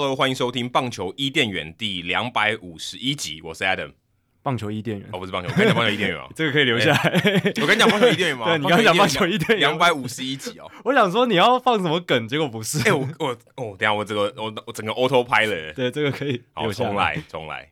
Hello，欢迎收听棒球伊甸园第两百五十一集，我是 Adam。棒球伊甸园哦，不是棒球，我跟你讲棒球伊甸园哦，这个可以留下来。欸、我跟你讲棒球伊甸园吗？对，你刚刚讲棒球伊甸园两百五十一集哦。我想说你要放什么梗，结果不是。哎、欸，我我哦，等下我这个我我整个 auto pilot。对，这个可以。好，重来，重来。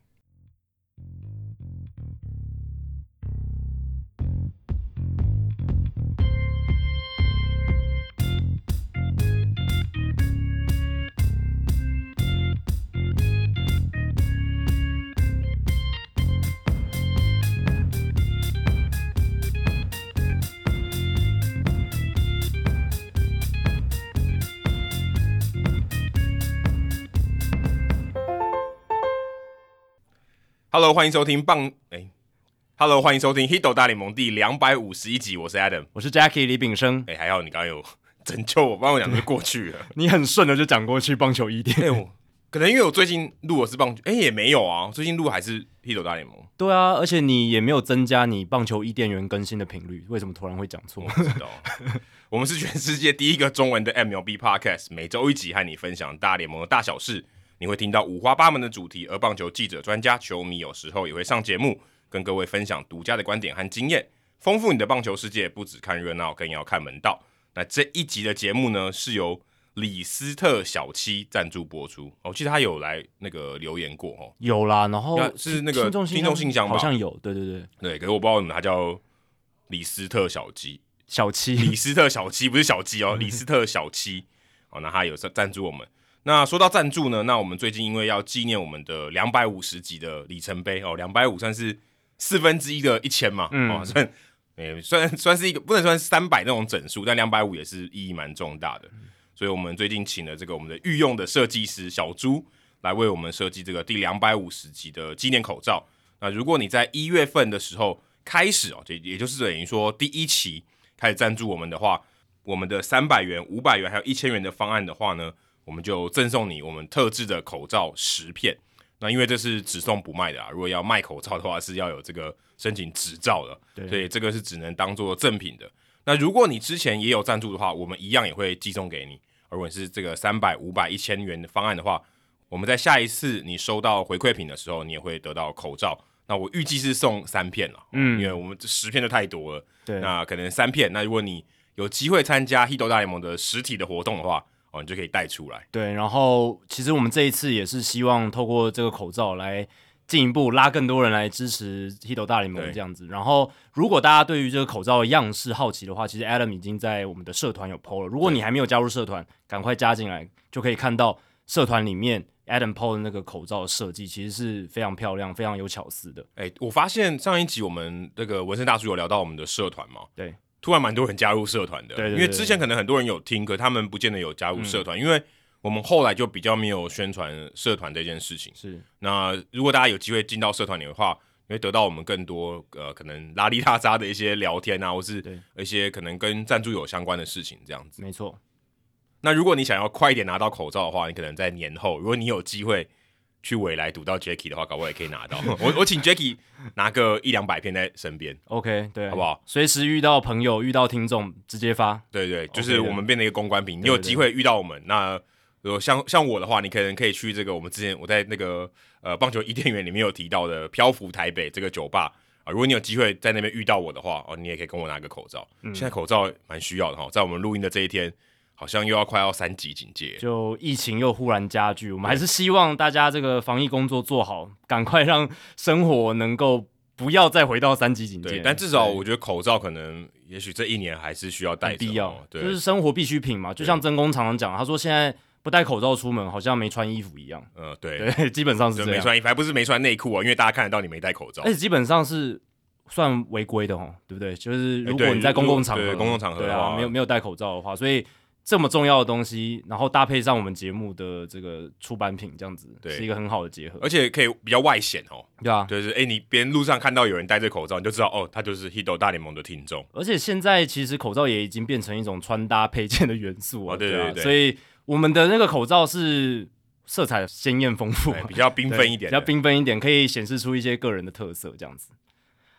Hello，欢迎收听棒哎、欸、，Hello，欢迎收听《Hito 大联盟》第两百五十一集，我是 Adam，我是 Jackie 李炳生。哎、欸，还好你刚刚有 拯救我，帮我讲就过去了。你很顺的就讲过去棒球伊甸。哎、欸，可能因为我最近录的是棒球，哎、欸，也没有啊，最近录还是《Hito 大联盟》。对啊，而且你也没有增加你棒球伊甸园更新的频率，为什么突然会讲错？我不知道。我们是全世界第一个中文的 MLB Podcast，每周一集和你分享大联盟的大小事。你会听到五花八门的主题，而棒球记者、专家、球迷有时候也会上节目，跟各位分享独家的观点和经验，丰富你的棒球世界。不只看热闹，更要看门道。那这一集的节目呢，是由李斯特小七赞助播出。哦，其实他有来那个留言过哦，有啦，然后是那个听众信，信箱吧，好像有，对对对对。可是我不知道为什么他叫李斯特小七，小七，李斯特小七不是小七哦，李斯特小七。哦，那他有赞助我们。那说到赞助呢，那我们最近因为要纪念我们的两百五十集的里程碑哦，两百五算是四分之一的一千嘛，嗯，哦、算，诶、欸，算算是一个不能算三百那种整数，但两百五也是意义蛮重大的，所以我们最近请了这个我们的御用的设计师小朱来为我们设计这个第两百五十集的纪念口罩。那如果你在一月份的时候开始哦，这也就是等于说第一期开始赞助我们的话，我们的三百元、五百元还有一千元的方案的话呢，我们就赠送你我们特制的口罩十片，那因为这是只送不卖的啊，如果要卖口罩的话是要有这个申请执照的，对，所以这个是只能当做赠品的。那如果你之前也有赞助的话，我们一样也会寄送给你。而如果是这个三百、五百、一千元的方案的话，我们在下一次你收到回馈品的时候，你也会得到口罩。那我预计是送三片了，嗯，因为我们这十片就太多了，对，那可能三片。那如果你有机会参加 Hito 大联盟的实体的活动的话，你就可以带出来。对，然后其实我们这一次也是希望透过这个口罩来进一步拉更多人来支持 Hito 大联盟这样子。然后，如果大家对于这个口罩的样式好奇的话，其实 Adam 已经在我们的社团有 PO 了。如果你还没有加入社团，赶快加进来，就可以看到社团里面 Adam PO 的那个口罩的设计，其实是非常漂亮、非常有巧思的。哎，我发现上一集我们那个纹身大叔有聊到我们的社团嘛？对。突然蛮多人加入社团的，对因为之前可能很多人有听，可他们不见得有加入社团，嗯，因为我们后来就比较没有宣传社团这件事情。是，那如果大家有机会进到社团里的话，你会得到我们更多呃可能拉里拉扎的一些聊天啊，或是一些可能跟赞助有相关的事情，这样子。没错。那如果你想要快一点拿到口罩的话，你可能在年后，如果你有机会。去未来堵到 Jacky 的话，搞不好也可以拿到。我我请 Jacky 拿个一两百片在身边，OK，对，好不好？随时遇到朋友、遇到听众，直接发。对对，就是我们变成一个公关品。你有机会遇到我们，那如果像像我的话，你可能可以去这个我们之前我在那个呃棒球伊甸园里面有提到的漂浮台北这个酒吧啊。如果你有机会在那边遇到我的话，哦，你也可以跟我拿个口罩。嗯、现在口罩蛮需要的哈，在我们录音的这一天。好像又要快要三级警戒，就疫情又忽然加剧，我们还是希望大家这个防疫工作做好，赶快让生活能够不要再回到三级警戒。对，但至少我觉得口罩可能，也许这一年还是需要戴，必要。对，就是生活必需品嘛。就像曾工常常讲，他说现在不戴口罩出门，好像没穿衣服一样。嗯，对，对，基本上是。没穿衣服，还不是没穿内裤啊，因为大家看得到你没戴口罩。而且基本上是算违规的哦，对不对？就是如果你在公共场合，对公共场合对啊，没有没有戴口罩的话，所以。这么重要的东西，然后搭配上我们节目的这个出版品，这样子对，是一个很好的结合，而且可以比较外显哦。对啊，就是哎，你别人路上看到有人戴着口罩，你就知道哦，他就是 Hido 大联盟的听众。而且现在其实口罩也已经变成一种穿搭配件的元素啊，哦、对对对，对、啊。所以我们的那个口罩是色彩鲜艳丰富，比较缤纷一点，比较缤纷一点，可以显示出一些个人的特色，这样子。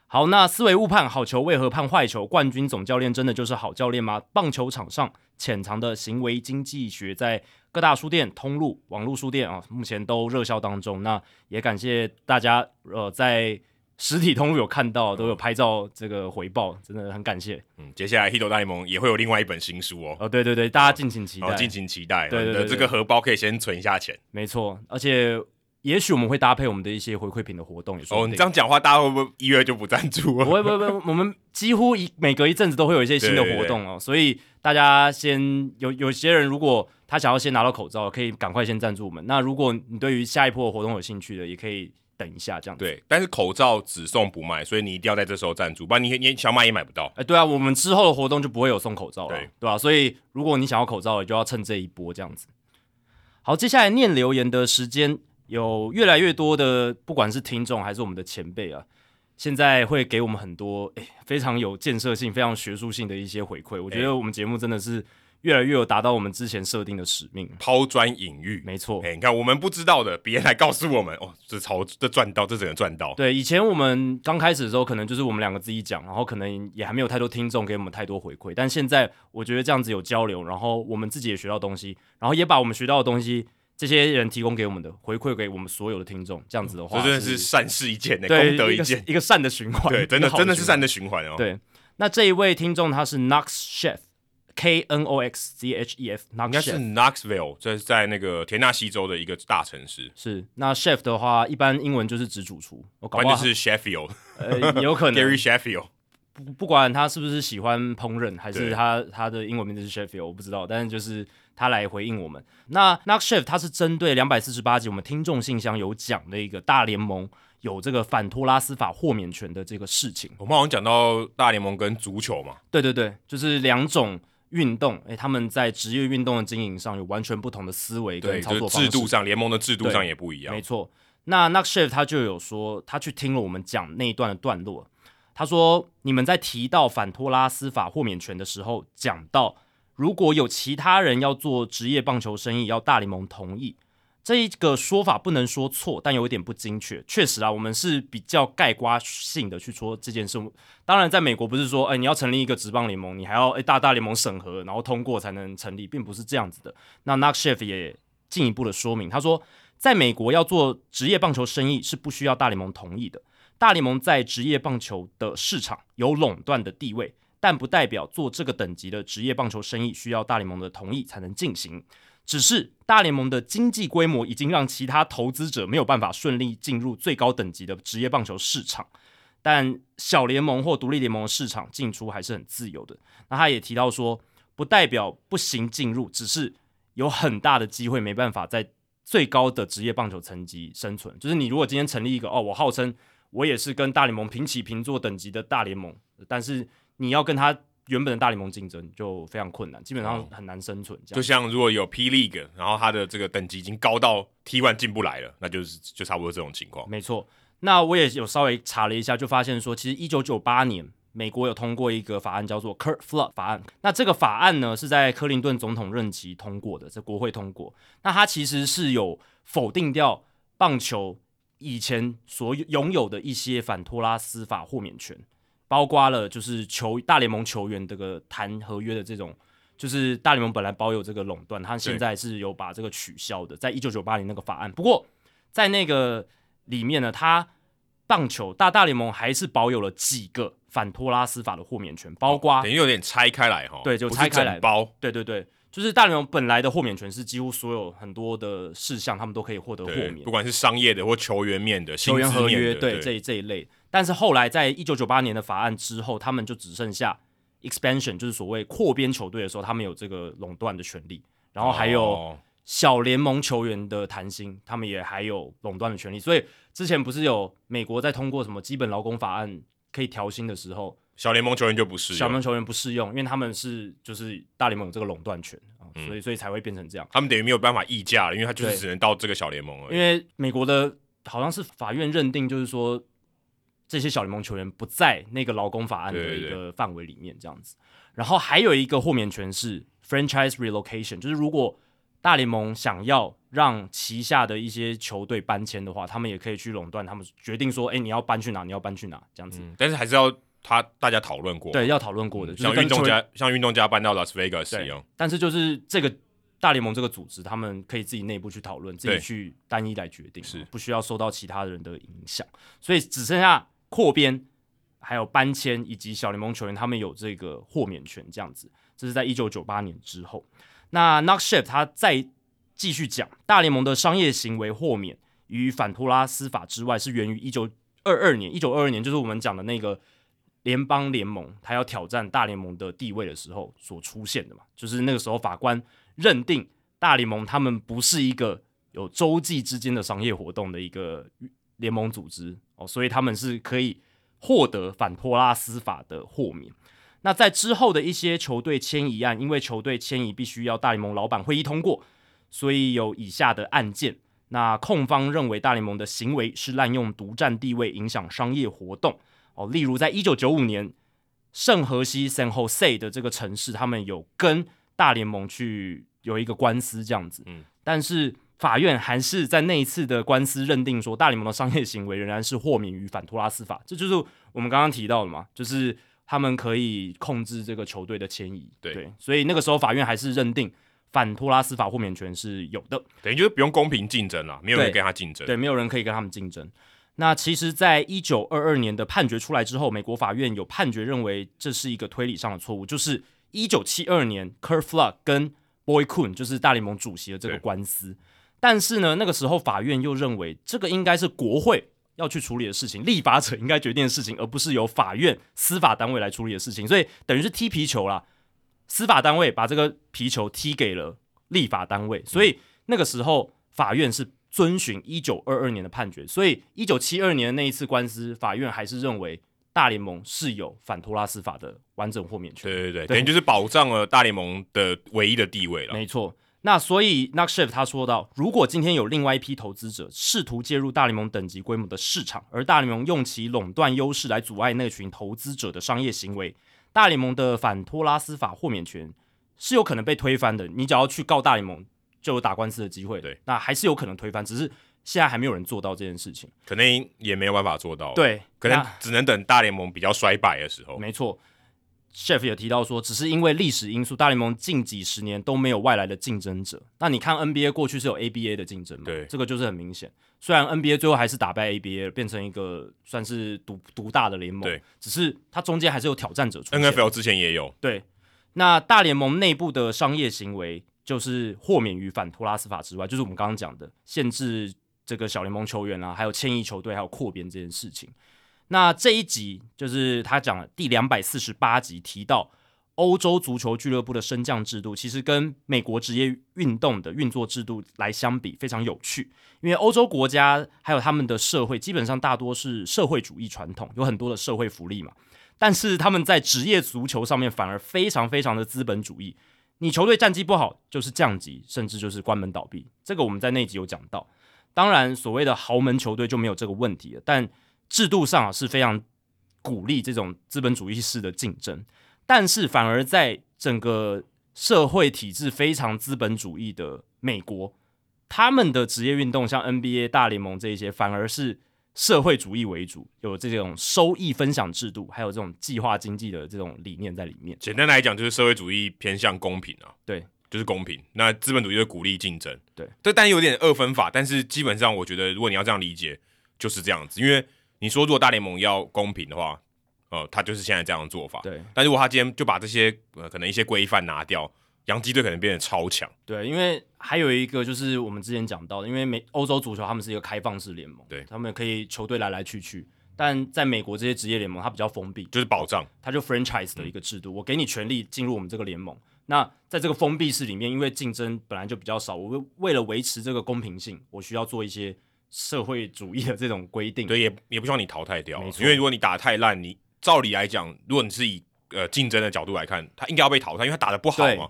好，那思维误判，好球为何判坏球？冠军总教练真的就是好教练吗？棒球场上潜藏的行为经济学，在各大书店、通路、网络书店啊，目前都热销当中。那也感谢大家，呃，在实体通路有看到，都有拍照这个回报，真的很感谢。嗯，接下来《Hito 大联盟》也会有另外一本新书哦。哦，对对对，大家敬请期待，敬请期待。对对对，这个荷包可以先存一下钱。没错，而且。也许我们会搭配我们的一些回馈品的活动，也说哦，你这样讲话，大家会不会一月就不赞助了？不会，不会，不会，我们几乎一每隔一阵子都会有一些新的活动哦，对对对，所以大家先有有些人如果他想要先拿到口罩，可以赶快先赞助我们。那如果你对于下一波的活动有兴趣的，也可以等一下这样子。对，但是口罩只送不卖，所以你一定要在这时候赞助，不然你你想买也买不到。哎，对啊，我们之后的活动就不会有送口罩了，对，对吧？所以如果你想要口罩，就要趁这一波这样子。好，接下来念留言的时间。有越来越多的，不管是听众还是我们的前辈啊，现在会给我们很多诶非常有建设性、非常学术性的一些回馈。我觉得我们节目真的是越来越有达到我们之前设定的使命，抛砖引玉。没错，哎，你看我们不知道的，别人来告诉我们，哦，这超这赚到，这整个赚到。对，以前我们刚开始的时候，可能就是我们两个自己讲，然后可能也还没有太多听众给我们太多回馈。但现在我觉得这样子有交流，然后我们自己也学到东西，然后也把我们学到的东西。这些人提供给我们的回馈给我们所有的听众，这样子的话，这真的是善事一件呢，对，功德一件，一个，善的循环，对，真的真的是善的循环哦。对，那这一位听众他是 Knox Chef，K N O X C H E F，应该是 Knoxville，这是在那个田纳西州的一个大城市。是，那 Chef 的话，一般英文就是指主厨，我搞不好就是 Sheffield，呃，有可能 Gary Sheffield，不不管他是不是喜欢烹饪，还是他他的英文名字是 Sheffield，我不知道，但是就是。他来回应我们。那 Knox Chef 他是针对两百四十八集我们听众信箱有讲的一个大联盟有这个反托拉斯法豁免权的这个事情。我们好像讲到大联盟跟足球嘛。对对对，就是两种运动，诶，他们在职业运动的经营上有完全不同的思维跟操作方式，制度上联盟的制度上也不一样。没错。那 Knox Chef 他就有说，他去听了我们讲那一段的段落，他说你们在提到反托拉斯法豁免权的时候，讲到。如果有其他人要做职业棒球生意，要大联盟同意，这一个说法不能说错，但有一点不精确。确实啊，我们是比较概括性的去说这件事。当然，在美国不是说，哎，你要成立一个职棒联盟，你还要哎大大联盟审核，然后通过才能成立，并不是这样子的。那 Knox Chef 也进一步的说明，他说，在美国要做职业棒球生意是不需要大联盟同意的。大联盟在职业棒球的市场有垄断的地位。但不代表做这个等级的职业棒球生意需要大联盟的同意才能进行。只是大联盟的经济规模已经让其他投资者没有办法顺利进入最高等级的职业棒球市场，但小联盟或独立联盟的市场进出还是很自由的。那他也提到说，不代表不行进入，只是有很大的机会没办法在最高的职业棒球层级生存。就是你如果今天成立一个哦，我号称我也是跟大联盟平起平坐等级的大联盟，但是你要跟他原本的大联盟竞争就非常困难，基本上很难生存。这样就像如果有 P League，然后他的这个等级已经高到 T One 进不来了，那就是就差不多这种情况。没错，那我也有稍微查了一下，就发现说，其实一九九八年美国有通过一个法案，叫做 Curt Flood 法案。那这个法案呢是在克林顿总统任期通过的，在国会通过。那它其实是有否定掉棒球以前所拥有的一些反托拉斯法豁免权。包括了就是球大联盟球员这个谈合约的这种，就是大联盟本来保有这个垄断，他现在是有把这个取消的，在一九九八年那个法案。不过在那个里面呢，他棒球大大联盟还是保有了几个反托拉斯法的豁免权，包括、哦、等于有点拆开来哈，对，就拆开来。包，对对对，就是大联盟本来的豁免权是几乎所有很多的事项，他们都可以获得豁免，不管是商业的或球员面的球员合约，对，对。这这一类。但是后来，在一九九八年的法案之后，他们就只剩下 expansion，就是所谓扩编球队的时候，他们有这个垄断的权利。然后还有小联盟球员的谈薪，他们也还有垄断的权利。所以之前不是有美国在通过什么基本劳工法案可以调薪的时候，小联盟球员就不适用。小联盟球员不适用，因为他们是就是大联盟有这个垄断权啊，所以所以才会变成这样。他们等于没有办法议价了，因为他就是只能到这个小联盟了。因为美国的好像是法院认定，就是说。这些小联盟球员不在那个劳工法案的一个范围里面，这样子。然后还有一个豁免权是 franchise relocation，就是如果大联盟想要让旗下的一些球队搬迁的话，他们也可以去垄断，他们决定说，哎，你要搬去哪，你要搬去哪，这样子。嗯、但是还是要他大家讨论过，对，要讨论过的。嗯、像运动家，像运动家搬到拉斯维加斯一样。但是就是这个大联盟这个组织，他们可以自己内部去讨论，自己去单一来决定，是不需要受到其他人的影响。所以只剩下扩编。还有搬迁以及小联盟球员，他们有这个豁免权，这样子，这是在一九九八年之后。那 Knox Chef 他再继续讲，大联盟的商业行为豁免与反托拉斯法之外，是源于一九二二年，一九二二年就是我们讲的那个联邦联盟，他要挑战大联盟的地位的时候所出现的嘛，就是那个时候法官认定大联盟他们不是一个有洲际之间的商业活动的一个联盟组织哦，所以他们是可以。获得反托拉斯法的豁免。那在之后的一些球队迁移案，因为球队迁移必须要大联盟老板会议通过，所以有以下的案件。那控方认为大联盟的行为是滥用独占地位，影响商业活动。哦，例如在一九九五年，圣荷西 （San Jose） 的这个城市，他们有跟大联盟去有一个官司这样子。嗯，但是。法院还是在那一次的官司认定说，大联盟的商业行为仍然是豁免于反托拉斯法，这就是我们刚刚提到的嘛，就是他们可以控制这个球队的迁移。对，对，所以那个时候法院还是认定反托拉斯法豁免权是有的，等于就是不用公平竞争了，没有人跟他竞争，对，对，没有人可以跟他们竞争。那其实，在一九二二年的判决出来之后，美国法院有判决认为这是一个推理上的错误，就是一九七二年 Curt Flood 跟 Boy Coon，就是大联盟主席的这个官司。但是呢，那个时候法院又认为这个应该是国会要去处理的事情，立法者应该决定的事情，而不是由法院司法单位来处理的事情。所以等于是踢皮球啦，司法单位把这个皮球踢给了立法单位。所以那个时候法院是遵循一九二二年的判决。所以一九七二年的那一次官司，法院还是认为大联盟是有反托拉斯法的完整豁免权。对对对，等于就是保障了大联盟的唯一的地位了。没错。那所以 Knox Chef 他说到，如果今天有另外一批投资者试图介入大联盟等级规模的市场，而大联盟用其垄断优势来阻碍那群投资者的商业行为，大联盟的反托拉斯法豁免权是有可能被推翻的。你只要去告大联盟，就有打官司的机会。对，那还是有可能推翻，只是现在还没有人做到这件事情，可能也没有办法做到。对，可能只能等大联盟比较衰败的时候。没错。Chef 也提到说，只是因为历史因素，大联盟近几十年都没有外来的竞争者。那你看 NBA 过去是有 ABA 的竞争嘛？对，这个就是很明显。虽然 NBA 最后还是打败 ABA，变成一个算是独独大的联盟，对，只是它中间还是有挑战者出现。NFL 之前也有。对，那大联盟内部的商业行为就是豁免于反托拉斯法之外，就是我们刚刚讲的限制这个小联盟球员啊，还有迁移球队，还有扩编这件事情。那这一集就是他讲了第两百四十八集，提到欧洲足球俱乐部的升降制度，其实跟美国职业运动的运作制度来相比非常有趣。因为欧洲国家还有他们的社会，基本上大多是社会主义传统，有很多的社会福利嘛。但是他们在职业足球上面反而非常非常的资本主义。你球队战绩不好，就是降级，甚至就是关门倒闭。这个我们在那集有讲到。当然，所谓的豪门球队就没有这个问题了，但制度上啊是非常鼓励这种资本主义式的竞争，但是反而在整个社会体制非常资本主义的美国，他们的职业运动像 NBA 大联盟这一些，反而是社会主义为主，有这种收益分享制度，还有这种计划经济的这种理念在里面。简单来讲，就是社会主义偏向公平啊，对，就是公平。那资本主义就鼓励竞争，对，这但有点二分法，但是基本上我觉得，如果你要这样理解，就是这样子，因为。你说，如果大联盟要公平的话，呃，他就是现在这样的做法。对，但如果他今天就把这些呃可能一些规范拿掉，洋基队可能变得超强。对，因为还有一个就是我们之前讲到的，因为美欧洲足球他们是一个开放式联盟，对，他们可以球队来来去去。但在美国这些职业联盟，它比较封闭，就是保障，它就 franchise 的一个制度，嗯、我给你权利进入我们这个联盟。那在这个封闭式里面，因为竞争本来就比较少，我为了维持这个公平性，我需要做一些。社会主义的这种规定，对，也也不希望你淘汰掉，因为如果你打得太烂，你照理来讲，如果你是以呃竞争的角度来看，他应该要被淘汰，因为他打的不好嘛。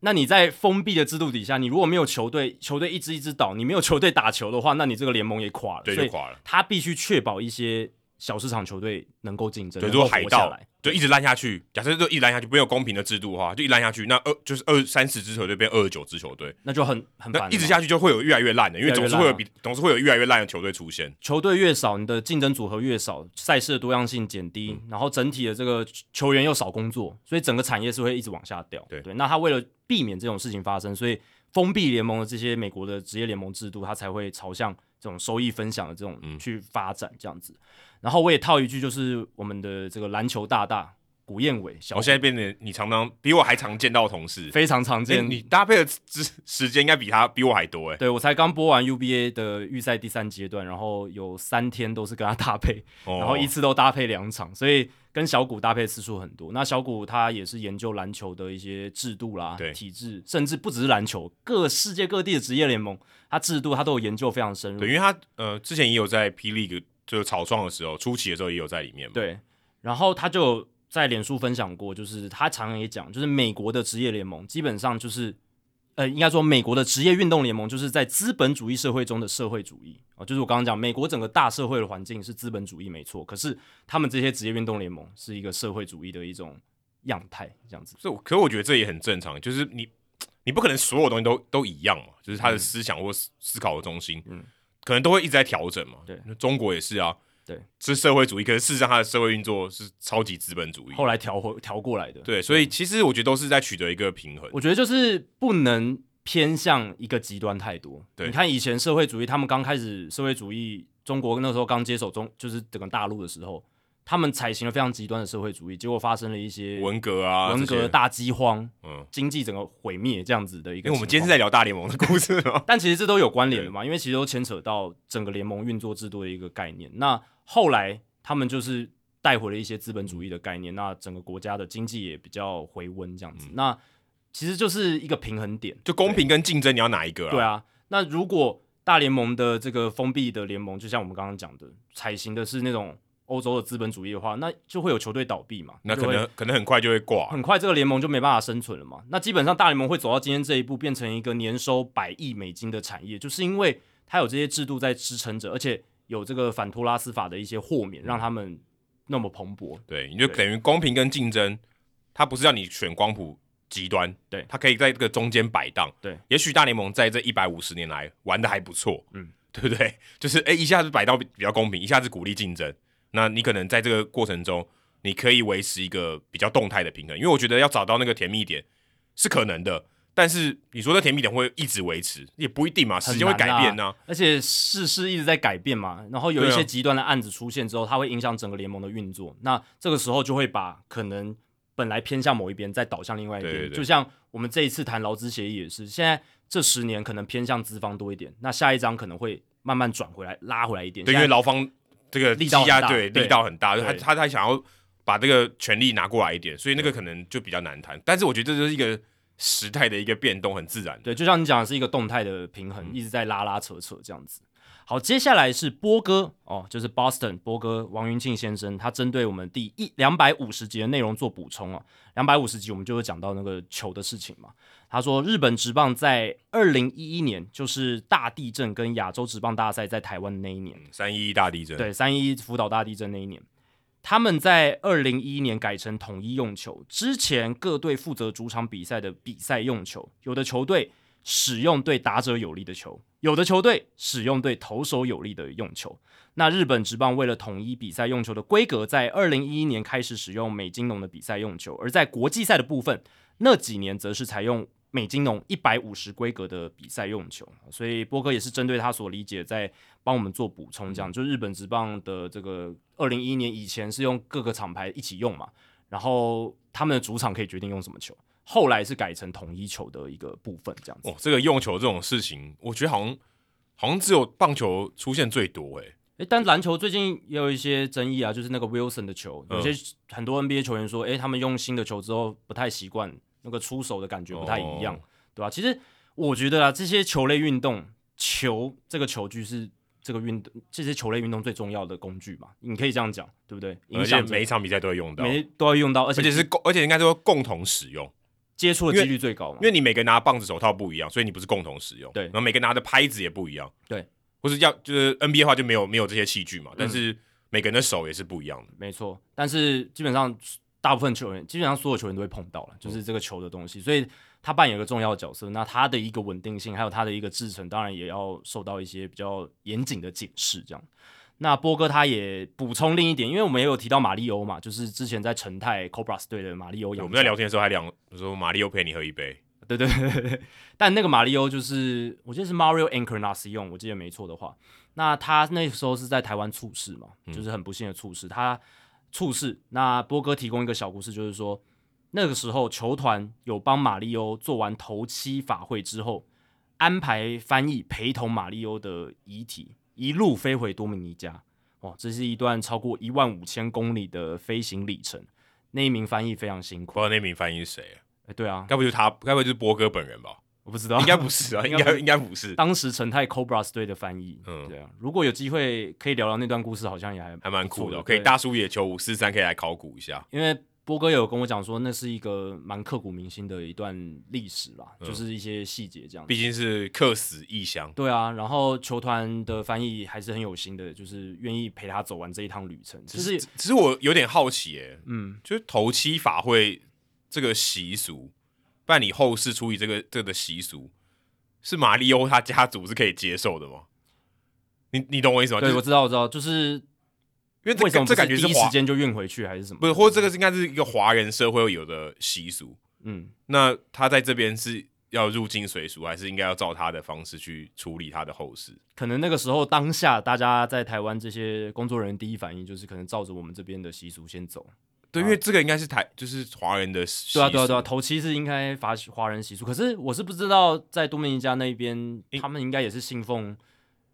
那你在封闭的制度底下，你如果没有球队，球队一支一支倒，你没有球队打球的话，那你这个联盟也垮了，对，就垮了。他必须确保一些小市场球队能够竞争。对，如果海盗就一直烂下去，假设就一直烂下去，没有公平的制度的话，就一烂下去，那二就是二三十支球队变二十九支球队，那就很很烦。一直下去就会有越来越烂的，因为总是会有比总是会有越来越烂的球队出现。球队越少，你的竞争组合越少，赛事的多样性减低，嗯、然后整体的这个球员又少工作，所以整个产业是会一直往下掉。对，对，那他为了避免这种事情发生，所以封闭联盟的这些美国的职业联盟制度，它才会朝向。这种收益分享的这种去发展这样子，嗯、然后我也套一句，就是我们的这个篮球大大古燕伟，我、哦、现在变得你常常比我还常见到的同事，非常常见。你搭配的时时间应该比他比我还多哎。对，我才刚播完 UBA 的预赛第三阶段，然后有三天都是跟他搭配，哦、然后一次都搭配两场，所以跟小古搭配次数很多。那小古他也是研究篮球的一些制度啦、对体制，甚至不只是篮球，各世界各地的职业联盟。他制度他都有研究非常深入，对，因为他呃之前也有在 P League 就是草创的时候初期的时候也有在里面嘛。对，然后他就在脸书分享过，就是他常常也讲，就是美国的职业联盟基本上就是呃应该说美国的职业运动联盟就是在资本主义社会中的社会主义啊，就是我刚刚讲美国整个大社会的环境是资本主义没错，可是他们这些职业运动联盟是一个社会主义的一种样态这样子。所以，可是我觉得这也很正常，就是你。你不可能所有东西都都一样嘛，就是他的思想或思考的中心，嗯，可能都会一直在调整嘛。对，中国也是啊，对，是社会主义，可是事实上它的社会运作是超级资本主义，后来调回调过来的。对，所以其实我觉得都是在取得一个平衡。我觉得就是不能偏向一个极端太多。对，你看以前社会主义，他们刚开始社会主义，中国那时候刚接手中，就是整个大陆的时候。他们采行了非常极端的社会主义，结果发生了一些文革啊、文革大饥荒，嗯，经济整个毁灭这样子的一个。因为我们今天是在聊大联盟的故事嘛，但其实这都有关联的嘛，因为其实都牵扯到整个联盟运作制度的一个概念。那后来他们就是带回了一些资本主义的概念，那整个国家的经济也比较回温这样子。嗯、那其实就是一个平衡点，就公平跟竞争，你要哪一个啊？对啊，那如果大联盟的这个封闭的联盟，就像我们刚刚讲的，采行的是那种。欧洲的资本主义的话，那就会有球队倒闭嘛？那可能可能很快就会挂，很快这个联盟就没办法生存了嘛？那基本上大联盟会走到今天这一步，变成一个年收百亿美金的产业，就是因为它有这些制度在支撑着，而且有这个反托拉斯法的一些豁免，让他们那么蓬勃。对，你就等于公平跟竞争，它不是让你选光谱极端，对，它可以在这个中间摆荡。对，也许大联盟在这一百五十年来玩的还不错，嗯，对不对？就是哎，一下子摆到比较公平，一下子鼓励竞争。那你可能在这个过程中，你可以维持一个比较动态的平衡，因为我觉得要找到那个甜蜜点是可能的，但是你说的甜蜜点会一直维持，也不一定嘛，时间会改变呢、啊，而且世事一直在改变嘛，然后有一些极端的案子出现之后，它会影响整个联盟的运作，那这个时候就会把可能本来偏向某一边再导向另外一边，对对对，就像我们这一次谈劳资协议也是，现在这十年可能偏向资方多一点，那下一章可能会慢慢转回来，拉回来一点，对，因为劳方。这个力道对，力道很大，他他他想要把这个权力拿过来一点，所以那个可能就比较难谈。但是我觉得这就是一个时态的一个变动，很自然。对，就像你讲的是一个动态的平衡，一直在拉拉扯扯这样子。好，接下来是波哥哦，就是 Boston 波哥王云庆先生，他针对我们第一两百五十集的内容做补充啊。两百五十集我们就会讲到那个球的事情嘛。他说，日本职棒在二零一一年，就是大地震跟亚洲职棒大赛在台湾的那一年，三一一大地震，对，三一一福岛大地震那一年，他们在二零一一年改成统一用球，之前各队负责主场比赛的比赛用球，有的球队使用对打者有利的球。有的球队使用对投手有利的用球，那日本职棒为了统一比赛用球的规格，在二零一一年开始使用美津浓的比赛用球，而在国际赛的部分，那几年则是采用美津浓一百五十规格的比赛用球。所以波哥也是针对他所理解，在帮我们做补充，这样就日本职棒的这个二零一一年以前是用各个厂牌一起用嘛，然后他们的主场可以决定用什么球。后来是改成统一球的一个部分，这样子。哦，这个用球这种事情，我觉得好像好像只有棒球出现最多诶。诶，但篮球最近也有一些争议啊，就是那个 Wilson 的球，有些很多 NBA 球员说，诶，他们用新的球之后不太习惯，那个出手的感觉不太一样，哦、对吧？其实我觉得啊，这些球类运动，球这个球具是这个运动这些球类运动最重要的工具嘛，你可以这样讲，对不对？而且每一场比赛都会用到，每都要用到，而且，而且是共，而且应该说共同使用。接触的几率最高嘛，因为你每个人拿棒子、手套不一样，所以你不是共同使用。对，然后每个拿的拍子也不一样。对，或是要就是 NBA 的话就没有没有这些器具嘛，嗯、但是每个人的手也是不一样的。没错，但是基本上大部分球员，基本上所有球员都会碰到了，就是这个球的东西，所以他扮演一个重要的角色。那他的一个稳定性，还有他的一个制程，当然也要受到一些比较严谨的检视。这样，那波哥他也补充另一点，因为我们也有提到马里欧嘛，就是之前在成泰 Cobras 队的马里欧。我们在聊天的时候还聊，说马里欧陪你喝一杯。对对对，但那个马里欧就是，我记得是 Mario Encarnacion，我记得没错的话，那他那时候是在台湾猝死嘛，就是很不幸的猝死。他猝死，那波哥提供一个小故事，就是说那个时候球团有帮马里欧做完头七法会之后，安排翻译陪同马里欧的遗体一路飞回多米尼加。哇，这是一段超过一万五千公里的飞行里程。那一名翻译非常辛苦，不知道那名翻译是谁啊？对啊，该不就是他？该不会就是波哥本人吧？我不知道，应该不是啊，应该应该不是。当时成泰 Cobras 队的翻译，嗯，对啊。如果有机会可以聊聊那段故事，好像也还还蛮酷的。可以大叔野球五四三可以来考古一下，因为波哥有跟我讲说，那是一个蛮刻骨铭心的一段历史啦，嗯、就是一些细节这样。毕竟是客死异乡，对啊。然后球团的翻译还是很有心的，就是愿意陪他走完这一趟旅程。只是，只是我有点好奇，哎，嗯，就是头七法会这个习俗。办理后事处理这个这个的习俗，是马里欧他家族是可以接受的吗？你你懂我意思吗？对，就是、我知道，我知道，就是因为这为什么这感觉是第一时间就运回去还是什么？不是，或者这个应该是一个华人社会有的习俗。嗯，那他在这边是要入境随俗，还是应该要照他的方式去处理他的后事？可能那个时候当下，大家在台湾这些工作人员第一反应就是可能照着我们这边的习俗先走。对，因为这个应该是台，就是华人的习俗。对啊，对啊，对啊，头七是应该华华人习俗。可是我是不知道，在多米尼加那边，他们应该也是信奉，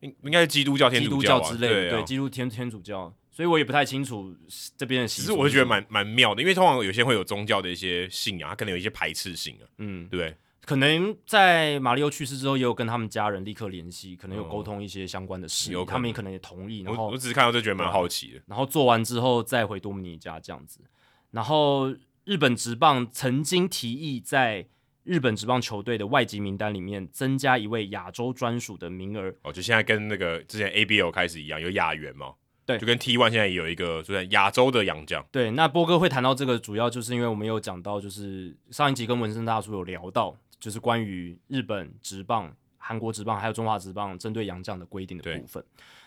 应应该是基督教、天主教、啊、之类的，对，啊、对，基督天天主教。所以我也不太清楚这边的习俗。其实我就觉得蛮蛮妙的，因为通常有些会有宗教的一些信仰，他可能有一些排斥性啊，嗯，对。可能在马里奥去世之后，也有跟他们家人立刻联系，可能有沟通一些相关的事，嗯、他们也可能也同意。然后我，我只是看到就觉得蛮好奇的。然后做完之后再回多米尼加这样子。然后日本职棒曾经提议在日本职棒球队的外籍名单里面增加一位亚洲专属的名额。哦，就现在跟那个之前 ABL 开始一样，有亚援嘛？对，就跟 T One 现在也有一个，就在亚洲的洋将。对，那波哥会谈到这个，主要就是因为我们有讲到，就是上一集跟文森大叔有聊到。就是关于日本职棒、韩国职棒还有中华职棒针对洋将的规定的部分。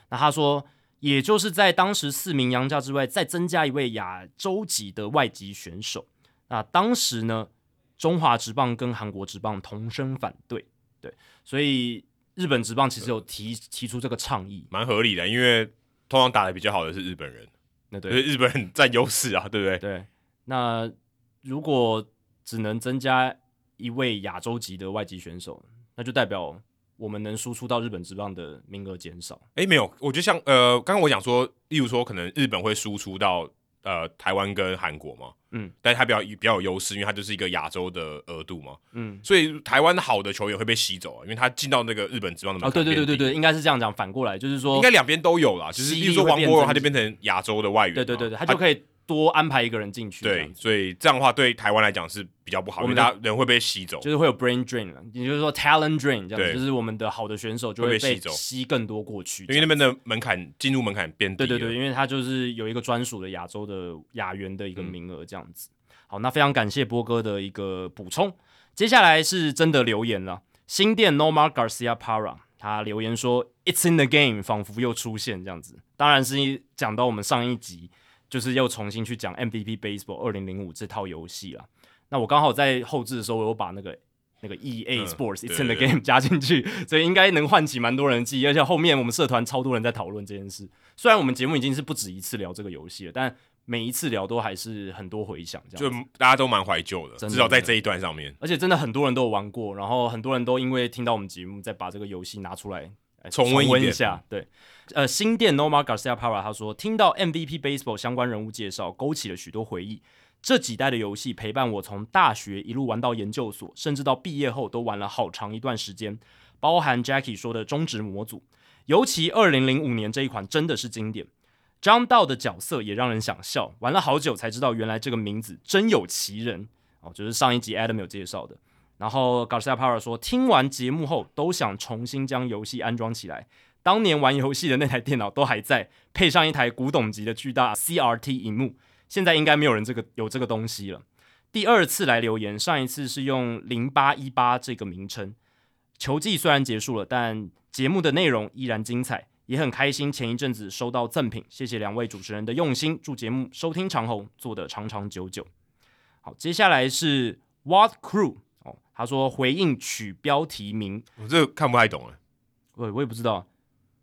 那他说，也就是在当时四名洋将之外，再增加一位亚洲籍的外籍选手。那当时呢，中华职棒跟韩国职棒同声反对，对，所以日本职棒其实有提提出这个倡议，蛮合理的，因为通常打的比较好的是日本人，那对，日本人占优势啊，对不对？对，那如果只能增加。一位亚洲籍的外籍选手，那就代表我们能输出到日本职棒的名额减少。诶，没有，我觉得像呃，刚刚我讲说，例如说，可能日本会输出到呃台湾跟韩国嘛，嗯，但是它比较比较有优势，因为它就是一个亚洲的额度嘛，嗯，所以台湾好的球员会被吸走啊，因为他进到那个日本职棒的。哦，对对对对对，应该是这样讲，反过来就是说，应该两边都有啦，就是比如说王国荣他就变成亚洲的外援，对对对对，他就可以。多安排一个人进去，对，所以这样的话对台湾来讲是比较不好，因为大家人会被吸走，就是会有 brain drain，也就是说 talent drain，这样子，就是我们的好的选手就会被吸更多过去，因为那边的门槛进入门槛变低。对对对，因为他就是有一个专属的亚洲的亚员的一个名额这样子。嗯、好，那非常感谢波哥的一个补充，接下来是真的留言了，新店 Nomar Garcia Para 他留言说 It's in the game，仿佛又出现这样子，当然是讲到我们上一集。就是又重新去讲 MVP Baseball 二零零五这套游戏了。那我刚好在后置的时候，我有把那个那个 EA Sports It's in the Game 加进去，所以应该能唤起蛮多人的记忆。而且后面我们社团超多人在讨论这件事。虽然我们节目已经是不止一次聊这个游戏了，但每一次聊都还是很多回响，这样就大家都蛮怀旧的，的至少在这一段上面。而且真的很多人都有玩过，然后很多人都因为听到我们节目，再把这个游戏拿出来。重温一下，对，呃，新店 Nomar Garcia Para 他说，听到 MVP Baseball 相关人物介绍，勾起了许多回忆。这几代的游戏陪伴我从大学一路玩到研究所，甚至到毕业后都玩了好长一段时间。包含 Jackie 说的中职模组，尤其二零零五年这一款真的是经典。张道的角色也让人想笑，玩了好久才知道原来这个名字真有其人哦，就是上一集 Adam 有介绍的。然后 Garcia Para 说，听完节目后都想重新将游戏安装起来，当年玩游戏的那台电脑都还在，配上一台古董级的巨大 CRT 荧幕，现在应该没有人这个有这个东西了。第二次来留言，上一次是用零八一八这个名称。球季虽然结束了，但节目的内容依然精彩，也很开心。前一阵子收到赠品，谢谢两位主持人的用心，祝节目收听长虹，做得长长久久。好，接下来是 What Crew，他说回应取标题名，我这个看不太懂哎，我我也不知道。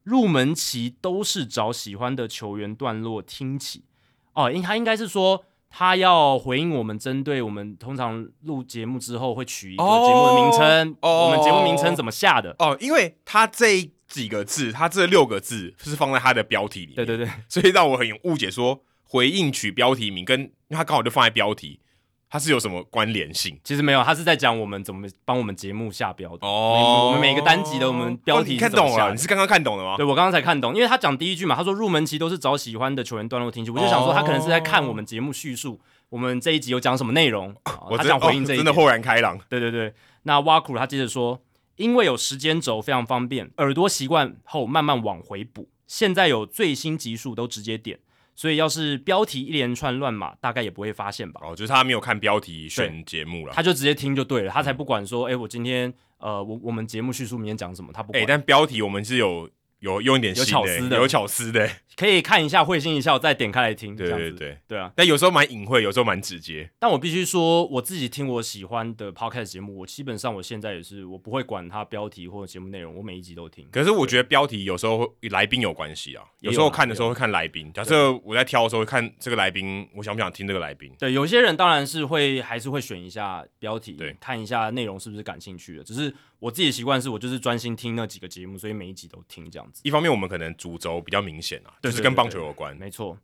入门期都是找喜欢的球员段落听起哦，应他应该是说他要回应我们，针对我们通常录节目之后会取一个节目的名称，哦、我们节目名称怎么下的哦？因为他这几个字，他这六个字是放在他的标题里面，对对对，所以让我很有误解，说回应取标题名跟因为他刚好就放在标题。它是有什么关联性？其实没有，他是在讲我们怎么帮我们节目下标的。哦，我们每个单集的我们标题、看懂了？你是刚刚看懂了吗？对，我刚刚才看懂，因为他讲第一句嘛，他说入门期都是找喜欢的球员段落听起，我就想说他可能是在看我们节目叙述，我们这一集有讲什么内容，他想回应这一、哦、真的豁然开朗。对对对，那挖苦他接着说，因为有时间轴非常方便，耳朵习惯后慢慢往回补，现在有最新集数都直接点。所以，要是标题一连串乱码，大概也不会发现吧？哦，就是他没有看标题选节目了，他就直接听就对了，他才不管说，哎、欸，我今天呃，我我们节目叙述明天讲什么，他不管。哎、欸，但标题我们是有。有用一点、欸、有巧思的，有巧思的，可以看一下，会心一笑，再点开来听。对对对，对啊。但有时候蛮隐晦，有时候蛮直接。但我必须说，我自己听我喜欢的 podcast 节目，我基本上我现在也是，我不会管它标题或者节目内容，我每一集都听。可是我觉得标题有时候与来宾有关系啊，有时候看的时候会看来宾。假设我在挑的时候会看这个来宾，我想不想听这个来宾？对，有些人当然是会还是会选一下标题，对，看一下内容是不是感兴趣的。只是我自己的习惯是我就是专心听那几个节目，所以每一集都听这样子。一方面我们可能。主轴比较明显啊，就是跟棒球有关。没错。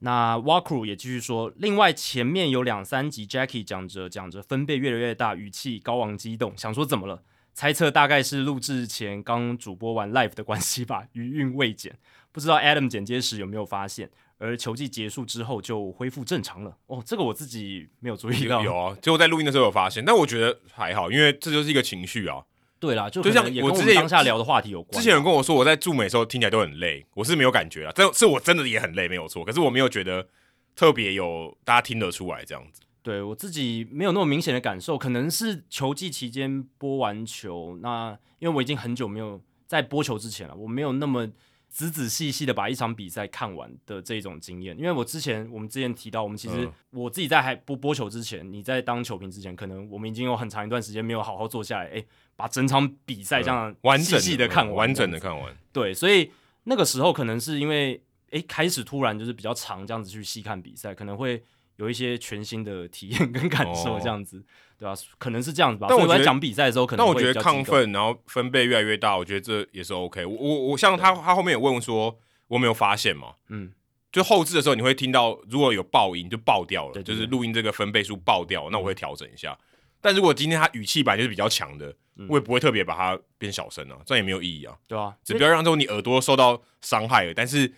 那 Walker 也继续说，另外前面有两三集，Jackie 讲着讲着分贝越来越大，语气高昂激动，想说怎么了？猜测大概是录制前刚主播完 live 的关系吧，余韵未减。不知道 Adam 剪接时有没有发现？而球季结束之后就恢复正常了。哦，这个我自己没有注意到。有啊，结果在录音的时候有发现，但我觉得还好，因为这就是一个情绪啊。对啦，就像我之前当下聊的话题有关。之前有人跟我说，我在驻美的时候听起来都很累，我是没有感觉啊。这是我真的也很累，没有错。可是我没有觉得特别有大家听得出来这样子。对我自己没有那么明显的感受，可能是球季期间播完球，那因为我已经很久没有在播球之前了，我没有那么。仔仔细细的把一场比赛看完的这种经验，因为我之前我们之前提到，我们其实我自己在还不播球之前，你在当球评之前，可能我们已经有很长一段时间没有好好坐下来，哎，把整场比赛这样完整细细的看完，完整的看完。对，所以那个时候可能是因为哎开始突然就是比较长这样子去细看比赛，可能会有一些全新的体验跟感受这样子。哦对吧、啊？可能是这样子吧。但我在讲比赛的时候，可能但我觉得亢奋，然后分贝越来越大，我觉得这也是 OK 我。我我我像他，他后面有问说，我没有发现嘛？嗯，就后置的时候，你会听到如果有爆音就爆掉了，就是录音这个分贝数爆掉，那我会调整一下。嗯、但如果今天他语气本来就是比较强的，我也不会特别把它变小声啊，这样也没有意义啊。对啊，只不要让这种你耳朵受到伤害了。但是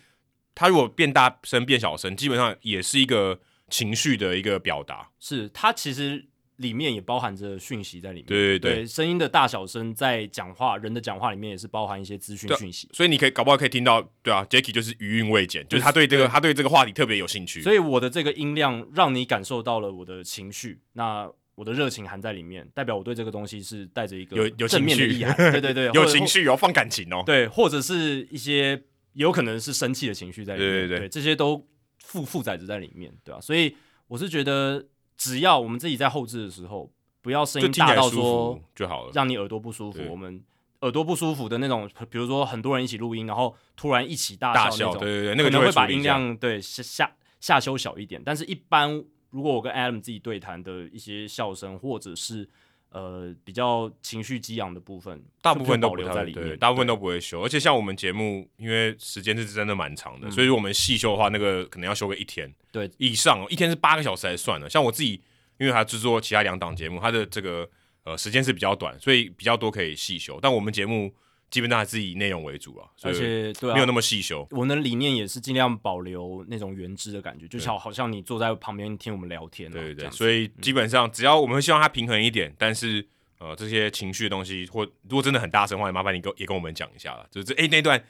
他如果变大声变小声，基本上也是一个情绪的一个表达。是它其实。里面也包含着讯息在里面，对对对，声音的大小声在讲话，人的讲话里面也是包含一些资讯讯息，所以你可以搞不好可以听到，对啊，Jacky 就是余韵未减，就是他对这个他对这个话题特别有兴趣，所以我的这个音量让你感受到了我的情绪，那我的热情含在里面，代表我对这个东西是带着一个有有正面的意涵，对对 对，有情绪有放感情哦，对，或者是一些有可能是生气的情绪在里面，对对对，对，这些都负负载着在里面，对吧、啊？所以我是觉得，只要我们自己在后置的时候。不要声音大到说就好了，让你耳朵不舒服。我们耳朵不舒服的那种，比如说很多人一起录音，然后突然一起大笑那种，对对对，那个就会把音量对下下修小一点。但是，一般如果我跟 Adam 自己对谈的一些笑声，或者是呃比较情绪激昂的部分，大部分都保留在里面，大部分都不会修。而且像我们节目，因为时间是真的蛮长的，所以我们细修的话，那个可能要修个一天，对以上，一天是八个小时才算了。像我自己。因为他制作其他两档节目，他的这个呃时间是比较短，所以比较多可以细修。但我们节目基本上还是以内容为主啊，而且对啊，没有那么细修。我的理念也是尽量保留那种原汁的感觉，就像好像你坐在旁边听我们聊天。对对对，所以基本上只要我们会希望它平衡一点，但是呃这些情绪的东西，或如果真的很大声的话，麻烦你跟也跟我们讲一下了，就是哎那段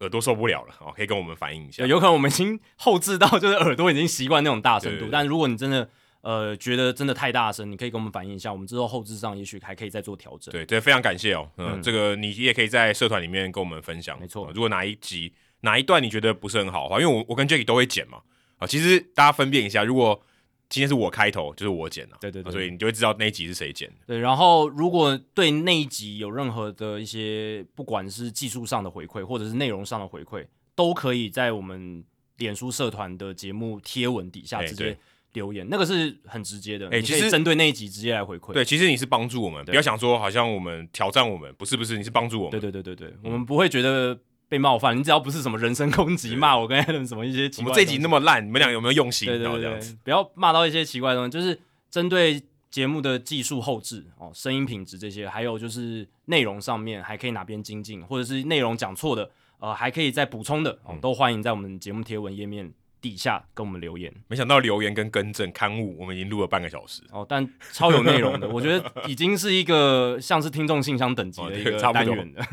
耳朵受不了了哦，可以跟我们反映一下。有可能我们已经后置到就是耳朵已经习惯那种大声度，但如果你真的呃觉得真的太大声，你可以跟我们反映一下，我们之后后置上也许还可以再做调整。对对，非常感谢哦，嗯，嗯这个你也可以在社团里面跟我们分享。没错，如果哪一集哪一段你觉得不是很好的话，因为我我跟 Jacky 都会剪嘛啊，其实大家分辨一下，如果今天是我开头，就是我剪了，对对对，所以你就会知道那一集是谁剪的。对，然后如果对那一集有任何的一些，不管是技术上的回馈，或者是内容上的回馈，都可以在我们脸书社团的节目贴文底下直接留言，那个是很直接的。哎，其实针对那一集直接来回馈。对，其实你是帮助我们，不要想说好像我们挑战我们，不是不是，你是帮助我们。对对对对对，嗯、我们不会觉得。被冒犯，你只要不是什么人身攻击，骂我跟 Adam 什么一些奇怪。我们这集那么烂，你们俩有没有用心？对对对，对，不要骂到一些奇怪的东西，就是针对节目的技术后置哦，声音品质这些，还有就是内容上面还可以哪边精进，或者是内容讲错的，呃，还可以再补充的哦，都欢迎在我们节目贴文页面底下跟我们留言。没想到留言跟更正刊物，我们已经录了半个小时哦，但超有内容的，我觉得已经是一个像是听众信箱等级的一个单元了。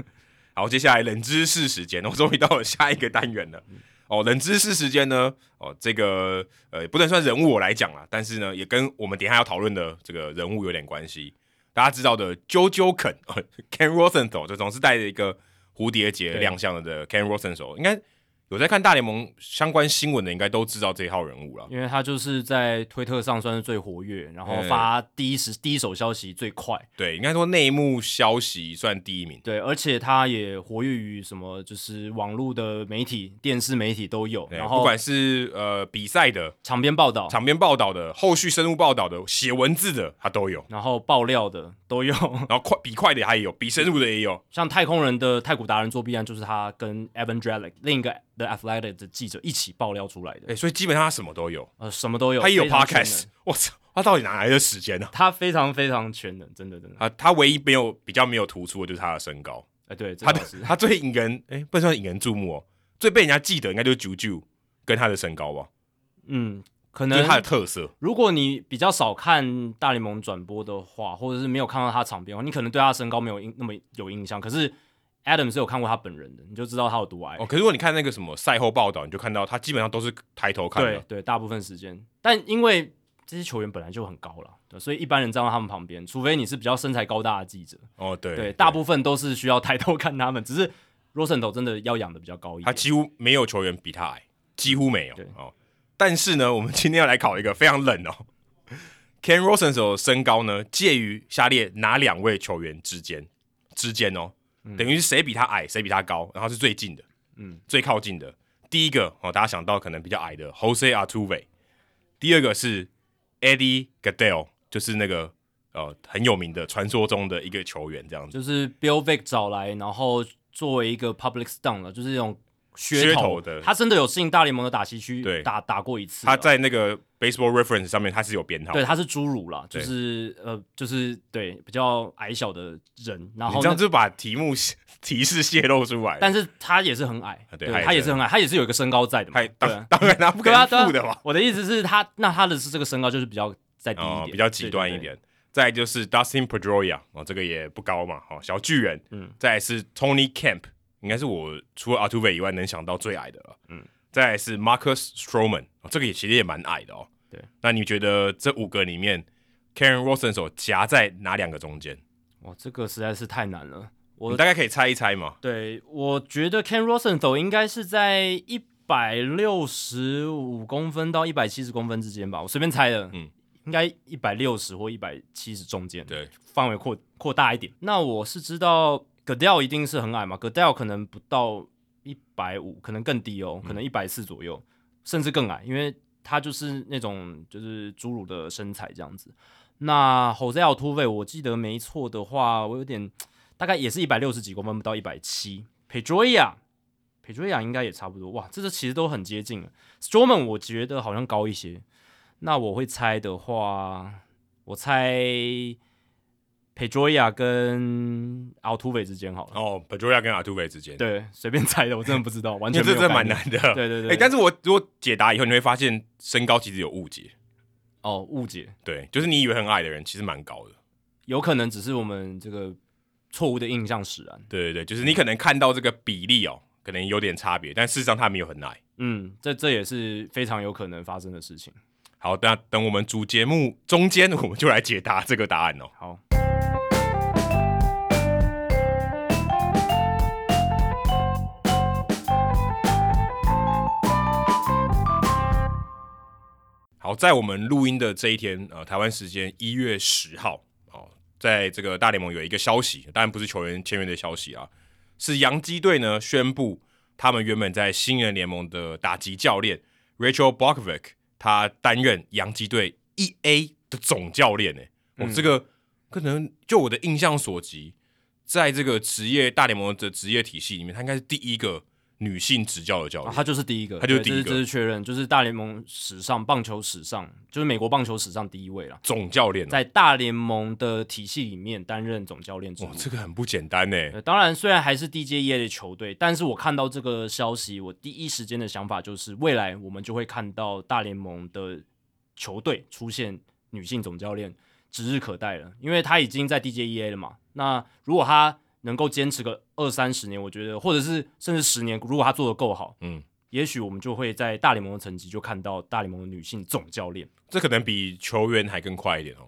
好，接下来冷知识时间，我终于到了下一个单元了。哦，冷知识时间呢？哦，这个呃，不能算人物我来讲啦，但是呢，也跟我们等一下要讨论的这个人物有点关系。大家知道的，JoJo 肯，Ken Rosenthal，就总是带着一个蝴蝶结亮相的 Ken Rosenthal，应该。有在看大联盟相关新闻的，应该都知道这一号人物了，因为他就是在推特上算是最活跃，然后发第一时、欸、第一手消息最快。对，应该说内幕消息算第一名。对，而且他也活跃于什么，就是网络的媒体、电视媒体都有。然后不管是呃比赛的场边报道、场边报道的、后续深入报道的、写文字的，他都有。然后爆料的都有，然后快比快的他也有，比深入的也有。像太空人的太古达人作弊案，就是他跟 Evan Drellich 另一个。The Athletic 的记者一起爆料出来的，哎、欸，所以基本上他什么都有，呃，什么都有，他也有 Podcast，我操，他到底哪来的时间呢、啊？他非常非常全能，真的真的。啊他唯一没有比较没有突出的就是他的身高，哎、欸，对，他的他最引人，哎、欸，不能算引人注目哦，最被人家记得应该就是 JoJo 跟他的身高吧，嗯，可能就是他的特色。如果你比较少看大联盟转播的话，或者是没有看到他场边的话，你可能对他的身高没有印那么有印象，可是。Adam 是有看过他本人的，你就知道他有多矮。哦，可是如果你看那个什么赛后报道，你就看到他基本上都是抬头看的。对对，大部分时间。但因为这些球员本来就很高了，对，所以一般人站到他们旁边，除非你是比较身材高大的记者。哦，对对，大部分都是需要抬头看他们。只是 Rosenthal 真的要养的比较高一点，他几乎没有球员比他矮，几乎没有。对哦，但是呢，我们今天要来考一个非常冷哦，Ken Rosenthal 的身高呢，介于下列哪两位球员之间之间哦。等于是谁比他矮，谁比他高，然后是最近的，嗯，最靠近的。第一个哦，大家想到可能比较矮的 Jose Artuve，第二个是 Eddie Gaedel，就是那个呃很有名的传说中的一个球员，这样子。就是 Bill Vick 找来，然后作为一个 public stunt 了，就是这种。噱头，头的，他真的有适应大联盟的打击区，对，打打过一次。他在那个 Baseball Reference 上面，他是有编号。对，他是侏儒啦，就是呃，就是对比较矮小的人。然后你这样就把题目 提示泄露出来。但是他也是很矮，对，他也是很矮，他也是有一个身高在的嘛。对，当然他不可能负的嘛。我的意思是，他那他的是这个身高就是比较再低一点，比较极端一点。再就是 Dustin Pedroia 哦，这个也不高嘛，哦，小巨人。嗯，再是 Tony Kemp。应该是我除了 Altuve 以外能想到最矮的了。嗯，再来是 Marcus Stroman，哦，这个也其实也蛮矮的哦。对，那你觉得这五个里面，Ken Rosenthal 夹在哪两个中间？哇，这个实在是太难了。我大概可以猜一猜嘛。对，我觉得 Ken Rosenthal 应该是在一百六十五公分到一百七十公分之间吧，我随便猜的。嗯，应该一百六十或一百七十中间。对，范围扩扩大一点。那我是知道。Gaedel 一定是很矮嘛？Gaedel 可能不到一百五，可能更低哦，可能一百四左右，嗯，甚至更矮，因为他就是那种就是侏儒的身材这样子。那 Jose Altuve 我记得没错的话，我有点大概也是一百六十几公分，不到一百七。Pedroia，Pedroia 应该也差不多。哇，这个其实都很接近了。Stroman 我觉得好像高一些。那我会猜的话，我猜。Pedroia 跟 Altuve 之间好了哦，Pedroia 跟 Altuve 之间，对，随便猜的，我真的不知道，完全这这蛮难的，对对对。哎、欸，但是我如果解答以后，你会发现身高其实有误解。哦，误解，对，就是你以为很矮的人，其实蛮高的，有可能只是我们这个错误的印象使然。对对对，就是你可能看到这个比例哦，可能有点差别，但事实上他没有很矮。嗯，这这也是非常有可能发生的事情。好，那等我们主节目中间，我们就来解答这个答案哦。好。好，在我们录音的这一天，呃，台湾时间一月十号，哦，在这个大联盟有一个消息，当然不是球员签约的消息啊，是洋基队呢宣布，他们原本在新人联盟的打击教练 Rachel Balkovec，他担任洋基队一 A 的总教练呢。哦，这个可能就我的印象所及，在这个职业大联盟的职业体系里面，他应该是第一个。女性执教的教练，他就是第一个，他就是第一个，这是确认，就是大联盟史上棒球史上，就是美国棒球史上第一位了。总教练在大联盟的体系里面担任总教练哇，这个很不简单呢。当然，虽然还是 DJEA 的球队，但是我看到这个消息，我第一时间的想法就是，未来我们就会看到大联盟的球队出现女性总教练，指日可待了。因为他已经在 DJEA 了嘛，那如果他能够坚持个二三十年，我觉得，或者是甚至十年，如果他做的够好，嗯，也许我们就会在大联盟的层级就看到大联盟的女性总教练。这可能比球员还更快一点哦，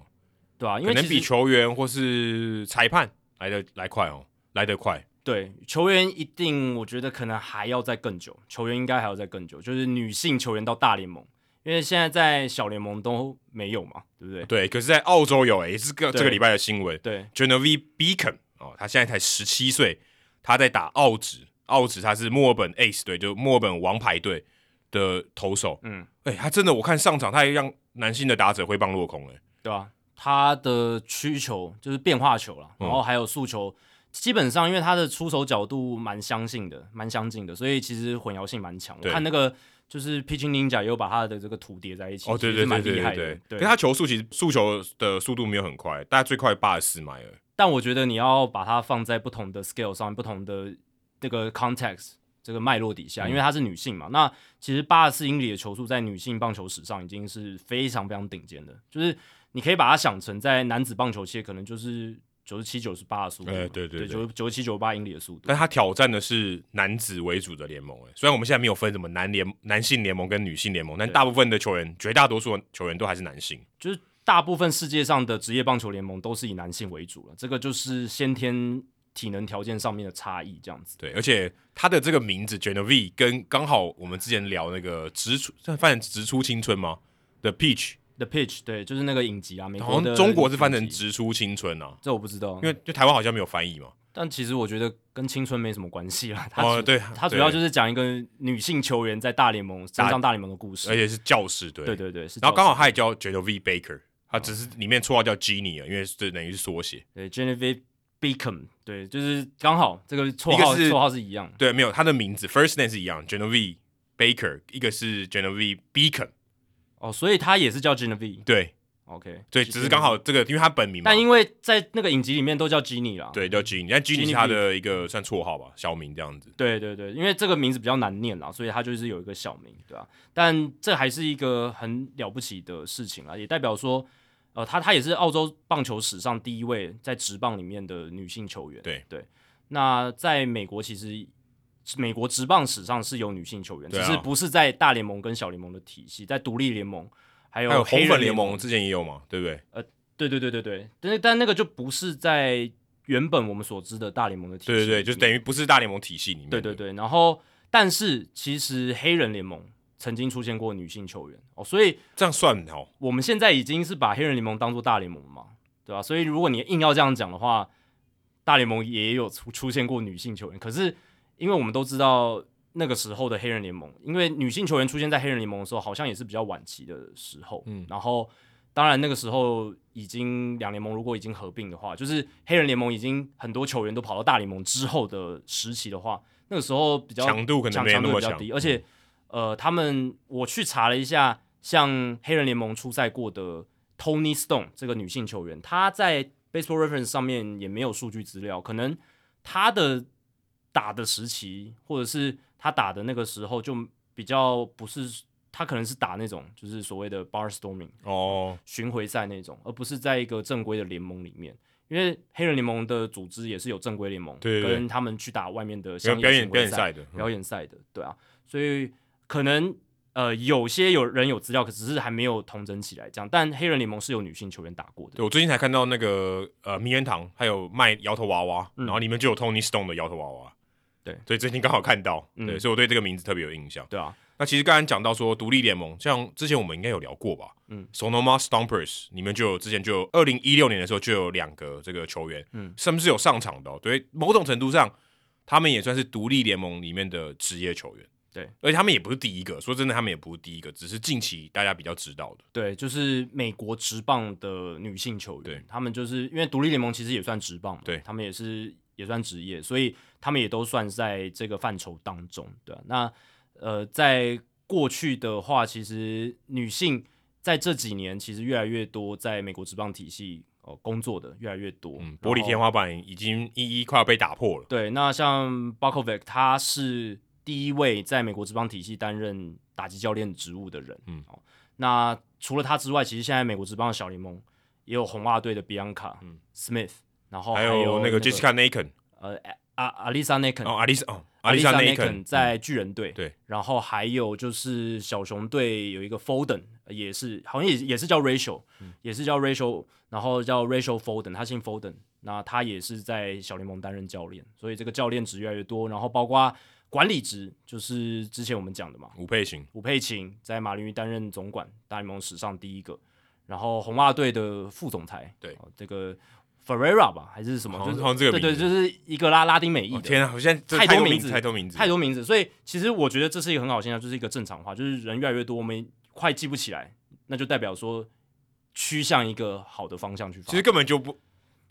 对啊，因为可能比球员或是裁判来的来快哦，来得快。对，球员一定，我觉得可能还要再更久，球员应该还要再更久，就是女性球员到大联盟，因为现在在小联盟都没有嘛，对不对？对，可是在澳洲有诶，也是个这个礼拜的新闻。对，Genevieve Beacom。哦，他现在才十七岁，他在打澳职，澳职他是墨尔本 Ace 队，就墨尔本王牌队的投手。嗯，哎、欸，他真的，我看上场，他也让男性的打者挥棒落空，哎，对吧、啊？他的曲球就是变化球了，然后还有速球，嗯、基本上因为他的出手角度蛮相近的，蛮相近的，所以其实混淆性蛮强。我看那个就是 Pitching Ninja 也有把他的这个图叠在一起，哦，对对对对对对，对，可他球速其实速球的速度没有很快，大概最快八十四迈了。但我觉得你要把它放在不同的 scale 上，不同的这个 context 这个脉络底下，因为她是女性嘛。那其实八十四英里的球速在女性棒球史上已经是非常非常顶尖的，就是你可以把它想成在男子棒球界可能就是九十七、九十八的速度，对对对，九九十七、九十八英里的速度。但他挑战的是男子为主的联盟，哎，虽然我们现在没有分什么男联、男性联盟跟女性联盟，但大部分的球员，绝大多数球员都还是男性，就是。大部分世界上的职业棒球联盟都是以男性为主了，这个就是先天体能条件上面的差异，这样子。对，而且他的这个名字 Genevieve 跟刚好我们之前聊那个直出，翻译直出青春吗？The Peach。The Peach，对，就是那个影集啊，美国好像中国是翻成直出青春啊，这我不知道，因为就台湾好像没有翻译嘛。但其实我觉得跟青春没什么关系啦。他哦，对，他主要就是讲一个女性球员在大联盟升上大联盟的故事，而且是教师，对，对对对，然后刚好他也叫 Genevieve Baker。他只是里面绰号叫 Genie 啊，因为这等于是缩写。对，Genevieve Beacom，对，就是刚好这个绰号绰号是一样。对，没有他的名字 first name 是一样，Genevieve Baker，一个是 Genevieve Beacom。哦，所以他也是叫 Genevieve。对，OK，对，只是刚好这个，因为他本名嘛。但因为在那个影集里面都叫 Genie 啦。对，叫 Genie，但 Genie 是他的一个算绰号吧，小名这样子。对对对，因为这个名字比较难念啦，所以他就是有一个小名，对吧、啊？但这还是一个很了不起的事情啊，也代表说。呃，他他也是澳洲棒球史上第一位在职棒里面的女性球员。对对，那在美国其实美国职棒史上是有女性球员，啊、只是不是在大联盟跟小联盟的体系，在独立联盟还有还有红粉联盟之前也有嘛，对不对？呃，对对对对对，但是但那个就不是在原本我们所知的大联盟的体系，对对对，就等于不是大联盟体系里面。对对对，然后但是其实黑人联盟。曾经出现过女性球员哦，所以这样算哦。我们现在已经是把黑人联盟当做大联盟了嘛，对吧？所以如果你硬要这样讲的话，大联盟也有出出现过女性球员。可是因为我们都知道那个时候的黑人联盟，因为女性球员出现在黑人联盟的时候，好像也是比较晚期的时候。嗯，然后当然那个时候已经两联盟如果已经合并的话，就是黑人联盟已经很多球员都跑到大联盟之后的时期的话，那个时候比较强度可能没那么强，强度比较低，而且。呃，他们我去查了一下，像黑人联盟出赛过的 Tony Stone 这个女性球员，她在 Baseball Reference 上面也没有数据资料，可能她的打的时期，或者是她打的那个时候就比较不是，他可能是打那种就是所谓的 Barnstorming 哦，巡回赛那种，而不是在一个正规的联盟里面，因为黑人联盟的组织也是有正规联盟，对，对，对，跟他们去打外面的表演表演赛的表演赛的，对啊，所以可能呃有些有人有资料，可只是还没有统整起来这样。但黑人联盟是有女性球员打过的。对，我最近才看到那个呃名人堂还有卖摇头娃娃，嗯、然后里面就有 Tony Stone 的摇头娃娃。对，所以最近刚好看到，对，嗯、所以我对这个名字特别有印象。对啊，那其实刚才讲到说独立联盟，像之前我们应该有聊过吧？嗯，Sonoma Stompers 里面就有之前就有二零一六年的时候就有两个这个球员，嗯，甚至有上场的、哦。对，某种程度上，他们也算是独立联盟里面的职业球员。对，而且他们也不是第一个，说真的，他们也不是第一个，只是近期大家比较知道的。对，就是美国职棒的女性球员，对他们就是因为独立联盟其实也算职棒嘛，对他们也是。也算职业，所以他们也都算在这个范畴当中，对、啊、那呃，在过去的话，其实女性在这几年其实越来越多在美国职棒体系哦、呃、工作的越来越多，嗯，玻璃天花板已经一一快要被打破了。对，那像 Bukovic 他是第一位在美国职棒体系担任打击教练职务的人，嗯，哦，那除了他之外，其实现在美国职棒的小联盟也有红袜队的 Bianca、嗯、Smith。然后还有、那个、还有那个 Jessica Naken，呃，阿阿丽莎 Naken，哦，阿丽莎哦，阿丽莎 Naken 在巨人队、嗯，对，然后还有就是小熊队有一个 Foden，也是好像也也是叫 Rachel，、嗯、也是叫 Rachel，然后叫 Rachel Foden，他姓 Foden，那他也是在小联盟担任教练，所以这个教练职越来越多，然后包括管理职，就是之前我们讲的嘛，吴佩琴，吴佩琴在马林鱼担任总管，大联盟史上第一个，然后红袜队的副总裁，对，这个。Ferreira 吧，还是什么？就是这个对对，就是一个拉拉丁美裔的。哦、天啊，我现在太多名字，太多名字，太多名字。所以其实我觉得这是一个很好现象，就是一个正常化，就是人越来越多，我们快记不起来，那就代表说趋向一个好的方向去发。其实根本就不，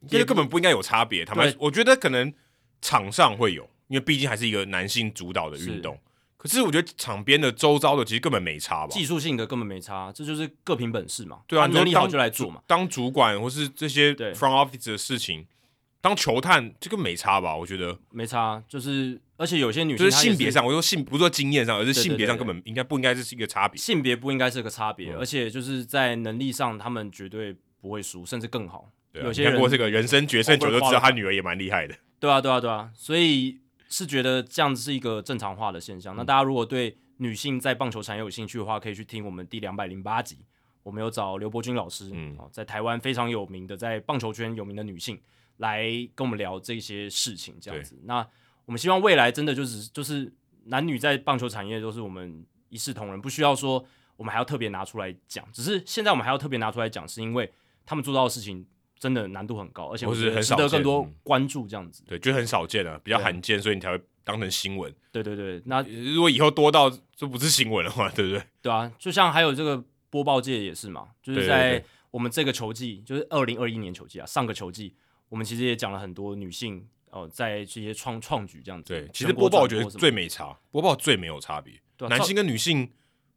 其实根本不应该有差别。他们我觉得可能场上会有，因为毕竟还是一个男性主导的运动。可是我觉得场边的周遭的其实根本没差吧，技术性的根本没差，这就是各凭本事嘛。对啊，能力好就来做嘛。当主管或是这些 front office 的事情。当球探这个没差吧？我觉得没差，就是而且有些女性就是性别上，我说性不是说经验上，而是性别上根本应该不应该是一个差别。性别不应该是个差别，而且就是在能力上，他们绝对不会输，甚至更好。对啊，有些人过这个人生决胜球都知道他女儿也蛮厉害的。对啊，对啊，对啊，所以是觉得这样子是一个正常化的现象。那大家如果对女性在棒球产业有兴趣的话，可以去听我们第两百零八集，我们有找刘伯君老师，嗯，在台湾非常有名的，在棒球圈有名的女性。来跟我们聊这些事情，这样子。那我们希望未来真的就是就是男女在棒球产业都是我们一视同仁，不需要说我们还要特别拿出来讲。只是现在我们还要特别拿出来讲，是因为他们做到的事情真的难度很高，而且我是很少得更多关注这样子。对，就很少见啊，比较罕见，所以你才会当成新闻。对对对，那如果以后多到就不是新闻的话，对不对？对啊，就像还有这个播报界也是嘛，就是在我们这个球季，就是二零二一年球季啊，上个球季。我们其实也讲了很多女性哦、呃，在这些创创举这样子。对，其实播报我觉得最没差，播报最没有差别。男性跟女性，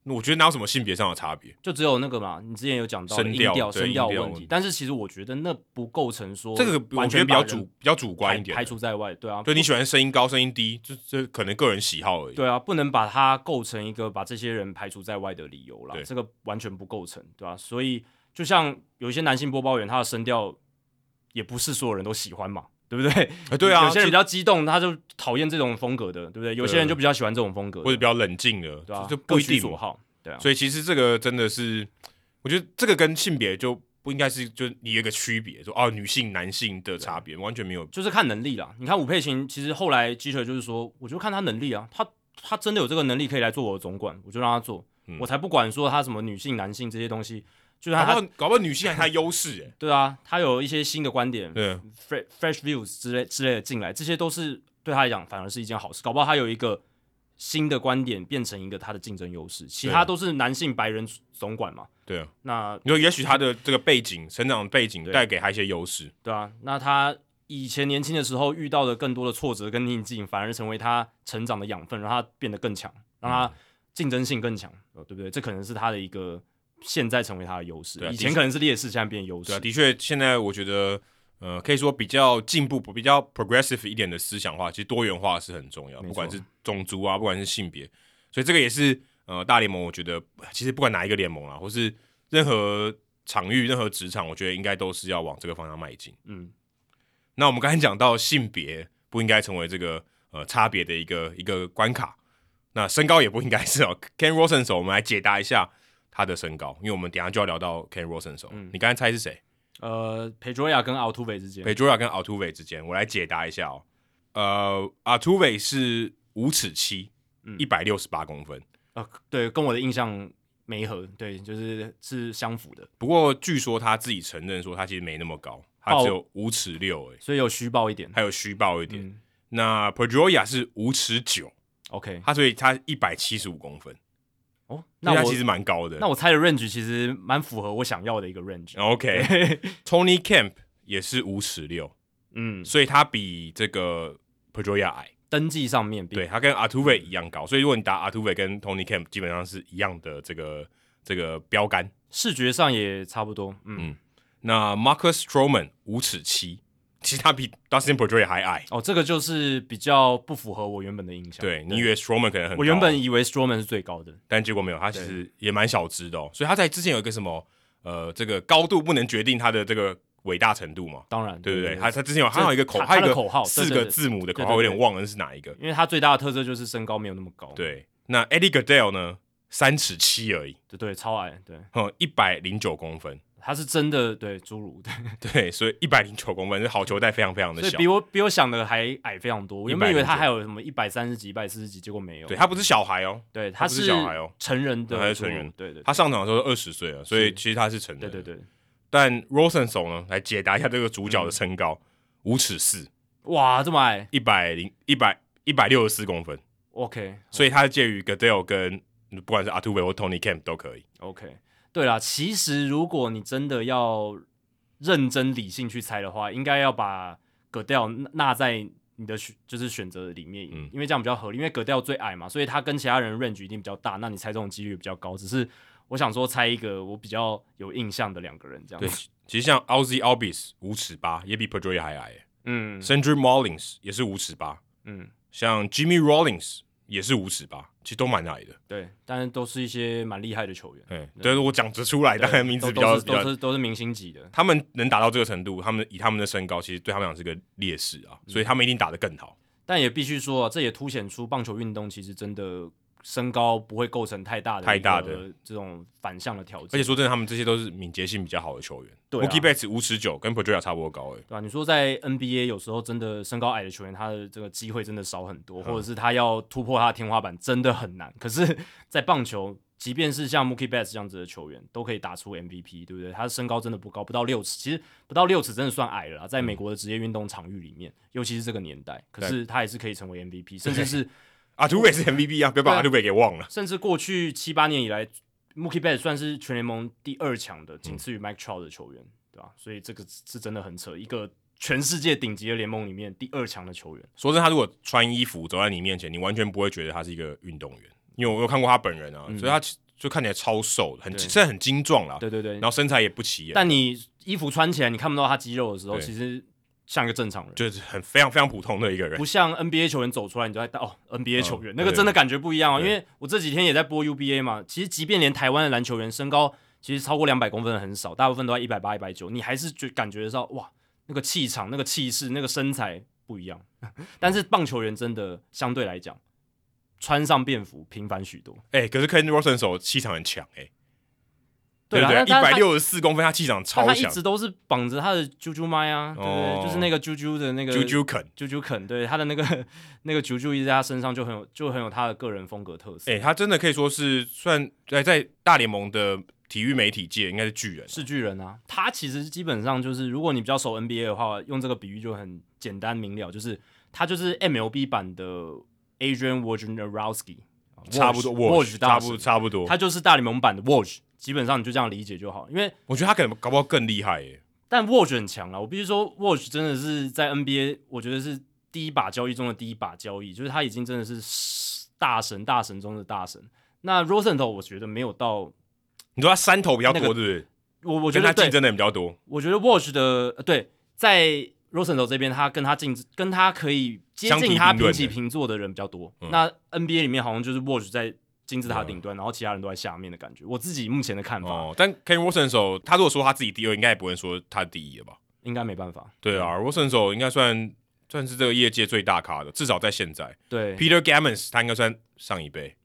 我觉得哪有什么性别上的差别？就只有那个嘛，你之前有讲到声调、声调问题。但是其实我觉得那不构成说这个，我觉得比较主比较主观一点，排除在外。对啊，对你喜欢声音高、声音低，就这可能个人喜好而已。对啊，不能把它构成一个把这些人排除在外的理由啦。这个完全不构成，对吧、啊？所以就像有一些男性播报员，他的声调。也不是所有人都喜欢嘛，对不对？欸、对啊，有些人比较激动，他就讨厌这种风格的，对不对？有些人就比较喜欢这种风格，或者比较冷静的，对啊，就不一定所好，对啊。所以其实这个真的是，我觉得这个跟性别就不应该是就你有一个区别，说哦，女性男性的差别完全没有，就是看能力啦。你看吴佩琴，其实后来记者就是说，我就看他能力啊，他他真的有这个能力可以来做我的总管，我就让他做，嗯、我才不管说他什么女性男性这些东西。就是他，搞不好，女性还有优势哎。对啊，他有一些新的观点，对，fresh fresh views 之类之类的进来，这些都是对他来讲反而是一件好事。搞不好他有一个新的观点，变成一个他的竞争优势。其他都是男性白人总管嘛。对啊。那你说，也许他的这个背景、成长背景带给他一些优势。对啊。那他以前年轻的时候遇到的更多的挫折跟逆境，反而成为他成长的养分，让他变得更强，让他竞争性更强，对不对？这可能是他的一个。现在成为他的优势，以前可能是劣势，现在变优势。对啊，的确，现在我觉得，呃，可以说比较进步、比较 progressive 一点的思想化，其实多元化是很重要，不管是种族啊，不管是性别，所以这个也是呃大联盟，我觉得其实不管哪一个联盟啊，或是任何场域、任何职场，我觉得应该都是要往这个方向迈进。嗯，那我们刚才讲到性别不应该成为这个呃差别的一个一个关卡，那身高也不应该是哦。Ken Rosenthal，我们来解答一下他的身高，因为我们等下就要聊到 Ken。嗯，你刚才猜是谁？呃，Pedroia 跟 Altuve 之间，Pedroia 跟 Altuve 之间，我来解答一下哦。呃，Altuve 是五尺七，一百六十八公分。呃，对，跟我的印象没合，对，就是是相符的。不过据说他自己承认说他其实没那么高，他只有五尺六，哎，所以有虚报一点，还有虚报一点。嗯、那 Pedroia 是五尺九，OK，他所以他一百七十五公分。哦，那他其实蛮高的。那我猜的 range 其实蛮符合我想要的一个 range。OK，Tony Camp 也是五尺六，嗯，所以他比这个 Pedroia 矮。登记上面，对，他跟 Artuve 一样高，所以如果你打 Artuve 跟 Tony Camp 基本上是一样的这个这个标杆，视觉上也差不多。嗯，嗯那 Marcus Stroman 五尺七，其实他比 Dustin Pedroia 还矮。哦，这个就是比较不符合我原本的印象。对，你以为 Stroman 可能很高，我原本以为 Stroman 是最高的，但结果没有，他其实也蛮小只的哦。所以他在之前有一个什么呃，这个高度不能决定他的这个。伟大程度嘛，当然，对不对？他他之前有还有一个口，还有一个口号，四个字母的口号，有点忘了是哪一个。因为他最大的特色就是身高没有那么高。对，那 Eddie Gaedel 呢？三尺七而已，对对，超矮，对，一百零九公分。他是真的对侏儒，对 对，所以一百零九公分，这好球带非常非常的小，比我比我想的还矮非常多。我原本以为他还有什么一百三十几、一百四十几，结果没有。对，他不是小孩哦，对，他是小孩哦，成人的，他是成人。对对，他上场的时候二十岁了，所以其实他是成人。对对对。但 Rosenthal 呢？来解答一下这个主角的身高，五尺四，哇，这么矮，一百零一百一百六十四公分。OK，所以他介于 Gaedel 跟不管是 Artuve 或 Tony Kemp 都可以。OK，对啦，其实如果你真的要认真理性去猜的话，应该要把 Gaedel 纳在你的选就是选择里面，嗯，因为这样比较合理。因为 Gaedel 最矮嘛，所以他跟其他人 range 一定比较大，那你猜中的几率比较高。只是我想说，猜一个我比较有印象的两个人，这样。对，其实像 Ozzie Albies 五尺八，也比 Pedroia 还矮。嗯，Cedric Mullins 也是五尺八。嗯，像 Jimmy Rollins 也是五尺八，其实都蛮矮的。对，但是都是一些蛮厉害的球员。对，对，我讲得出来，当然名字比较都是都是明星级的。他们能打到这个程度，他们以他们的身高，其实对他们讲是个劣势啊，所以他们一定打得更好。但也必须说啊，这也凸显出棒球运动其实真的。身高不会构成太大的太大的这种反向的条件，而且说真的，他们这些都是敏捷性比较好的球员。对，Mookie Betts 五尺九，跟 Pedroia 差不多高诶。对啊，你说在 NBA 有时候真的身高矮的球员，他的这个机会真的少很多，或者是他要突破他的天花板真的很难。可是，在棒球，即便是像 Mookie Betts 这样子的球员，都可以打出 MVP，对不对？他的身高真的不高，不到六尺，其实不到六尺真的算矮了。在美国的职业运动场域里面，尤其是这个年代，可是他也是可以成为 MVP，甚至是。阿图韦是 MVP 啊，不要把阿图韦给忘了。甚至过去七八年以来，Mookie Betts 算是全联盟第二强的，仅次于 Mike Trout 的球员，嗯、对吧？所以这个是真的很扯，一个全世界顶级的联盟里面第二强的球员。说真的，他如果穿衣服走在你面前，你完全不会觉得他是一个运动员，因为我有看过他本人啊，嗯、所以他就看起来超瘦，很虽然很精壮啦，对对对，然后身材也不起眼。但你衣服穿起来，你看不到他肌肉的时候，其实。像一个正常人，就是很非常非常普通的一个人，不像 NBA 球员走出来，你就在哦，NBA 球员、哦、那个真的感觉不一样啊。因为我这几天也在播 UBA 嘛，其实即便连台湾的篮球员身高其实超过两百公分的很少，大部分都在一百八、一百九，你还是觉感觉得到哇，那个气场、那个气势、那个身材不一样。但是棒球员真的相对来讲，穿上便服平凡许多。哎、欸，可是 Ken Rosenthal 气场很强哎、欸。对对，一百六十四公分，他气场超强。他一直都是绑着他的啾啾麦啊，对不对？就是那个啾啾的那个啾啾肯，啾啾肯，对他的那个 那个啾啾一直在他身上就很有就很有他的个人风格特色。哎，他真的可以说是算在在大联盟的体育媒体界应该是巨人，是巨人啊。他其实基本上就是，如果你比较熟 NBA 的话，用这个比喻就很简单明了，就是他就是 MLB 版的 Adrian Wojnarowski，差不多 Watch 差不多差不多，他就是大联盟版的 Watch，。基本上你就这样理解就好，因为我觉得他可能搞不好更厉害耶。但 Watch 很强啊，我必须说 Watch 真的是在 NBA，我觉得是第一把交易中的第一把交易，就是他已经真的是大神大神中的大神。那 Rosenthal 我觉得没有到，你说他山头比较多，对不对？我我觉得他竞争的也比较多。我觉得 Watch 的对，在 Rosenthal 这边，他跟他竞争，跟他可以接近他平起平坐的人比较多。那 NBA 里面好像就是 Watch 在。金字塔顶端，然后其他人都在下面的感觉。我自己目前的看法，哦、但 Ken Rosenthal 他如果说他自己第二，应该也不会说他第一了吧？应该没办法。对啊，Rosenthal 应该算算是这个业界最大咖的，至少在现在。对，Peter Gammons 他应该算上一辈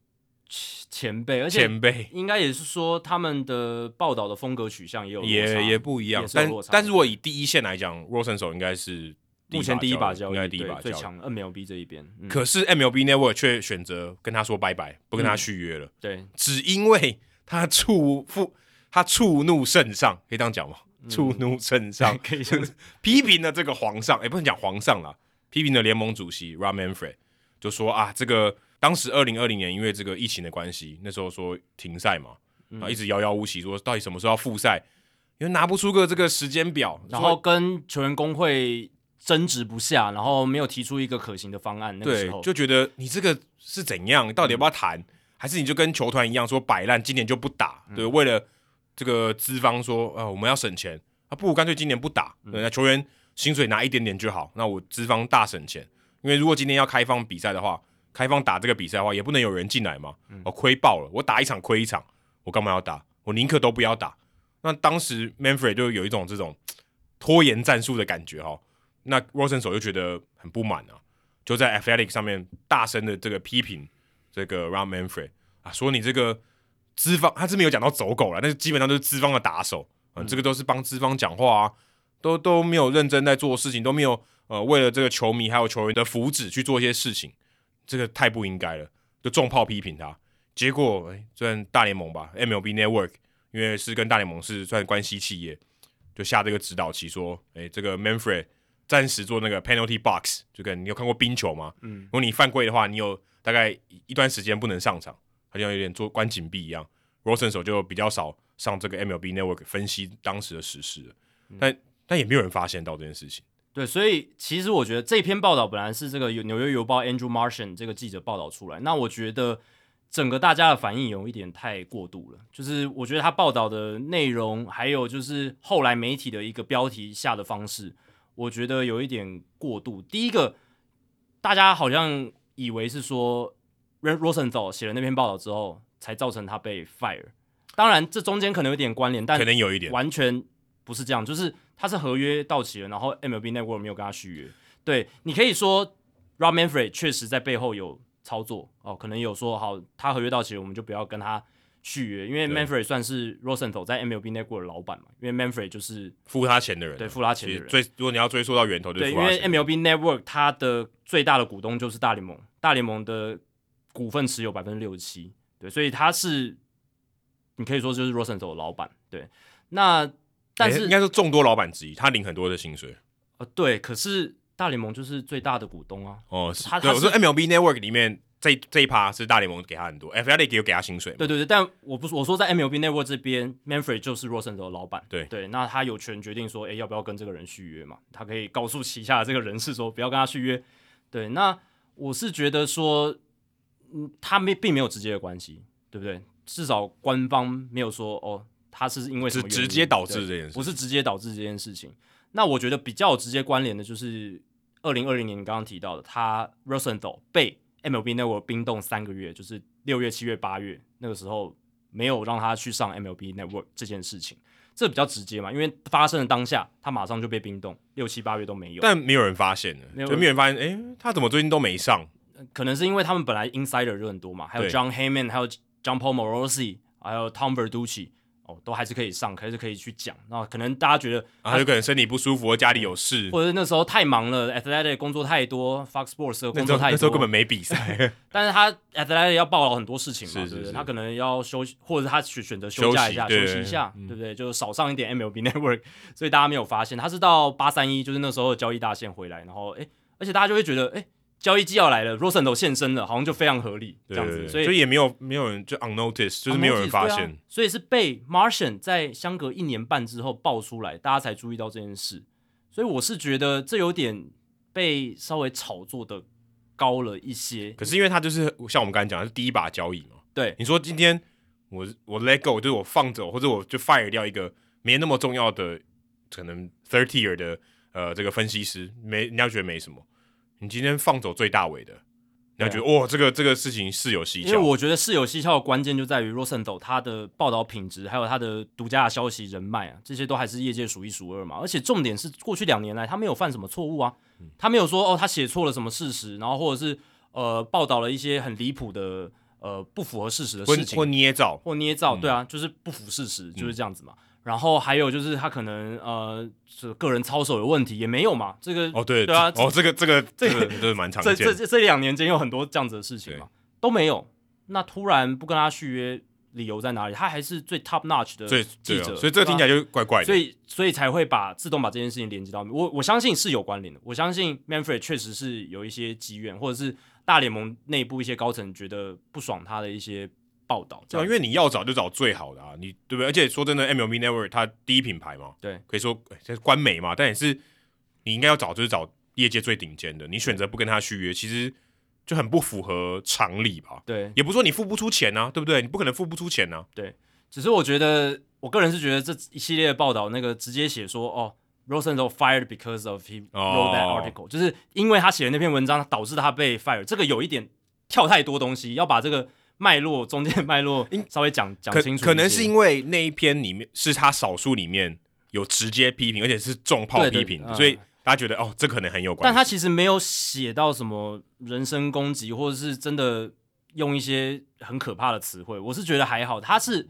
前辈，而且前辈应该也是说他们的报道的风格取向也有也也不一样。但但是如果以第一线来讲，Rosenthal 应该是。目前第一把交易，应该第一把最强 MLB 这一边，嗯、可是 MLB Network 却选择跟他说拜拜，不跟他续约了。嗯、对，只因为他触负，他触怒圣上，可以这样讲吗？触、嗯、怒圣上，可以这样批评了这个皇上，也、欸、不能讲皇上啦，批评了联盟主席 Rob Manfred，就说啊，这个当时二零二零年因为这个疫情的关系，那时候说停赛嘛，然后一直遥遥无期，说到底什么时候要复赛，因为拿不出个这个时间表，然后跟球员工会。争执不下，然后没有提出一个可行的方案。那个时候，就觉得你这个是怎样？到底要不要谈？嗯、还是你就跟球团一样说摆烂，今年就不打？对，嗯、为了这个资方说啊、呃，我们要省钱，啊，不如干脆今年不打。那球员薪水拿一点点就好。那我资方大省钱，因为如果今天要开放比赛的话，开放打这个比赛的话，也不能有人进来嘛。我、哦、亏爆了，我打一场亏一场，我干嘛要打？我宁可都不要打。那当时 Manfred 就有一种这种拖延战术的感觉哈。那 Rosenthal 就觉得很不满啊，就在 Athletic 上面大声的这个批评这个 Rob Manfred 啊，说你这个资方，他这边有讲到走狗了，但是基本上都是资方的打手啊，嗯、这个都是帮资方讲话啊，都都没有认真在做事情，都没有呃为了这个球迷还有球员的福祉去做一些事情，这个太不应该了，就重炮批评他，结果哎，算大联盟吧，MLB Network，因为是跟大联盟是算关系企业，就下这个指导棋说，哎，这个 Manfred。暂时做那个 penalty box，就跟你有看过冰球吗？嗯，如果你犯规的话，你有大概一段时间不能上场，好像有点做关紧闭一样。Rosenthal 就比较少上这个 MLB Network 分析当时的时事但但也没有人发现到这件事情。对，所以其实我觉得这篇报道本来是这个纽约邮报 Andrew Marchand 这个记者报道出来，那我觉得整个大家的反应有一点太过度了，就是我觉得他报道的内容，还有就是后来媒体的一个标题下的方式。我觉得有一点过度。第一个，大家好像以为是说，Rosenthal 写了那篇报道之后，才造成他被 fire。当然，这中间可能有点关联，但可能有一点，完全不是这样。就是他是合约到期了，然后 MLB Network 没有跟他续约。对，你可以说 Rob Manfred 确实在背后有操作哦，可能有说好，他合约到期了，我们就不要跟他。续约，因为 Manfred 算是 Rosenthal 在 MLB Network 的老板嘛，因为 Manfred 就是付他钱的人，对，付他钱的人。追，如果你要追溯到源头，对，因为 MLB Network 它的最大的股东就是大联盟，大联盟的股份持有百分之六十七，对，所以他是你可以说就是 Rosenthal 的老板，对。那但是、欸、应该是众多老板之一，他领很多的薪水。呃，对，可是大联盟就是最大的股东啊。哦，他他是我说 MLB Network 里面。这这一趴是大联盟给他很多，Athletic 有给他薪水。对对对，但我不是我说在 MLB Network 这边，Manfred 就是 Rosenthal 的老板。对对，那他有权决定说，哎，要不要跟这个人续约嘛？他可以 告诉旗下的这个人事说，不要跟他续约。对，那我是觉得说，嗯，他没并没有直接的关系，对不对？至少官方没有说，哦，他是因为什么直接导致这件事，不是直接导致这件事情。那我觉得比较有直接关联的就是二零二零年你刚刚提到的，他 Rosenthal 被。MLB Network 冰冻三个月，就是六月、七月、八月那个时候没有让他去上 MLB Network 这件事情，这比较直接嘛，因为发生的当下他马上就被冰冻，六七八月都没有，但没有人发现呢，就没有人发现，诶，他怎么最近都没上？可能是因为他们本来 Insider 就很多嘛，还有 John Heyman，还有 John Paul Morosi，还有 Tom Verducci。都还是可以上，还是可以去讲。那可能大家觉得，啊，有可能身体不舒服，或家里有事，或者那时候太忙了，Athletic 工作太多，Fox Sports 的工作太多，那时候根本没比赛。但是他 Athletic 要报道很多事情嘛，对不对？他可能要休息，或者他选选择休假一下，休息一下，对不对？就少上一点 MLB Network，所以大家没有发现，他是到八三一，就是那时候的交易大限回来，然后哎，而且大家就会觉得，哎。交易季要来了，Rosenthal 现身了，好像就非常合理这样子，所以所以也没有没有人就 unnoticed，就是没有人发现，啊、所以是被 Marchand 在相隔一年半之后爆出来，大家才注意到这件事。所以我是觉得这有点被稍微炒作的高了一些。可是因为他就是像我们刚才讲的是第一把交易嘛，对，你说今天我我 let go 就是我放走或者我就 fire 掉一个没那么重要的可能 third tier 的呃这个分析师，没人家觉得没什么。你今天放走最大尾的，你要觉得哇，这个这个事情是有蹊跷。因为我觉得是有蹊跷的关键就在于 Rosenthal 他的报道品质，还有他的独家的消息人脉啊，这些都还是业界数一数二嘛。而且重点是，过去两年来他没有犯什么错误啊，他没有说哦，他写错了什么事实，然后或者是呃报道了一些很离谱的呃不符合事实的事情，或捏造，或捏造，对啊，就是不符事实，就是这样子嘛。嗯然后还有就是他可能呃，是个人操守有问题，也没有嘛。这个哦，对对啊，哦，这个这个这个都是蛮常见的。这这这两年间有很多这样子的事情嘛，都没有。那突然不跟他续约，理由在哪里？他还是最 top notch 的记者，所以这个听起来就怪怪的。所以所以才会把自动把这件事情连接到我，我相信是有关联的。我相信 Manfred 确实是有一些积怨，或者是大联盟内部一些高层觉得不爽他的一些。报道对，因为你要找就找最好的啊，你对不对？而且说真的，MLB Network 它第一品牌嘛，对，可以说这是官媒嘛，但也是你应该要找就是找业界最顶尖的。你选择不跟他续约，其实就很不符合常理吧？对，也不是说你付不出钱啊，对不对？你不可能付不出钱啊。对，只是我觉得，我个人是觉得这一系列的报道，那个直接写说哦，Rosenthal fired because of he wrote that article，、哦、就是因为他写的那篇文章导致他被 fire，这个有一点跳太多东西，要把这个。脉络中间脉络稍微讲讲清楚，可能是因为那一篇里面是他少数里面有直接批评，而且是重炮批评，所以大家觉得哦，这可能很有关。但他其实没有写到什么人身攻击，或者是真的用一些很可怕的词汇。我是觉得还好，他是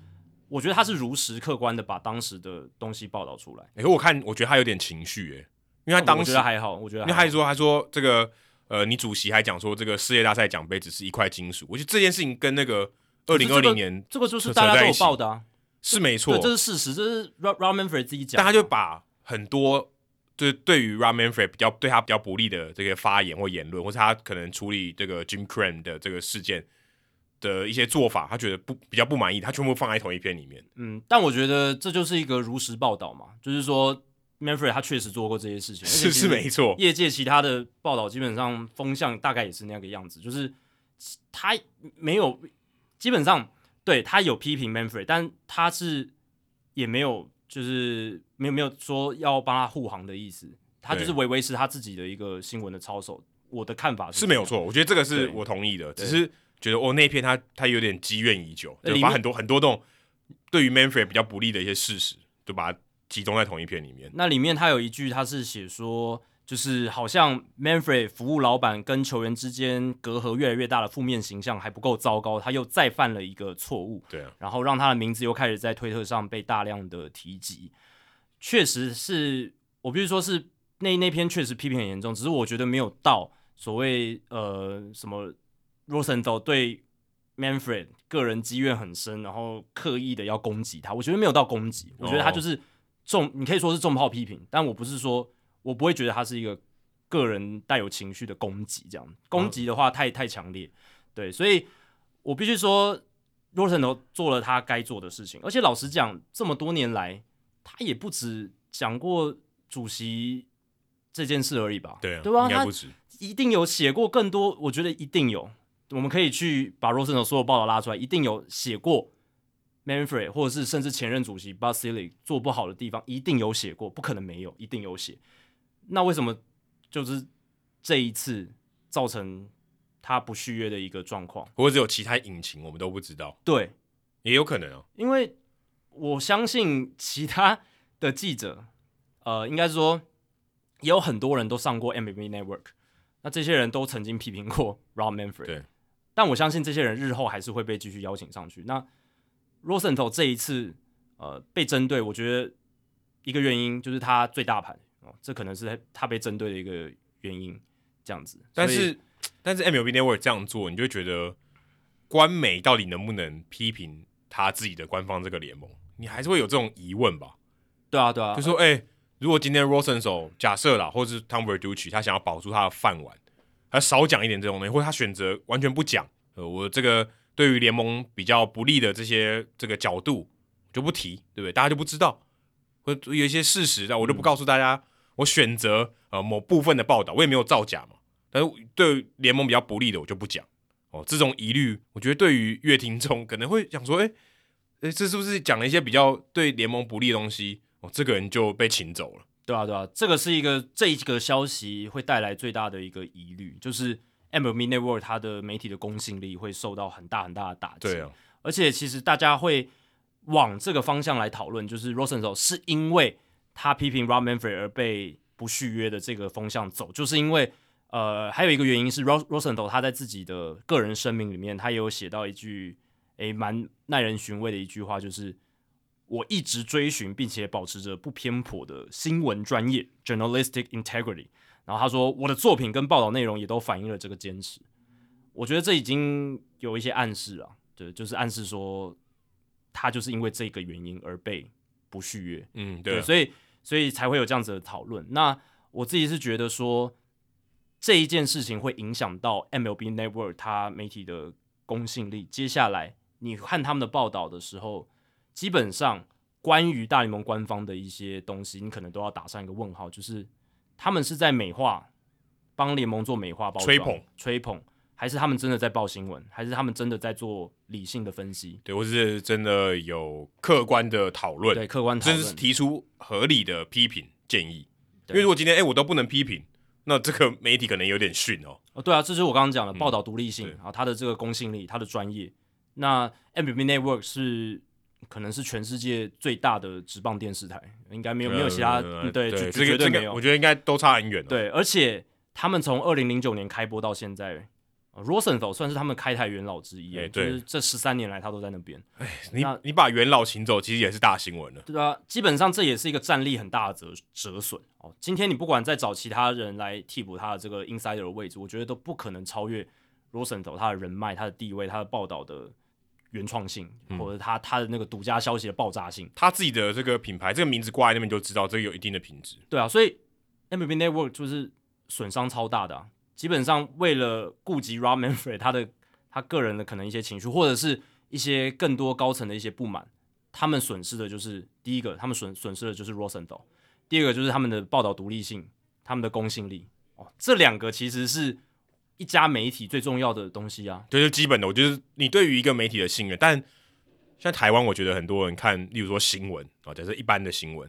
我觉得他是如实客观的把当时的东西报道出来。哎、欸，我看我觉得他有点情绪，哎，因为他当时还好，我觉得，因为他还说他说这个。呃，你主席还讲说，这个世界大赛奖杯只是一块金属。我觉得这件事情跟那个二零二零年这个就是大家都有报的啊，是没错，这是事实，这是 Rob Manfred 自己讲。但他就把很多就是对于 Rob Manfred 比较对他比较不利的这个发言或言论，或是他可能处理这个 Jim Crane 的这个事件的一些做法，他觉得不比较不满意，他全部放在同一篇里面。嗯，但我觉得这就是一个如实报道嘛，就是说。Manfred 他确实做过这些事情，是是没错。业界其他的报道基本上风向大概也是那个样子，就是他没有基本上对他有批评 Manfred，但他是也没有就是没有没有说要帮他护航的意思，他就是维维持他自己的一个新闻的操守。我的看法是，是没有错，我觉得这个是我同意的，只是觉得哦那篇他他有点积怨已久，就把很多很多这种对于 Manfred 比较不利的一些事实，就把它。集中在同一篇里面。那里面他有一句，他是写说，就是好像 Manfred 服务老板跟球员之间隔阂越来越大的负面形象还不够糟糕，他又再犯了一个错误。对啊，然后让他的名字又开始在推特上被大量的提及。确实是我必须说是那那篇确实批评很严重，只是我觉得没有到所谓呃什么 Rosenthal 对 Manfred 个人积怨很深，然后刻意的要攻击他。我觉得没有到攻击，我觉得他就是。重，你可以说是重炮批评，但我不是说，我不会觉得他是一个个人带有情绪的攻击，这样攻击的话太太强烈，对，所以我必须说，Rosenthal 做了他该做的事情，而且老实讲，这么多年来，他也不止讲过主席这件事而已吧？对啊，对吧？他一定有写过更多，我觉得一定有，我们可以去把 Rosenthal 所有报道拉出来，一定有写过。Manfred 或者是甚至前任主席 Bud Selig 做不好的地方，一定有写过，不可能没有，一定有写。那为什么就是这一次造成他不续约的一个状况？或者有其他隐情，我们都不知道。对，也有可能哦。因为我相信其他的记者，呃，应该是说也有很多人都上过 MLB Network，那这些人都曾经批评过 Rob Manfred。对，但我相信这些人日后还是会被继续邀请上去。那 Rosenthal 这一次，呃，被针对，我觉得一个原因就是他最大盘哦，这可能是他被针对的一个原因，这样子。但是，但是 MLB Network 这样做，你就会觉得官媒到底能不能批评他自己的官方这个联盟？你还是会有这种疑问吧？对啊，对啊，就说，哎、欸，如果今天 Rosenthal 假设啦，或者是 Tom Verducci 他想要保住他的饭碗，他少讲一点这种东西，或者他选择完全不讲，呃，我这个。对于联盟比较不利的这些这个角度就不提，对不对？大家就不知道，或有一些事实，我就不告诉大家。嗯、我选择呃某部分的报道，我也没有造假嘛。但是对于联盟比较不利的，我就不讲。哦，这种疑虑，我觉得对于乐听众可能会想说，哎，哎，这是不是讲了一些比较对联盟不利的东西？哦，这个人就被请走了。对啊，对啊，这个是一个这一个消息会带来最大的一个疑虑，就是。MLB Network 它的媒体的公信力会受到很大很大的打击。对啊，而且其实大家会往这个方向来讨论，就是 Rosenthal 是因为他批评 Rob Manfred 而被不续约的这个风向走，就是因为呃还有一个原因是 Rosenthal 他在自己的个人声明里面，他也有写到一句诶蛮耐人寻味的一句话，就是。我一直追寻并且保持着不偏颇的新闻专业 （journalistic integrity）。然后他说，我的作品跟报道内容也都反映了这个坚持。我觉得这已经有一些暗示了，对，就是暗示说他就是因为这个原因而被不续约。嗯，对，对，所以所以才会有这样子的讨论。那我自己是觉得说这一件事情会影响到 MLB Network 它媒体的公信力。接下来你看他们的报道的时候。基本上，关于大联盟官方的一些东西，你可能都要打上一个问号，就是他们是在美化，帮联盟做美化包装、吹捧、吹捧，还是他们真的在报新闻，还是他们真的在做理性的分析？对，或是真的有客观的讨论，对，客观讨论，甚至是提出合理的批评建议。因为如果今天哎我都不能批评，那这个媒体可能有点逊哦。哦，对啊，这就是我刚刚讲的报道独立性啊，它、嗯、的这个公信力，它的专业。那 MLB Network 是。可能是全世界最大的职棒电视台，应该没有没有其他对，对，对，这个这个我觉得应该都差很远。对，而且他们从二零零九年开播到现在，Rosenthal 算是他们开台元老之一，欸、就是这十三年来他都在那边。哎，你你把元老请走，其实也是大新闻了。对啊，基本上这也是一个战力很大的折折损哦。今天你不管再找其他人来替补他的这个 insider 的位置，我觉得都不可能超越 Rosenthal 他的人脉、他的地位、他的报道的。原创性，或者他他的那个独家消息的爆炸性，他自己的这个品牌，这个名字挂在那边就知道这个有一定的品质。对啊，所以 MLB Network 就是损伤超大的啊。基本上为了顾及 Rob Manfred 他的他个人的可能一些情绪，或者是一些更多高层的一些不满，他们损失的就是第一个，他们损损失的就是 Rosenthal，第二个就是他们的报道独立性，他们的公信力。哦，这两个其实是。一家媒体最重要的东西啊，对，就基本的。我觉得你对于一个媒体的信任，但像台湾，我觉得很多人看，例如说新闻啊，假设一般的新闻，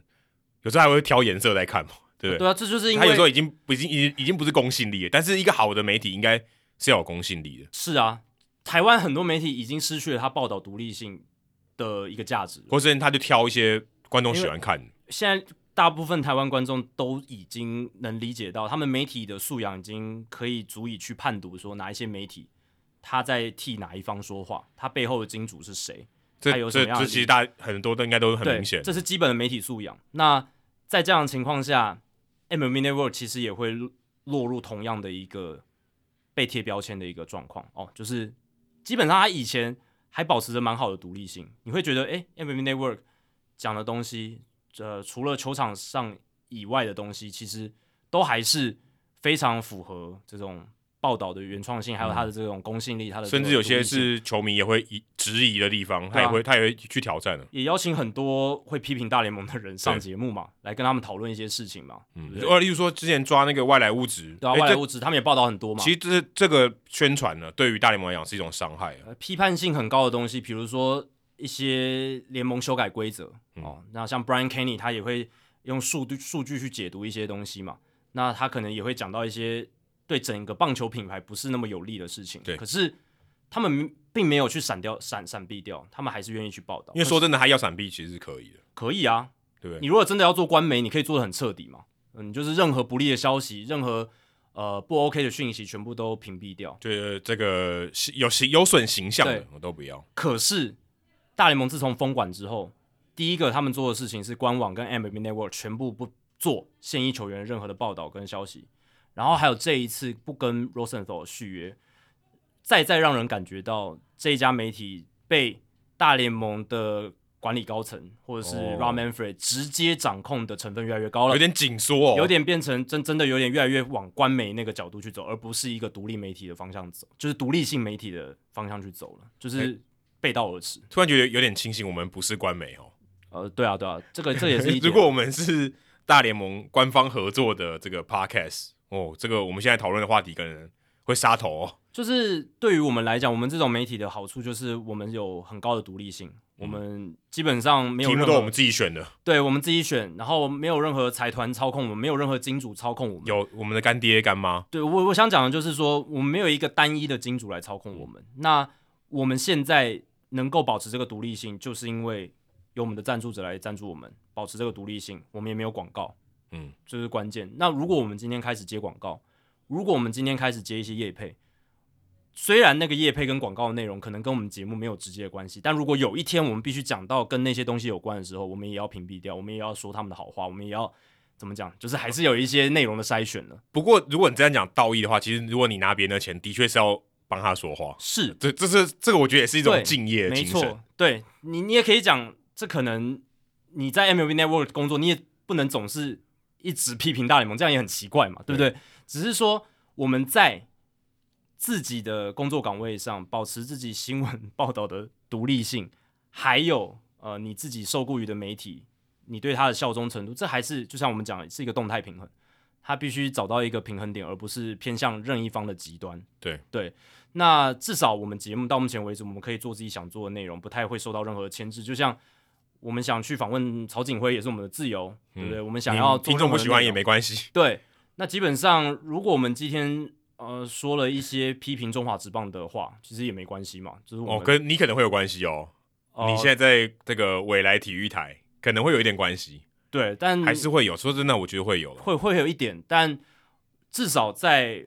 有时候还会挑颜色来看嘛，对不对？对啊，这就是因为他有时候已经不已经已经已经不是公信力了，但是一个好的媒体应该是要有公信力的。是啊，台湾很多媒体已经失去了他报道独立性的一个价值，或是他就挑一些观众喜欢看。现在。大部分台湾观众都已经能理解到，他们媒体的素养已经可以足以去判读说哪一些媒体他在替哪一方说话，他背后的金主是谁，他有什么样的。这其实大很多都应该都很明显，这是基本的媒体素养。那在这样的情况下，MLB Network 其实也会落入同样的一个被贴标签的一个状况哦，就是基本上他以前还保持着蛮好的独立性，你会觉得诶，MLB Network 讲的东西。呃，除了球场上以外的东西，其实都还是非常符合这种报道的原创性，还有它的这种公信力。它的甚至有些是球迷也会疑质疑的地方，他也会他也会去挑战的。也邀请很多会批评大联盟的人上节目嘛，来跟他们讨论一些事情嘛。嗯，呃，例如说之前抓那个外来物质，对啊，外来物质他们也报道很多嘛。其实这这个宣传呢，对于大联盟来讲是一种伤害啊。批判性很高的东西，比如说。一些联盟修改规则哦，那像 Brian Kenny 他也会用数据数据去解读一些东西嘛，那他可能也会讲到一些对整个棒球品牌不是那么有利的事情。对，可是他们并没有去闪掉闪闪避掉，他们还是愿意去报道。因为说真的，他要闪避其实是可以的。可以啊，对不对？你如果真的要做官媒，你可以做的很彻底嘛。嗯，就是任何不利的消息，任何呃不 OK 的讯息，全部都屏蔽掉。对，这个有形有损形象的，我都不要。可是。大联盟自从封馆之后，第一个他们做的事情是官网跟 MLB Network 全部不做现役球员任何的报道跟消息，然后还有这一次不跟 Rosenthal 续约，再再让人感觉到这一家媒体被大联盟的管理高层或者是 Rob Manfred 直接掌控的成分越来越高了，有点紧缩，哦有点变成真真的有点越来越往官媒那个角度去走，而不是一个独立媒体的方向走，就是独立性媒体的方向去走了，就是。欸背道而驰，突然觉得有点庆幸，我们不是官媒哦。呃，对啊，对啊，这个这也是一。如果我们是大联盟官方合作的这个 podcast 哦，这个我们现在讨论的话题可能会杀头哦。就是对于我们来讲，我们这种媒体的好处就是我们有很高的独立性，嗯、我们基本上没有任何题目都我们自己选的，对，我们自己选，然后没有任何财团操控我们，没有任何金主操控我们，有我们的干爹干妈。对我我想讲的就是说，我们没有一个单一的金主来操控我们。嗯、那我们现在能够保持这个独立性，就是因为有我们的赞助者来赞助我们，保持这个独立性。我们也没有广告，嗯，这是关键。那如果我们今天开始接广告，如果我们今天开始接一些业配。虽然那个业配跟广告的内容可能跟我们节目没有直接的关系，但如果有一天我们必须讲到跟那些东西有关的时候，我们也要屏蔽掉，我们也要说他们的好话，我们也要怎么讲？就是还是有一些内容的筛选的。不过，如果你这样讲道义的话，其实如果你拿别人的钱，的确是要帮他说话。是，这这是这个，我觉得也是一种敬业的精神。没错，对你，你也可以讲，这可能你在 MLB Network 工作，你也不能总是一直批评大联盟，这样也很奇怪嘛，对不对？对，只是说我们在。自己的工作岗位上保持自己新闻报道的独立性，还有呃你自己受雇于的媒体，你对他的效忠程度，这还是就像我们讲的是一个动态平衡，他必须找到一个平衡点，而不是偏向任一方的极端。对对，那至少我们节目到目前为止，我们可以做自己想做的内容，不太会受到任何的牵制。就像我们想去访问曹景辉，也是我们的自由，嗯、对不对？我们想要听众不喜欢也没关系。对，那基本上如果我们今天。呃，说了一些批评中华职棒的话，其实也没关系嘛。就是我哦，跟你可能会有关系哦。呃、你现在在这个未来体育台可能会有一点关系。对，但还是会有。说真的，我觉得会有，会会有一点。但至少在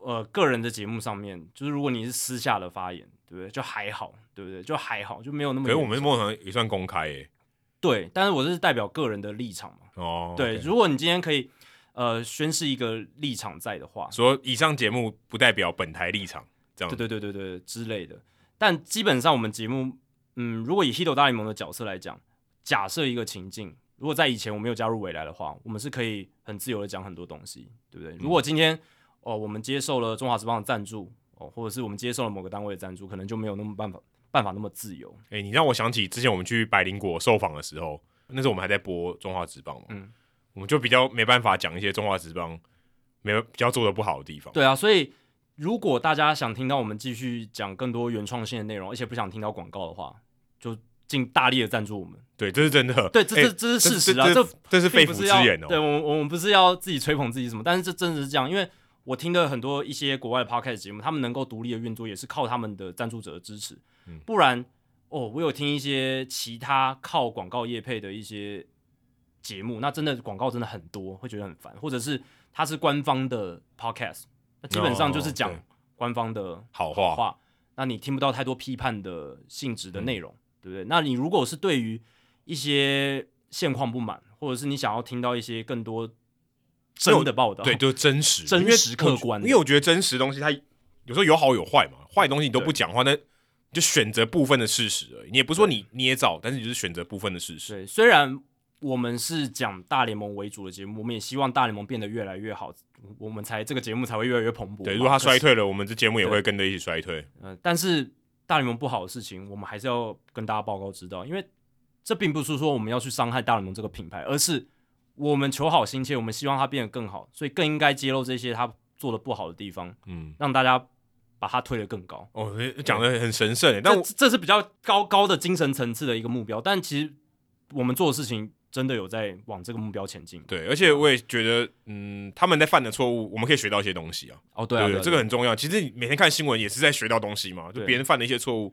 呃个人的节目上面，就是如果你是私下的发言，对不对？就还好，对不对？就还好，就没有那么。可是我们梦想也算公开耶。对，但是我这是代表个人的立场嘛。哦。对，okay. 如果你今天可以。呃，宣示一个立场在的话，说以上节目不代表本台立场，这样对对对对对之类的。但基本上我们节目，嗯，如果以 Hito 大联盟的角色来讲，假设一个情境，如果在以前我没有加入未来的话，我们是可以很自由的讲很多东西，对不对？嗯、如果今天哦，我们接受了中华职棒的赞助哦，或者是我们接受了某个单位的赞助，可能就没有那么办法办法那么自由。哎、欸，你让我想起之前我们去百灵果受访的时候，那时候我们还在播中华职棒嘛，嗯。我们就比较没办法讲一些中华职棒没有比较做的不好的地方。对啊，所以如果大家想听到我们继续讲更多原创性的内容，而且不想听到广告的话，就尽大力的赞助我们。对，这是真的。对，这这这是事实啊，这这，这是肺腑之言哦。对，我我们不是要自己吹捧自己什么，但是这真的是这样，因为我听的很多一些国外的 podcast 节目，他们能够独立的运作，也是靠他们的赞助者的支持。嗯，不然哦，我有听一些其他靠广告业配的一些。节目那真的广告真的很多，会觉得很烦，或者是它是官方的 podcast，那基本上就是讲官方的好话，那你听不到太多批判的性质的内容，嗯、对不对？那你如果是对于一些现况不满，或者是你想要听到一些更多真的报道，对，就是真实、真实客观，因为我觉得真实的东西它有时候有好有坏嘛，坏的东西你都不讲话，那就选择部分的事实而已。你也不是说你捏造，但是你就是选择部分的事实。对，虽然。我们是讲大联盟为主的节目，我们也希望大联盟变得越来越好，我们才这个节目才会越来越蓬勃。对，如果它衰退了，我们这节目也会跟着一起衰退。嗯、呃，但是大联盟不好的事情，我们还是要跟大家报告知道，因为这并不是说我们要去伤害大联盟这个品牌，而是我们求好心切，我们希望他变得更好，所以更应该揭露这些他做的不好的地方，嗯，让大家把他推得更高。哦，讲的很神圣，但这，这是比较高高的精神层次的一个目标，但其实我们做的事情。真的有在往这个目标前进。对，而且我也觉得，嗯，他们在犯的错误，我们可以学到一些东西啊。哦，对啊，对，这个很重要。其实你每天看新闻也是在学到东西嘛，就别人犯的一些错误，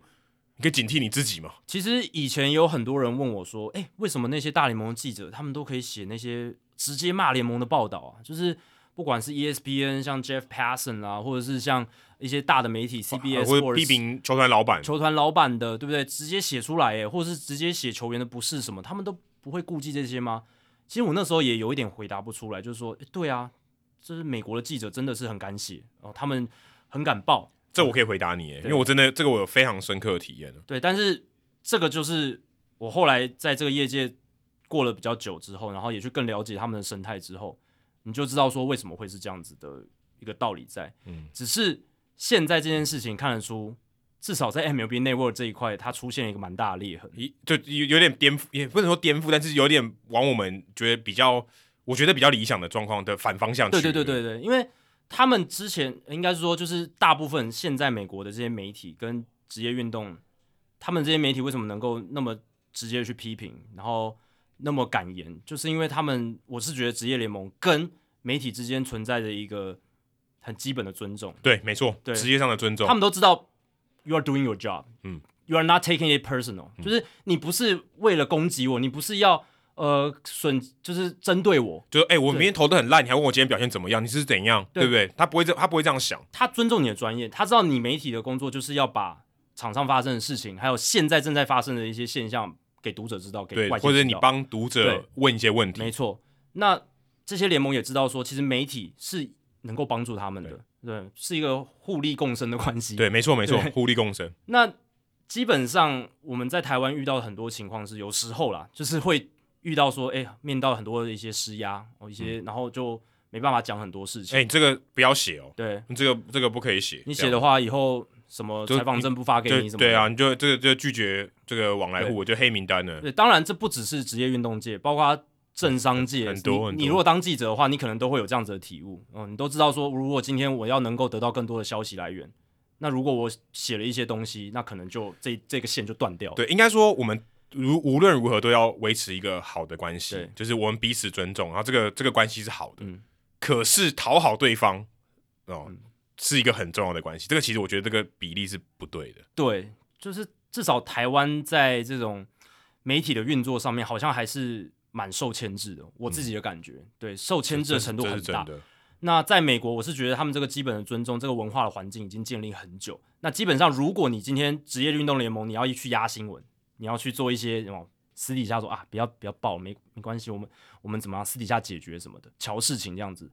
你可以警惕你自己嘛。其实以前有很多人问我说，哎，为什么那些大联盟的记者他们都可以写那些直接骂联盟的报道啊？就是不管是 ESPN 像 Jeff Passan 啊，或者是像一些大的媒体 CBS，或者批评球团老板、球团老板的，对不对？直接写出来，哎，或者是直接写球员的不是什么，他们都。不会顾忌这些吗？其实我那时候也有一点回答不出来，就是说，对啊，这是美国的记者真的是很敢写哦，他们很敢报。这我可以回答你，因为我真的这个我有非常深刻的体验。对，但是这个就是我后来在这个业界过了比较久之后，然后也去更了解他们的生态之后，你就知道说为什么会是这样子的一个道理在。嗯，只是现在这件事情看得出。至少在 MLB Network 这一块，它出现一个蛮大的裂痕，就有有点颠覆，也不能说颠覆，但是有点往我们觉得比较，我觉得比较理想的状况的反方向去。对对对对对，因为他们之前应该是说，就是大部分现在美国的这些媒体跟职业运动，他们这些媒体为什么能够那么直接去批评，然后那么敢言，就是因为他们，我是觉得职业联盟跟媒体之间存在着一个很基本的尊重。对，没错，对，职业上的尊重。他们都知道，you are doing your job，嗯，you are not taking it personal，、嗯、就是你不是为了攻击我，你不是要。呃，损就是针对我，就是哎、欸，我明天投的很烂，你还问我今天表现怎么样？你是怎样，对，对不对？他不会这，他不会这样想。他尊重你的专业，他知道你媒体的工作就是要把场上发生的事情，还有现在正在发生的一些现象给读者知道，给外界或者你帮读者问一些问题。没错，那这些联盟也知道说，其实媒体是能够帮助他们的，对，对，是一个互利共生的关系。对，没错，没错，互利共生。那基本上我们在台湾遇到很多情况是，有时候啦，就是会。遇到说，哎、欸，面到很多的一些施压，哦，一些，嗯、然后就没办法讲很多事情。哎、欸，你这个不要写哦，对，你这个这个不可以写。你写的话，以后什么采访证不发给你什么？对啊，你就这个就拒绝这个往来户，就黑名单了。对，当然这不只是职业运动界，包括政商界，很多。你如果当记者的话，你可能都会有这样子的体悟。嗯，你都知道说，如果今天我要能够得到更多的消息来源，那如果我写了一些东西，那可能就这这个线就断掉了。对，应该说我们。如无论如何都要维持一个好的关系，就是我们彼此尊重，然后这个这个关系是好的。嗯，可是讨好对方哦，嗯，是一个很重要的关系。这个其实我觉得这个比例是不对的。对，就是至少台湾在这种媒体的运作上面，好像还是蛮受牵制的。我自己的感觉，嗯，对，受牵制的程度很大。那在美国，我是觉得他们这个基本的尊重，这个文化的环境已经建立很久。那基本上，如果你今天职业运动联盟，你要一去压新闻。你要去做一些什么私底下说啊，不要不要报，没没关系，我们我们怎么样私底下解决什么的，乔事情这样子，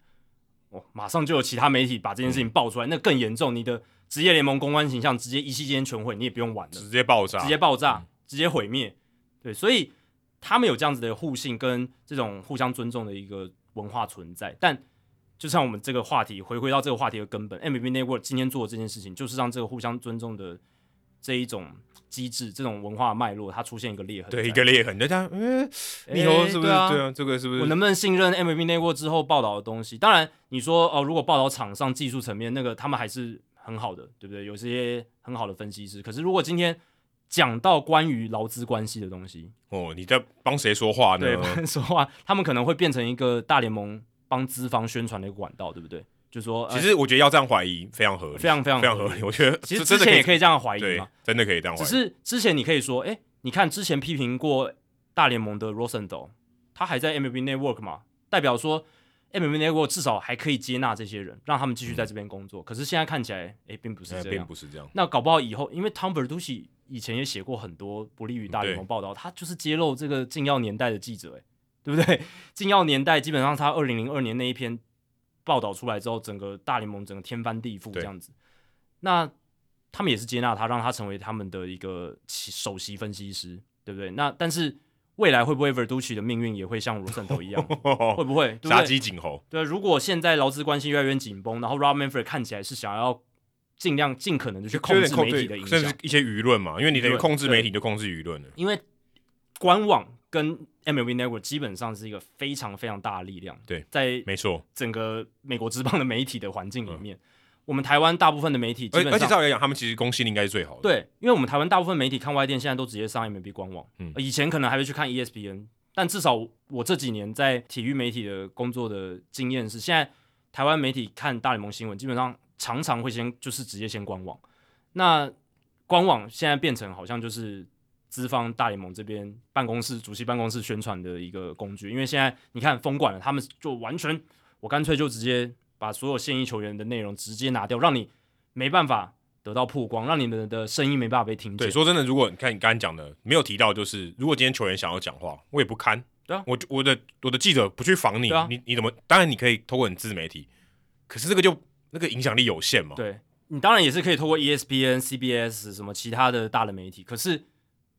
哦，马上就有其他媒体把这件事情爆出来，嗯、那更严重，你的职业联盟公关形象直接一夕间全毁，你也不用玩了，直接爆炸，直接爆炸，嗯、直接毁灭，对，所以他们有这样子的互信跟这种互相尊重的一个文化存在，但就像我们这个话题回归到这个话题的根本，MLB Network 今天做的这件事情，就是让这个互相尊重的这一种。机制这种文化脉络，它出现一个裂痕，对一个裂痕，大家嗯，你说是不是？对啊，对啊，这个是不是？我能不能信任 MLB Network 之后报道的东西？当然，你说哦，如果报道场上技术层面那个，他们还是很好的，对不对？有这些很好的分析师。可是，如果今天讲到关于劳资关系的东西，哦，你在帮谁说话呢？对，帮谁说话，他们可能会变成一个大联盟帮资方宣传的一个管道，对不对？就是说，其实我觉得要这样怀疑非常合理，非常非常非常合理。我觉得其实之前也可以这样怀疑嘛，真的可以这样怀疑。只是之前你可以说，哎，你看之前批评过大联盟的 Rosenthal，他还在 MLB Network 嘛，代表说 MLB Network 至少还可以接纳这些人，让他们继续在这边工作。可是现在看起来，哎，并不是这样，并不是这样。那搞不好以后，因为 Tom Berducci 以前也写过很多不利于大联盟报道，他就是揭露这个禁药年代的记者，哎，对不对？禁药年代基本上他二零零二年那一篇。报道出来之后，整个大联盟整个天翻地覆这样子，那他们也是接纳他，让他成为他们的一个首席分析师，对不对？那但是未来会不会 Verducci 的命运也会像罗森头一样？会不会杀鸡儆猴？对，如果现在劳资关系越来越紧绷，然后 Rob Manfred 看起来是想要尽量尽可能的去控制媒体的影响，甚至一些舆论嘛，因为你等于控制媒体就控制舆论了，因为官网。跟 MLB Network 基本上是一个非常非常大的力量。对，在没错，整个美国职棒的媒体的环境里面，我们台湾大部分的媒体基本上，而且照理来讲，他们其实公信力应该是最好的。对，因为我们台湾大部分媒体看外电，现在都直接上 MLB 官网。嗯，以前可能还会去看 ESPN，但至少我这几年在体育媒体的工作的经验是，现在台湾媒体看大联盟新闻，基本上常常会先就是直接先官网。那官网现在变成好像就是。资方大联盟这边办公室主席办公室宣传的一个工具，因为现在你看封馆了，他们就完全，我干脆就直接把所有现役球员的内容直接拿掉，让你没办法得到曝光，让你们的声音没办法被听见。对，说真的，如果你看你刚才讲的，没有提到，就是如果今天球员想要讲话，我也不看。对啊，我我的我的记者不去防你，啊、你你怎么？当然你可以透过你自媒体，可是这个就那个影响力有限嘛。对，你当然也是可以透过 ESPN、CBS 什么其他的大的媒体，可是。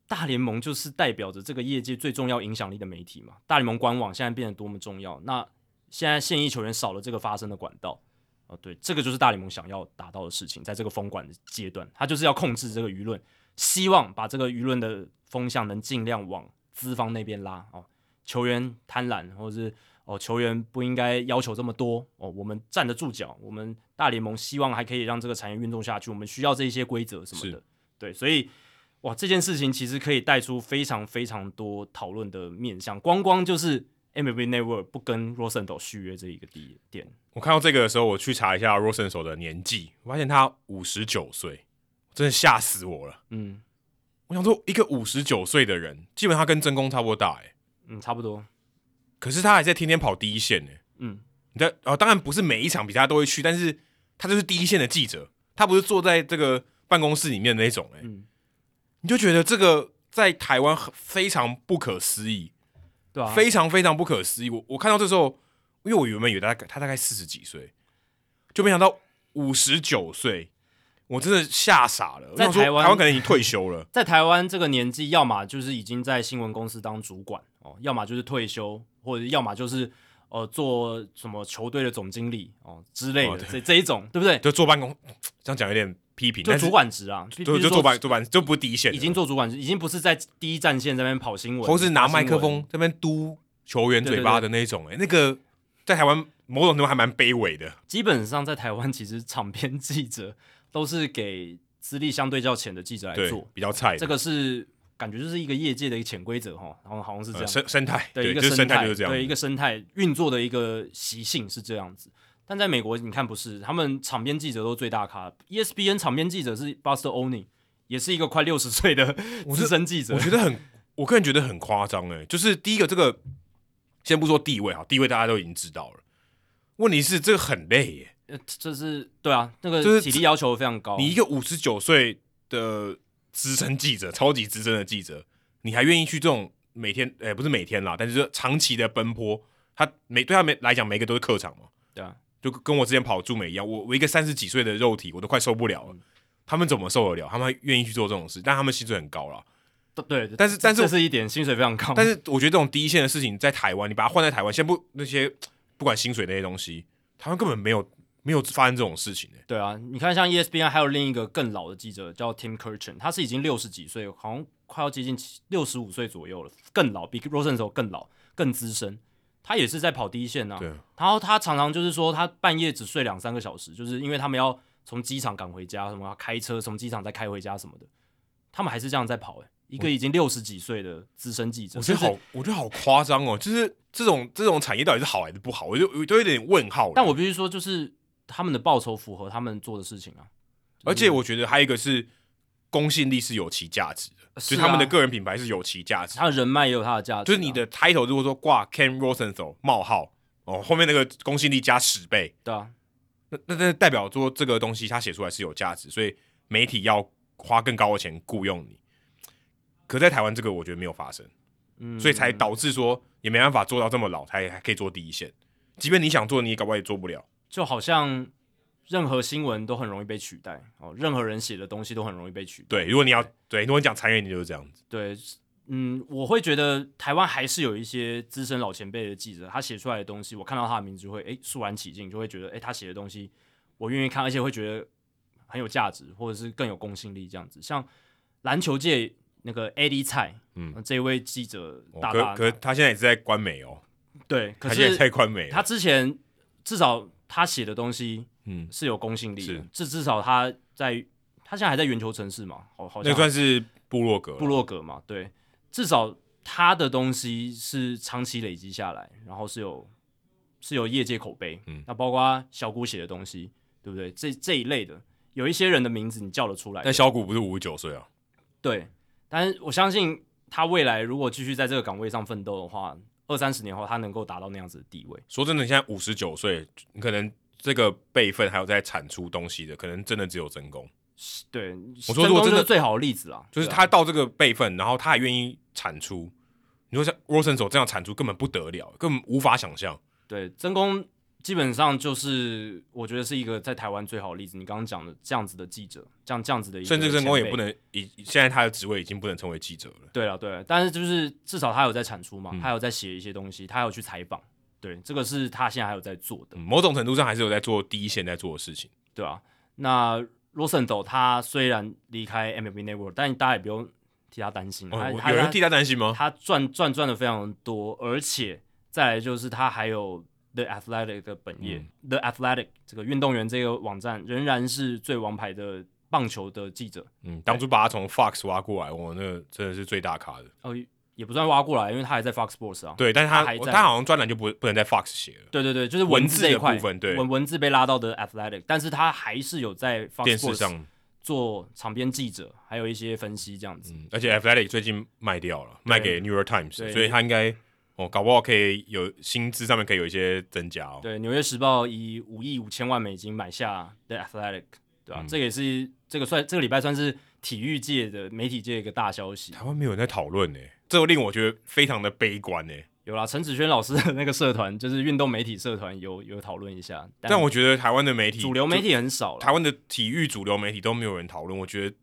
大联盟就是代表着这个业界最重要影响力的媒体嘛。大联盟官网现在变得多么重要，那现在现役球员少了这个发声的管道，哦，对，这个就是大联盟想要达到的事情，在这个封管的阶段，他就是要控制这个舆论，希望把这个舆论的风向能尽量往资方那边拉哦。球员贪婪，或者是哦，球员不应该要求这么多哦，我们站得住脚，我们大联盟希望还可以让这个产业运动下去，我们需要这一些规则什么的，对，所以哇，这件事情其实可以带出非常非常多讨论的面向，光光就是 MLB Network 不跟 Rosenthal 续约这一个点。我看到这个的时候，我去查一下 Rosenthal 的年纪，我发现他五十九岁，真的吓死我了。嗯，我想说，一个五十九岁的人，基本上跟真宫差不多大，哎，嗯，差不多。可是他还在天天跑第一线呢。嗯，你在哦，当然不是每一场比赛他都会去，但是他就是第一线的记者，他不是坐在这个办公室里面的那种哎。嗯，你就觉得这个在台湾非常不可思议，对啊，非常非常不可思议。我我看到这时候，因为我原本以为他他大概四十几岁，就没想到五十九岁，我真的吓傻了。在台湾，台湾可能已经退休了。在台湾这个年纪，要么就是已经在新闻公司当主管哦，要么就是退休。或者要么就是呃做什么球队的总经理哦之类的，哦、这这一种对不对？就坐办公，这样讲有点批评，就主管职啊，就就坐办主管就不是第一线，已经做主管职，已经不是在第一战线这边跑新闻，同时拿麦克风这边嘟球员嘴巴的那种、欸。哎，那个在台湾某种程度还蛮卑微的。基本上在台湾，其实场边记者都是给资历相对较浅的记者来做，比较菜。这个是。感觉就是一个业界的一个潜规则哈，然后好像是这样，生生态对，一个生态就是这样，对一个生态运作的一个习性是这样子。但在美国，你看不是，他们场边记者都最大咖，ESPN 场边记者是 Buster Olney，也是一个快六十岁的资深记者。我觉得很，我个人觉得很夸张哎。就是第一个，这个先不说地位哈，地位大家都已经知道了。问题是这个很累耶，呃，这是对啊，那个体力要求非常高。你一个五十九岁的。资深记者，超级资深的记者，你还愿意去这种每天，诶、欸，不是每天啦，但是长期的奔波，他每对他们来讲，每个都是客场嘛，对啊，就跟我之前跑驻美一样，我我一个三十几岁的肉体，我都快受不了了，嗯、他们怎么受得了？他们愿意去做这种事，但他们薪水很高了，对，但是但是这是一点薪水非常高，但是我觉得这种第一线的事情在台湾，你把它换在台湾，先不那些不管薪水那些东西，台湾根本没有。没有发生这种事情呢、欸。对啊，你看像 ESPN 还有另一个更老的记者叫 Tim Kurkjian，他是已经六十几岁，好像快要接近六十五岁左右了，更老，比 Rosenthal 更老、更资深。他也是在跑第一线啊。对。然后他常常就是说，他半夜只睡两三个小时，就是因为他们要从机场赶回家，什么要开车从机场再开回家什么的，他们还是这样在跑、欸。诶，一个已经六十几岁的资深记者，我觉得好，我觉得好夸张哦。就是这种这种产业到底是好还是不好？我就我都有点问号。但我必须说，就是。他们的报酬符合他们做的事情啊，而且我觉得还有一个是公信力是有其价值的，就是他们的个人品牌是有其价值，他的人脉也有他的价值。就是你的 title 如果说挂 Ken Rosenthal 冒号哦，后面那个公信力加十倍，对啊，那那那代表说这个东西他写出来是有价值，所以媒体要花更高的钱雇佣你。可在台湾这个我觉得没有发生，嗯，所以才导致说也没办法做到这么老，他也还可以做第一线，即便你想做，你也搞不好也做不了。就好像任何新闻都很容易被取代哦，任何人写的东西都很容易被取代。对，如果你要对，如果你讲残忍，你就是这样子。对，嗯，我会觉得台湾还是有一些资深老前辈的记者，他写出来的东西，我看到他的名字会诶肃然起敬，就会觉得诶他写的东西我愿意看，而且会觉得很有价值，或者是更有公信力这样子。像篮球界那个 Eddie 蔡，嗯，这位记者大大，可可他现在也是在官媒哦。对，可是在官媒，他之前至少。他写的东西，嗯，是有公信力的。至、少他在，他现在还在圆球城市嘛，好，好像那算是部落格，部落格嘛，对。至少他的东西是长期累积下来，然后是有是有业界口碑。嗯，那包括小谷写的东西，对不对？这这一类的，有一些人的名字你叫得出来。但小谷不是五十九岁啊？对，但是我相信他未来如果继续在这个岗位上奋斗的话。二三十年后，他能够达到那样子的地位。说真的，现在五十九岁，你可能这个辈分还有在产出东西的，可能真的只有真宫。对，我说如果真的最好的例子啦，就是他到这个辈分，然后他还愿意产出。你说像 Rosenthal 这样产出，根本不得了，根本无法想象。对，真宫基本上就是我觉得是一个在台湾最好的例子。你刚刚讲的这样子的记者，这样这样子的甚至真宫也不能以现在他的职位已经不能称为记者了。对啊，对啊，但是就是至少他有在产出嘛，嗯、他有在写一些东西，他有去采访，对，这个是他现在还有在做的。嗯、某种程度上还是有在做第一线在做的事情，对啊，那 Rosenthal 他虽然离开 MLB Network，但大家也不用替他担心。哦、他有人替他担心吗？他赚赚赚的非常多，而且再来就是他还有 The Athletic 的本业、嗯、，The Athletic 这个运动员这个网站仍然是最王牌的棒球的记者。嗯，当初把他从 Fox 挖过来，我那个真的是最大咖的。哦，也不算挖过来，因为他还在 Fox Sports 啊。对，但是他他，好像专栏就不不能在 Fox 写了。对对对，就是文字这一块部分，对文文字被拉到的 Athletic，但是他还是有在 Fox 电视上做场边记者，还有一些分析这样子。嗯、而且 Athletic 最近卖掉了，卖给 New York Times，所以他应该。哦，搞不好可以有薪资上面可以有一些增加哦。对，《纽约时报》以五亿五千万美金买下 The Athletic，对吧、啊嗯？这个也是这个算这个礼拜算是体育界的媒体界的一个大消息。台湾没有人在讨论呢，这令我觉得非常的悲观呢。有啦，陈子轩老师的那个社团，就是运动媒体社团，有有讨论一下但。但我觉得台湾的媒体，主流媒体很少，台湾的体育主流媒体都没有人讨论。我觉得，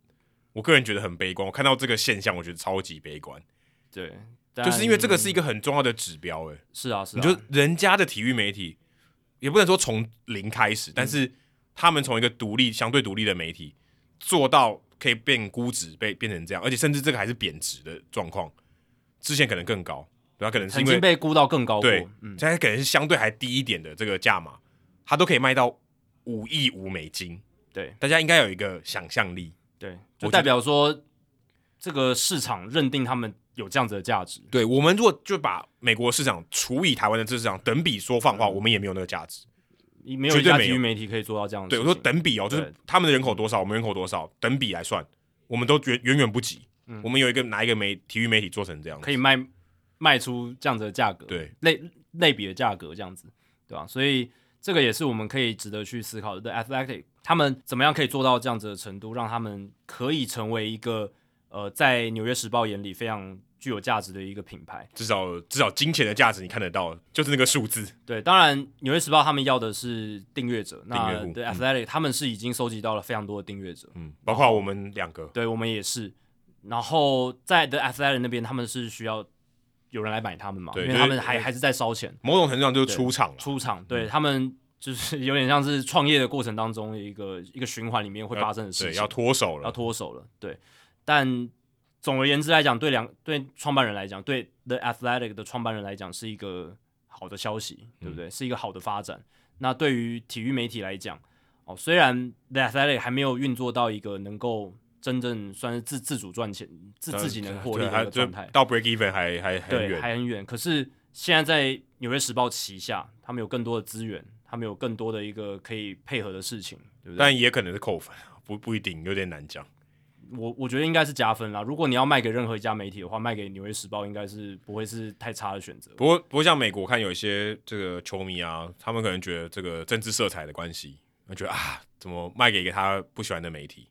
我个人觉得很悲观。我看到这个现象，我觉得超级悲观。对。就是因为这个是一个很重要的指标，哎，是啊，是啊，你就人家的体育媒体也不能说从零开始，嗯、但是他们从一个独立、相对独立的媒体做到可以变估值，被变成这样，而且甚至这个还是贬值的状况，之前可能更高，对吧？可能是因为曾经被估到更高，对，嗯，现在可能是相对还低一点的这个价码，它都可以卖到五亿五美金，对，大家应该有一个想象力，对，就代表说这个市场认定他们。有这样子的价值，对，我们如果就把美国市场除以台湾的这市场等比说放的话，我们也没有那个价值，没有一家体育媒体可以做到这样子。对，我说等比哦，就是他们的人口多少，我们人口多少，等比来算，我们都远远远不及。嗯，我们有一个哪一个媒体育媒体做成这样，可以卖卖出这样子的价格，对，类类比的价格这样子，对吧？所以这个也是我们可以值得去思考的。The Athletic 他们怎么样可以做到这样子的程度，让他们可以成为一个。呃，在《纽约时报》眼里非常具有价值的一个品牌，至少至少金钱的价值你看得到，就是那个数字。对，当然《纽约时报》他们要的是订阅者，那《The Athletic》他们是已经收集到了非常多的订阅者，嗯，包括我们两个，对我们也是。然后在《The Athletic》那边，他们是需要有人来买他们嘛？对，因为他们还还是在烧钱，某种程度上就是出场，出场，对、嗯、他们就是有点像是创业的过程当中一个一个循环里面会发生的事情，要脱手了，要脱手了，对，但。总而言之来讲，对两对创办人来讲，对 The Athletic 的创办人来讲，是一个好的消息，对不对？嗯、是一个好的发展。那对于体育媒体来讲，哦，虽然 The Athletic 还没有运作到一个能够真正算是自自主赚钱、自自己能获利的状态，到 break even 还还很远，还很远。可是现在在纽约时报旗下，他们有更多的资源，他们有更多的一个可以配合的事情，对不对？但也可能是扣分，不不一定，有点难讲。我我觉得应该是加分啦。如果你要卖给任何一家媒体的话，卖给《纽约时报》应该是不会是太差的选择。不过，不过像美国看有一些这个球迷啊，他们可能觉得这个政治色彩的关系，我觉得啊，怎么卖给一个他不喜欢的媒体？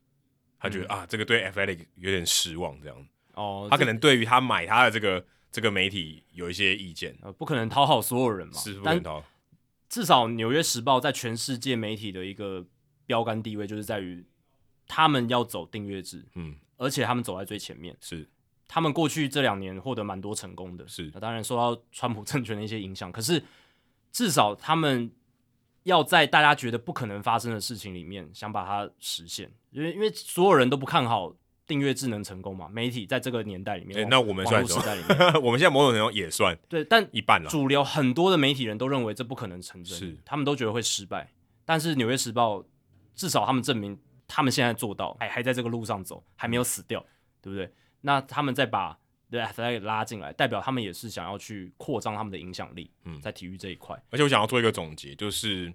他觉得、嗯、啊，这个对 Athletic 有点失望，这样。哦，他可能对于他买他的这个这个媒体有一些意见。呃，不可能讨好所有人嘛，是不能讨。至少《纽约时报》在全世界媒体的一个标杆地位，就是在于。他们要走订阅制，嗯，而且他们走在最前面，是他们过去这两年获得蛮多成功的，是那当然受到川普政权的一些影响，可是至少他们要在大家觉得不可能发生的事情里面想把它实现，因为因为所有人都不看好订阅智能成功嘛，媒体在这个年代里面，欸、那我们算什么？我们现在某种程度也算对，但一半了。主流很多的媒体人都认为这不可能成真，是他们都觉得会失败，但是《纽约时报》至少他们证明。他们现在做到，还还在这个路上走，还没有死掉，对不对？那他们再把 The Athletic 拉进来，代表他们也是想要去扩张他们的影响力，嗯，在体育这一块。而且我想要做一个总结，就是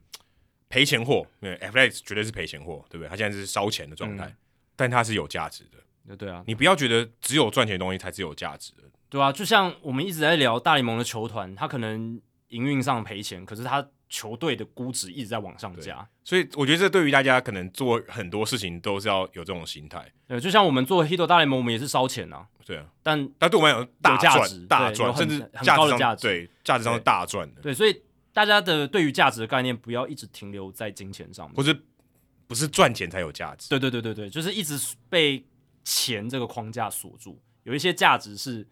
赔钱货，对 Athletic 绝对是赔钱货，对不对？他现在是烧钱的状态，嗯，但它是有价值的。对啊，你不要觉得只有赚钱的东西才是有价值的。对啊，就像我们一直在聊大联盟的球团，他可能营运上赔钱，可是他。球队的估值一直在往上加，所以我觉得这对于大家可能做很多事情都是要有这种心态。对，就像我们做 Hito 大联盟，我们也是烧钱啊。对啊，但但对我们来讲大赚大赚，甚至很高的价值，对价值上是大赚的。对，所以大家的对于价值的概念，不要一直停留在金钱上面，不是不是赚钱才有价值。对对对对对，就是一直被钱这个框架锁住，有一些价值是。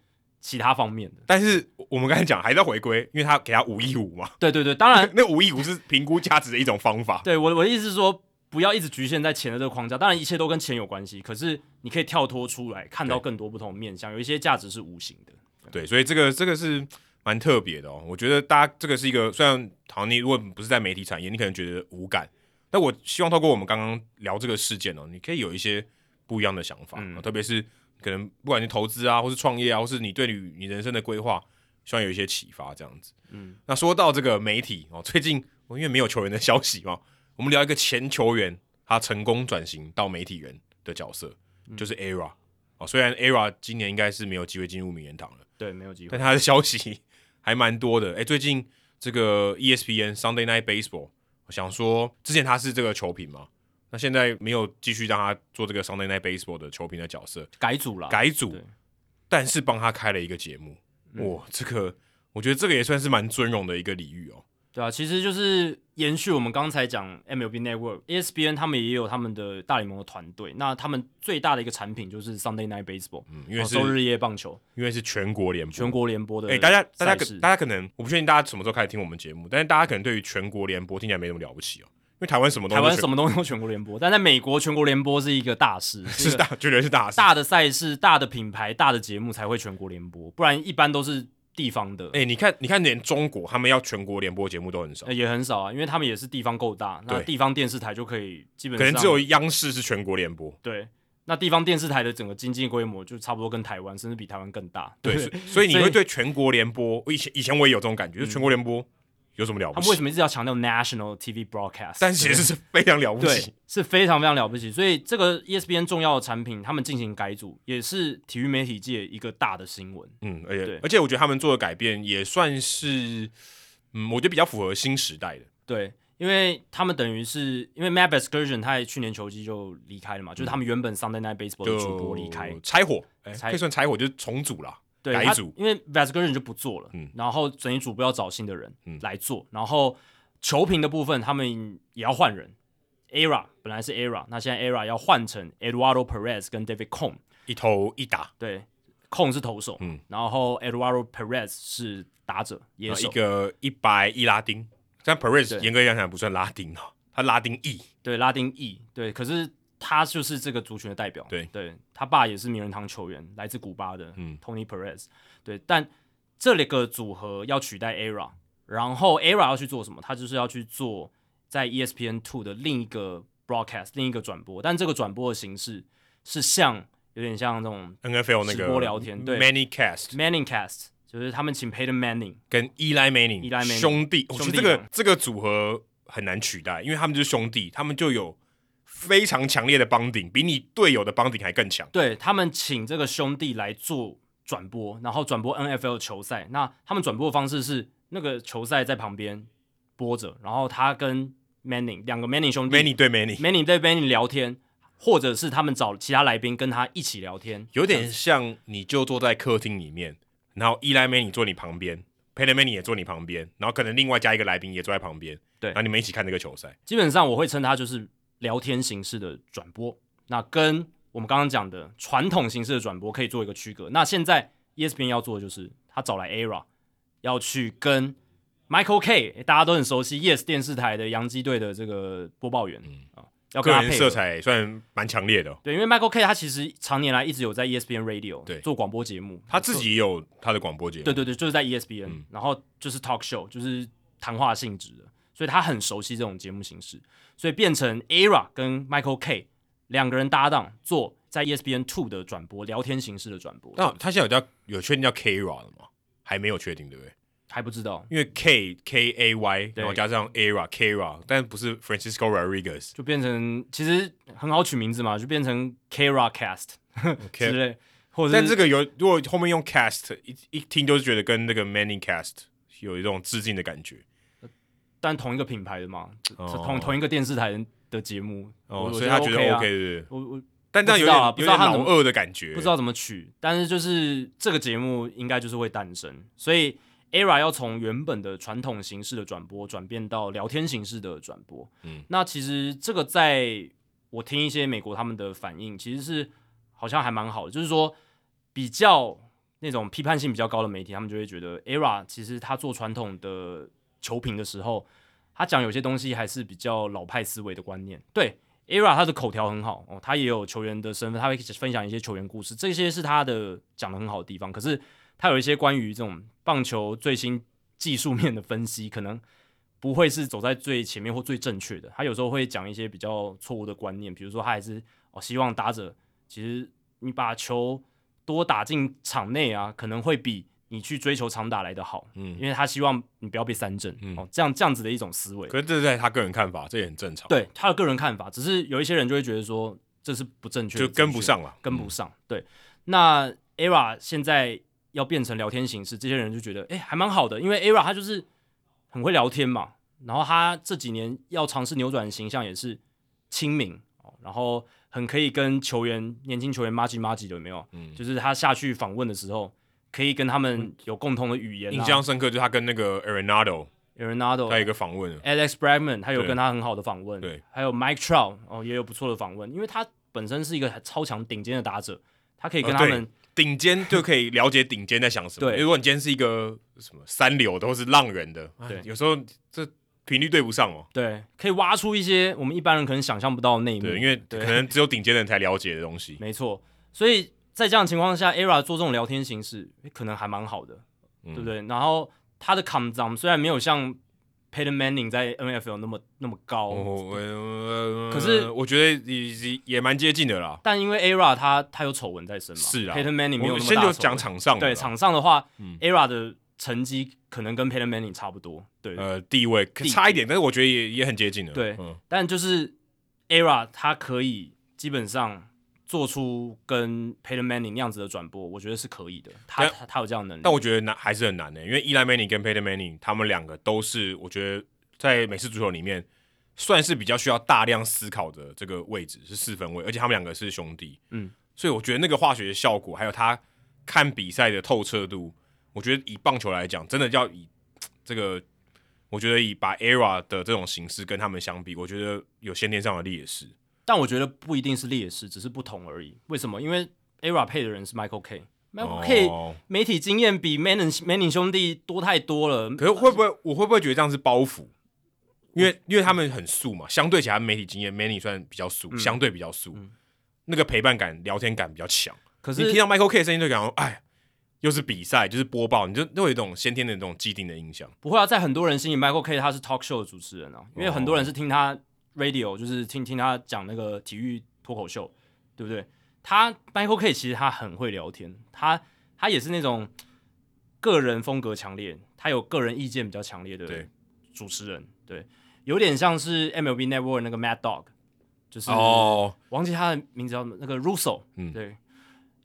其他方面的，但是我们刚才讲还在回归，因为他给他五亿五嘛。对对对，当然 那五亿五是评估价值的一种方法。对，我我的意思是说，不要一直局限在钱的这个框架。当然一切都跟钱有关系，可是你可以跳脱出来，看到更多不同的面向。有一些价值是无形的。对，所以这个这个是蛮特别的哦。我觉得大家这个是一个，虽然好像你如果不是在媒体产业，你可能觉得无感，但我希望透过我们刚刚聊这个事件哦，你可以有一些不一样的想法，嗯、特别是可能不管你投资啊，或是创业啊，或是你对你你人生的规划，希望有一些启发这样子。嗯，那说到这个媒体哦，最近因为没有球员的消息嘛，我们聊一个前球员，他成功转型到媒体人的角色，嗯、就是 ERA 哦。虽然 ERA 今年应该是没有机会进入名人堂了，对，没有机会，但他的消息还蛮多的。哎、欸，最近这个 ESPN Sunday Night Baseball，我想说之前他是这个球评嘛，那现在没有继续让他做这个 Sunday Night Baseball 的球评的角色，改组了，改组，但是帮他开了一个节目，哇，嗯、这个我觉得这个也算是蛮尊荣的一个礼遇哦。对啊，其实就是延续我们刚才讲 MLB Network、ESPN，他们也有他们的大联盟的团队。那他们最大的一个产品就是 Sunday Night Baseball，嗯，因为是周日夜棒球，因为是全国联播，全国联播的。哎，大家大家可大家可能我不确定大家什么时候开始听我们节目，但是大家可能对于全国联播听起来没什么了不起哦，因为台湾什么东西台湾什么东西都全国联播，但在美国全国联播是一个大事，是大绝对是大事，大的赛事、大的品牌、大的节目才会全国联播，不然一般都是。地方的，哎、欸，你看，你看，连中国他们要全国联播节目都很少，也很少啊，因为他们也是地方够大，那地方电视台就可以基本上可能只有央视是全国联播，对，那地方电视台的整个经济规模就差不多跟台湾，甚至比台湾更大，对，对，所以你会对全国联播，以前以前我也有这种感觉，就全国联播。嗯有什么了不起？他们为什么一直要强调 national TV broadcast？但其实是非常了不起，是非常非常了不起。所以这个 ESPN 重要的产品，他们进行改组，也是体育媒体界一个大的新闻。嗯，而且而且我觉得他们做的改变也算是，嗯，我觉得比较符合新时代的。对，因为他们等于是因为 Matt Vasgersian 他在去年球季就离开了嘛，嗯、就是他们原本 Sunday Night Baseball 的主播离开，拆伙，欸、拆可以算拆伙，就是重组了。对，改组，因为 Vasgersian 就不做了，嗯，然后整一组不要找新的人来做，嗯、然后球评的部分他们也要换人，ERA 本来是 ERA，那现在 ERA 要换成 Eduardo Perez 跟 David Cone 一投一打，对，Cone 是投手，嗯，然后 Eduardo Perez 是打者，也是一个一百一拉丁，但 Perez 严格讲起来不算拉丁哦，他拉丁裔，对，拉丁裔，对，可是。他就是这个族群的代表，对，对他爸也是名人堂球员，来自古巴的，嗯，Tony Perez，对，但这里个组合要取代 ERA，然后 ERA 要去做什么？他就是要去做在 ESPN Two 的另一个 broadcast，另一个转播，但这个转播的形式是像有点像那种 NFL 那个直播聊天，对，ManningCast，ManningCast 就是他们请 Peyton Manning 跟 Eli Manning，Eli Manning 兄弟，兄弟，这个这个组合很难取代，因为他们就是兄弟，他们就有。非常强烈的 bonding，比你队友的 bonding 还更强。对，他们请这个兄弟来做转播，然后转播 NFL 球赛。那他们转播的方式是那个球赛在旁边播着，然后他跟 Manning 两个 Manning 兄弟，Manning 对 Manning，Manning 对 Manning 聊天，或者是他们找其他来宾跟他一起聊天，有点像你就坐在客厅里面，然后 Eli Manning 坐你旁边，Peyton Manning 也坐你旁边，然后可能另外加一个来宾也坐在旁边，对，然后你们一起看这个球赛。基本上我会称他就是。聊天形式的转播，那跟我们刚刚讲的传统形式的转播可以做一个区隔。那现在 ESPN 要做的就是，他找来 ERA，要去跟 Michael Kay，大家都很熟悉 Yes 电视台的洋基队的这个播报员，嗯啊，要跟他配合，色彩算蛮强烈的哦。对，因为 Michael Kay 他其实常年来一直有在 ESPN Radio 对做广播节目，他自己也有他的广播节目。对对对，就是在 ESPN，嗯，然后就是 talk show，就是谈话性质的。所以他很熟悉这种节目形式，所以变成 ERA 跟 Michael Kay 两个人搭档做在 ESPN Two 的转播，聊天形式的转播。那他现在有叫有确定叫 Kayra 了吗？还没有确定，对不对？还不知道，因为 K K A Y 然后加上 ERA Kayra，但不是 Francisco Rodriguez，就变成其实很好取名字嘛，就变成 Kayra Cast Okay. 之类，或者但这个有如果后面用 Cast 一一听就是觉得跟那个 Manning Cast 有一种致敬的感觉。但同一个品牌的嘛，同同一个电视台的节目，哦，所以他觉得 OK 对我我但这样有点不有点老二的感觉，不知道怎么取，但是就是这个节目应该就是会诞生，所以 ERA 要从原本的传统形式的转播转变到聊天形式的转播，嗯，那其实这个在我听一些美国他们的反应，其实是好像还蛮好的，就是说比较那种批判性比较高的媒体，他们就会觉得 ERA 其实他做传统的。球评的时候，他讲有些东西还是比较老派思维的观念。对，ERA 他的口条很好哦，他也有球员的身份，他会分享一些球员故事，这些是他的讲得很好的地方。可是他有一些关于这种棒球最新技术面的分析，可能不会是走在最前面或最正确的。他有时候会讲一些比较错误的观念，比如说他还是哦希望打者其实你把球多打进场内啊，可能会比。你去追求长打来的好，嗯，因为他希望你不要被三振，嗯，哦，这样这样子的一种思维。可是这是在他个人看法，这也很正常。对他的个人看法，只是有一些人就会觉得说这是不正确，就跟不上了，跟不上。嗯、对，那 ERA 现在要变成聊天形式，这些人就觉得哎、欸、还蛮好的，因为 ERA 他就是很会聊天嘛，然后他这几年要尝试扭转形象也是亲民哦，然后很可以跟球员年轻球员麻吉麻吉的有没有？嗯，就是他下去访问的时候。可以跟他们有共同的语言、啊。印象深刻就是他跟那个 Arenado，Arenado 他有一个访问，Alex Bregman 他有跟他很好的访问，对，还有 Mike Trout 哦也有不错的访问，因为他本身是一个超强顶尖的打者，他可以跟他们顶尖、呃、就可以了解顶尖在想什么。对，如果你今天是一个什么三流的或是浪人的，对，有时候这频率对不上哦。对，可以挖出一些我们一般人可能想象不到的内幕，对，因为可能只有顶尖的人才了解的东西。没错，所以。在这样的情况下，ERA 做这种聊天形式，可能还蛮好的，嗯、对不对？然后他的 come down 虽然没有像 Peyton Manning 在 NFL 那么那么高，哦呃、可是我觉得也也蛮接近的啦。但因为 ERA 他他有丑闻在身嘛，是啊，Peyton Manning 没有那么大。先就讲场上，对场上的话、嗯、ERA 的成绩可能跟 Peyton Manning 差不多，对，呃，地位差一点，但是我觉得也也很接近的。对，嗯、但就是 ERA 他可以基本上。做出跟 Peyton Manning 那样子的转播，我觉得是可以的。他他，他有这样的能力，但我觉得难还是很难的，因为 Eli Manning 跟 Peyton Manning 他们两个都是我觉得在美式足球里面算是比较需要大量思考的这个位置是四分位，而且他们两个是兄弟，嗯，所以我觉得那个化学的效果，还有他看比赛的透彻度，我觉得以棒球来讲，真的要以这个，我觉得以把 ERA 的这种形式跟他们相比，我觉得有先天上的劣势。但我觉得不一定是劣势，只是不同而已。为什么？因为 ERA 配的人是 Michael Kay，Michael Kay 媒体经验比 Manning Manning 兄弟多太多了。可是会不会我会不会觉得这样是包袱？因为因为他们很素嘛，相对起来媒体经验 Manning 算比较素，嗯、相对比较素，嗯、那个陪伴感、聊天感比较强。可是你听到 Michael Kay 声音就感觉，哎，又是比赛，就是播报，你就都有一种先天的那种既定的印象。不会啊，在很多人心里，Michael Kay 他是 Talk Show 的主持人啊，因为很多人是听他。Radio 就是听听他讲那个体育脱口秀，对不对？他 Michael Kay 其实他很会聊天，他他也是那种个人风格强烈，他有个人意见比较强烈的主持人，对，对，有点像是 MLB Network 那个 Mad Dog，就是哦，忘记他的名字叫那个 Russo，嗯，对，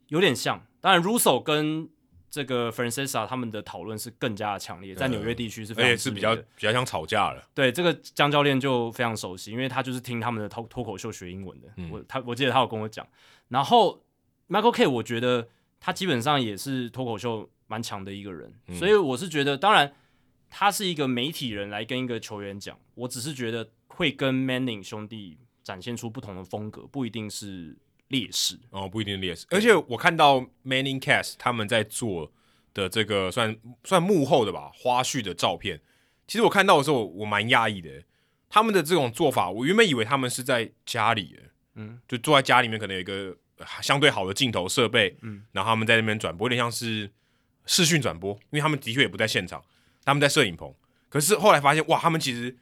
有点像，当然 Russo 跟这个 Francesa 他们的讨论是更加的强烈，在纽约地区是非常，而且是比较比较像吵架了。对，这个江教练就非常熟悉，因为他就是听他们的脱脱口秀学英文的。嗯、我他我记得他有跟我讲。然后 Michael Kay，我觉得他基本上也是脱口秀蛮强的一个人，嗯、所以我是觉得，当然他是一个媒体人来跟一个球员讲，我只是觉得会跟 Manning 兄弟展现出不同的风格，不一定是。劣势哦，不一定劣势，而且我看到 Manning Cast 他们在做的这个算算幕后的吧，花絮的照片，其实我看到的时候，我蛮讶异的。他们的这种做法，我原本以为他们是在家里，嗯，就坐在家里面，可能有一个相对好的镜头设备，嗯，然后他们在那边转播，有点像是视讯转播，因为他们的确也不在现场，他们在摄影棚。可是后来发现，哇，他们其实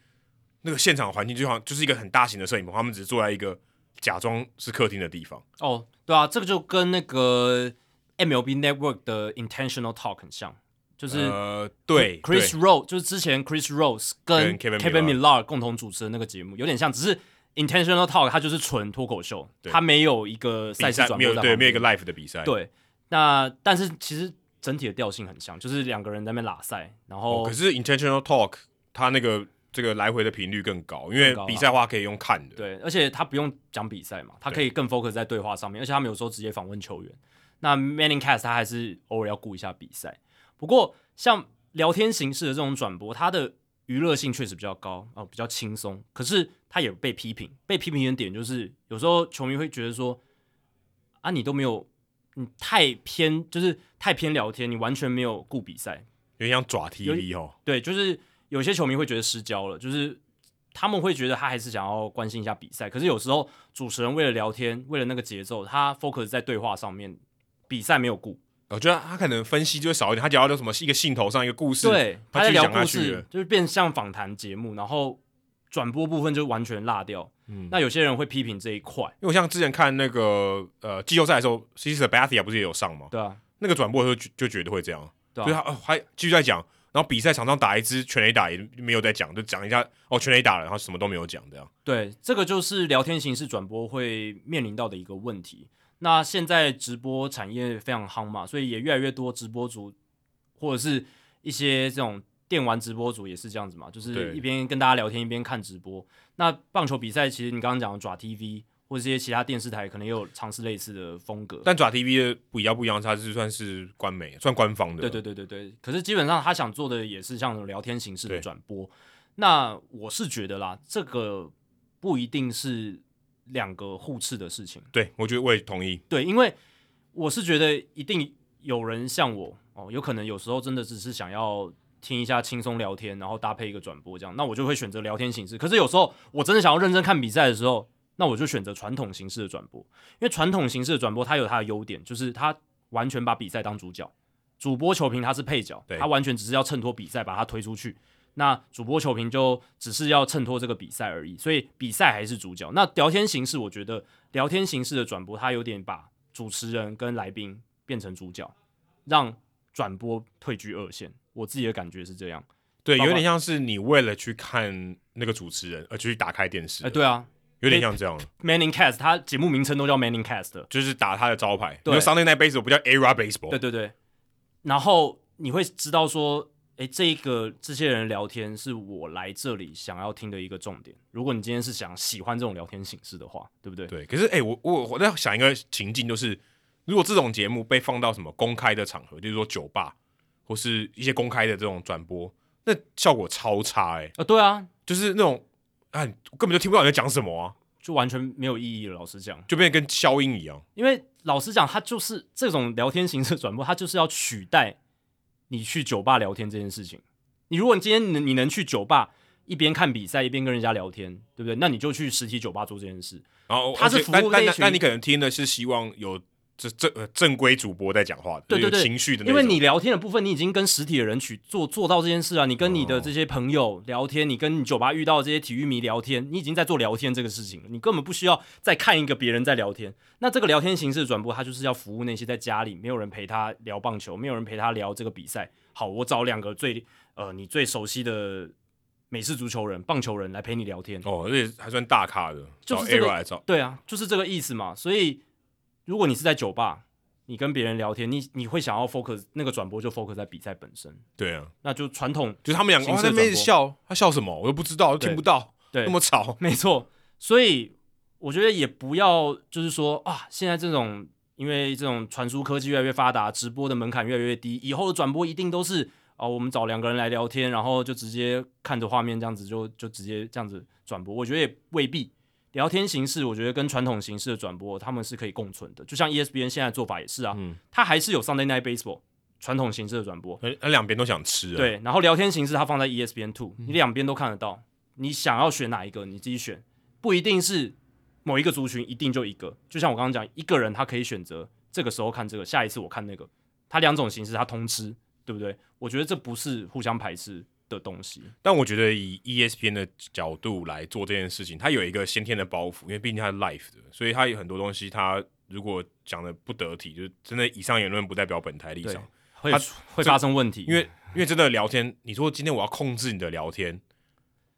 那个现场环境就好像就是一个很大型的摄影棚，他们只是坐在一个。假装是客厅的地方哦，对啊，这个就跟那个 MLB Network 的 Intentional Talk 很像，就是呃，对，Chris Rose 就是之前 Chris Rose 跟 Kevin Millar 共同主持的那个节目有点像，只是 Intentional Talk 它就是纯脱口秀，它没有一个赛事转播，对，没有一个 live 的比赛，对。那但是其实整体的调性很像，就是两个人在那边拉赛，然后可是 Intentional Talk 它那个。这个来回的频率更高，因为比赛的话可以用看的。对，而且他不用讲比赛嘛，他可以更 focus 在对话上面，而且他们有时候直接访问球员。那 Manning Cast 他还是偶尔要顾一下比赛。不过像聊天形式的这种转播，它的娱乐性确实比较高哦，比较轻松。可是他也被批评，被批评的点就是有时候球迷会觉得说啊，你都没有，你太偏，就是太偏聊天，你完全没有顾比赛，有点像爪 TV 哦。对，就是。有些球迷会觉得失焦了，就是他们会觉得他还是想要关心一下比赛，可是有时候主持人为了聊天，为了那个节奏，他 focus 在对话上面，比赛没有顾，我觉得他可能分析就会少一点，他讲到什么一个兴头上一个故事，对，他在聊故事，就是变像访谈节目，然后转播部分就完全落掉。嗯，那有些人会批评这一块，因为我像之前看那个呃季后赛的时候，其实 Sabathia 不是也有上吗？对啊，那个转播的时候就就觉得会这样，对啊，还继续在讲，然后比赛场上打一支全垒打也没有在讲，就讲一下哦全垒打了，然后什么都没有讲这样。对，这个就是聊天形式转播会面临到的一个问题。那现在直播产业非常夯嘛，所以也越来越多直播主或者是一些这种电玩直播主也是这样子嘛，就是一边跟大家聊天一边看直播。那棒球比赛其实你刚刚讲的爪 TV 或者这些其他电视台可能也有尝试类似的风格，但爪 TV 的不一样不一样，它是算是官媒，算官方的。对对对对对。可是基本上他想做的也是像聊天形式的转播。那我是觉得啦，这个不一定是。两个互斥的事情，对，我觉得我也同意。对，因为我是觉得一定有人像我哦，有可能有时候真的只是想要听一下轻松聊天，然后搭配一个转播这样，那我就会选择聊天形式。可是有时候我真的想要认真看比赛的时候，那我就选择传统形式的转播，因为传统形式的转播它有它的优点，就是它完全把比赛当主角，主播球评它是配角，它完全只是要衬托比赛把它推出去。那主播球评就只是要衬托这个比赛而已，所以比赛还是主角。那聊天形式，我觉得聊天形式的转播，它有点把主持人跟来宾变成主角，让转播退居二线。我自己的感觉是这样，对，有点像是你为了去看那个主持人而去打开电视。哎、欸，对啊，有点像这样。Manning Cast，他节目名称都叫 Manning Cast，就是打他的招牌。对，Sunday Night Baseball 不叫 Era Baseball。对对对，然后你会知道说。诶，这一个这些人聊天是我来这里想要听的一个重点。如果你今天是想喜欢这种聊天形式的话，对不对？对。可是，诶，我我我在想一个情境，就是如果这种节目被放到什么公开的场合，就是说酒吧或是一些公开的这种转播，那效果超差，诶。啊，对啊，就是那种，啊，根本就听不到你在讲什么啊，就完全没有意义了。老实讲，就变得跟消音一样。因为老实讲，他就是这种聊天形式转播，他就是要取代。你去酒吧聊天这件事情，你如果你今天你你能去酒吧一边看比赛一边跟人家聊天，对不对？那你就去实体酒吧做这件事。然后他是服务那群，那你可能听的是希望有。这正呃正规主播在讲话的，对对对，情绪的，因为你聊天的部分，你已经跟实体的人去做做到这件事啊。你跟你的这些朋友聊天，哦、你跟你酒吧遇到的这些体育迷聊天，你已经在做聊天这个事情了。你根本不需要再看一个别人在聊天。那这个聊天形式的转播，它就是要服务那些在家里没有人陪他聊棒球，没有人陪他聊这个比赛。好，我找两个最呃你最熟悉的美式足球人、棒球人来陪你聊天。哦，而且还算大咖的，就是这个，对啊，就是这个意思嘛。所以。如果你是在酒吧，你跟别人聊天，你你会想要 focus 那个转播就 focus 在比赛本身。对啊，那就传统，就是他们两个在那边笑，他笑什么我又不知道，又听不到，对，那么吵，没错。所以我觉得也不要就是说啊，现在这种因为这种传输科技越来越发达，直播的门槛越来越低，以后的转播一定都是啊，我们找两个人来聊天，然后就直接看着画面这样子就就直接这样子转播。我觉得也未必。聊天形式，我觉得跟传统形式的转播，他们是可以共存的。就像 ESPN 现在做法也是啊，嗯，它还是有 Sunday Night Baseball 传统形式的转播，那两边都想吃啊。对，然后聊天形式它放在 ESPN Two，你两边都看得到，你想要选哪一个，你自己选，不一定是某一个族群一定就一个。就像我刚刚讲，一个人他可以选择这个时候看这个，下一次我看那个，他两种形式他通吃，对不对？我觉得这不是互相排斥的东西，但我觉得以 ESPN 的角度来做这件事情，它有一个先天的包袱，因为毕竟它是 live 的，所以它有很多东西，它如果讲的不得体，就是真的以上言论不代表本台立场，会会发生问题。因为因为真的聊天，你说今天我要控制你的聊天，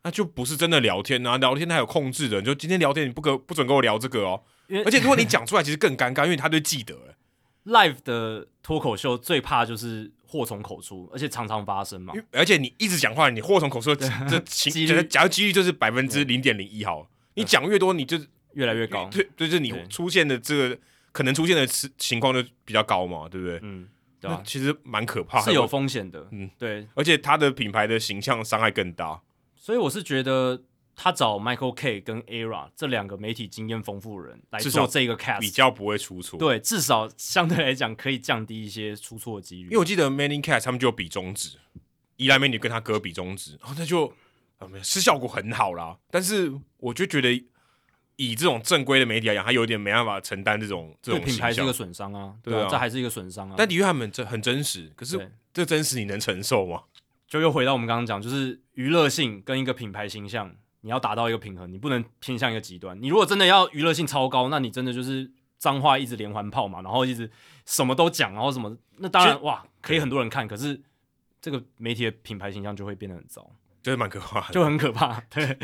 那就不是真的聊天啊！聊天它有控制的，你就今天聊天你不可不准跟我聊这个哦，而且如果你讲出来，其实更尴尬，因为他就记得。live 的脱口秀最怕就是祸从口出，而且常常发生嘛。而且你一直讲话，你祸从口出，这几率假如几率就是百分之零点零一好。你讲越多，你就越来越高。对，就是你出现的这个可能出现的情况就比较高嘛，对不对？嗯，对啊，其实蛮可怕，是有风险的。嗯，对。而且它的品牌的形象伤害更大，所以我是觉得。他找 Michael Kay 跟 Era 这两个媒体经验丰富的人来做这个 cast，比较不会出错。对，至少相对来讲可以降低一些出错的几率。因为我记得 Manning Cast 他们就有比中指，伊莱美女跟他哥比中指，然后那就、嗯、是效果很好啦。但是我就觉得以这种正规的媒体来讲，他有点没办法承担这种这种品牌是一个损伤啊，对啊，这还是一个损伤啊。但的确他们这很真实，可是这真实你能承受吗？就又回到我们刚刚讲，就是娱乐性跟一个品牌形象，你要达到一个平衡，你不能偏向一个极端。你如果真的要娱乐性超高，那你真的就是脏话一直连环炮嘛，然后一直什么都讲，然后什么，那当然哇，可以很多人看，可是这个媒体的品牌形象就会变得很糟。就是蛮可怕的，就很可怕。对，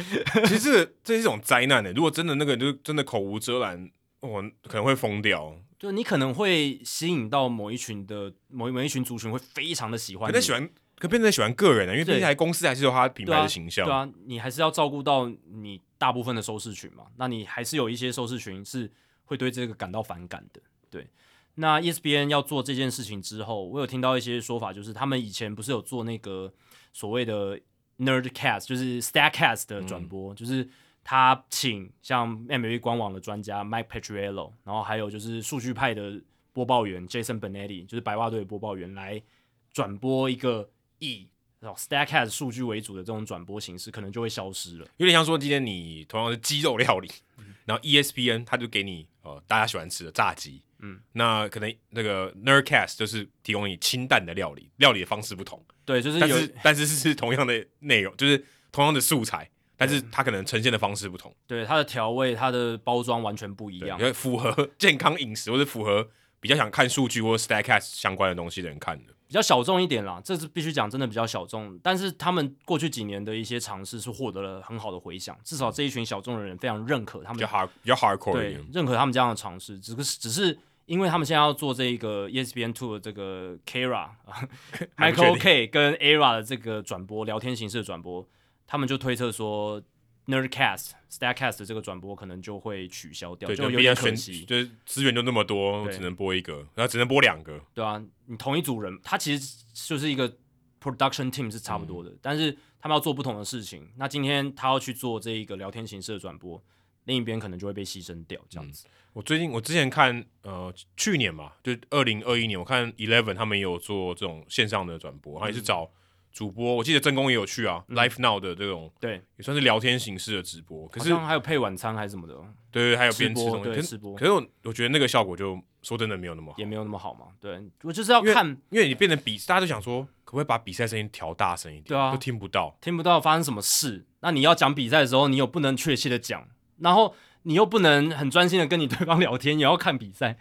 其实这是一种灾难的。如果真的那个就真的口无遮拦，我可能会疯掉。就你可能会吸引到某一群的某某一群族群会非常的喜欢，可能喜欢，可变成喜欢个人的，因为这台公司还是有它品牌的形象。对啊，对啊，你还是要照顾到你大部分的收视群嘛。那你还是有一些收视群是会对这个感到反感的。对，那 ESPN 要做这件事情之后，我有听到一些说法，就是他们以前不是有做那个所谓的。Nerdcast 就是 Stackcast 的转播，嗯、就是他请像 MLB 官网的专家 Mike Petriello，然后还有就是数据派的播报员 Jason Benetti，就是白袜队的播报员来转播一个以 Statcast 数据为主的这种转播形式，可能就会消失了。有点像说今天你同样是鸡肉料理，嗯、然后 ESPN 他就给你呃大家喜欢吃的炸鸡。嗯，那可能那个 Nerdcast 就是提供你清淡的料理，料理的方式不同。对，就是有，但是但是是同样的内容，就是同样的素材，但是它可能呈现的方式不同。对，它的调味、它的包装完全不一样，符合 健康饮食或者符合比较想看数据或者 Statcast 相关的东西的人看的。比较小众一点啦，这是必须讲，真的比较小众。但是他们过去几年的一些尝试是获得了很好的回响，至少这一群小众的人非常认可他们。比较 hard，比较 hardcore 对，认可他们这样的尝试，只是只是。因为他们现在要做这个 ESPN Two 的这个 Kara，Michael K 跟 Era 的这个转播聊天形式的转播，他们就推测说 Nerdcast、Statcast 这个转播可能就会取消掉，对，就有点可惜，就是资源就那么多，只能播一个，然后只能播两个，对啊，你同一组人，他其实就是一个 production team 是差不多的，嗯、但是他们要做不同的事情。那今天他要去做这一个聊天形式的转播。另一边可能就会被牺牲掉，这样子。嗯、我最近我之前看，呃，去年嘛，就二零二一年，我看 Eleven 他们也有做这种线上的转播，然后也是找主播。我记得真宫也有去啊、嗯、，Life Now 的这种，对，也算是聊天形式的直播。可是还有配晚餐还是什么的，对对，还有边吃东西，对，直播。可是我我觉得那个效果就说真的没有那么好，也没有那么好嘛。对，我就是要看，因为你变成比，大家都想说，可不可以把比赛声音调大声一点？对啊，都听不到，听不到发生什么事。那你要讲比赛的时候，你又不能确切的讲，然后。你又不能很专心的跟你对方聊天，也要看比赛，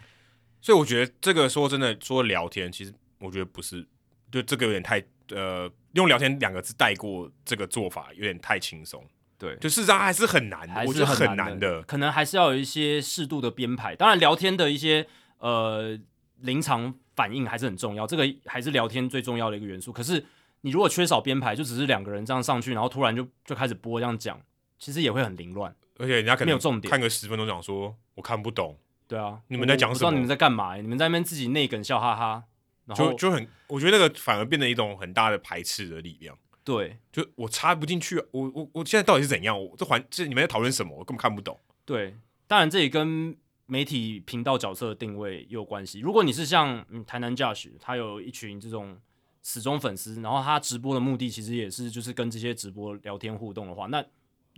所以我觉得这个说真的说聊天，其实我觉得不是，就这个有点太呃，用聊天两个字带过这个做法有点太轻松。对，就事实上还是很难，还是我觉得很难的，可能还是要有一些适度的编排。当然，聊天的一些呃临场反应还是很重要，这个还是聊天最重要的一个元素。可是你如果缺少编排，就只是两个人这样上去，然后突然就就开始播这样讲，其实也会很凌乱。而且人家可能没有重点，看个十分钟讲说我看不懂。对啊，你们在讲什么？我不知道你们在干嘛？你们在那边自己内梗笑哈哈，然后就就很，我觉得那个反而变成一种很大的排斥的力量。对，就我插不进去，我我我现在到底是怎样？我这环这你们在讨论什么？我根本看不懂。对，当然这也跟媒体频道角色的定位也有关系。如果你是像嗯台南 Josh，他有一群这种死忠粉丝，然后他直播的目的其实也是就是跟这些直播聊天互动的话，那。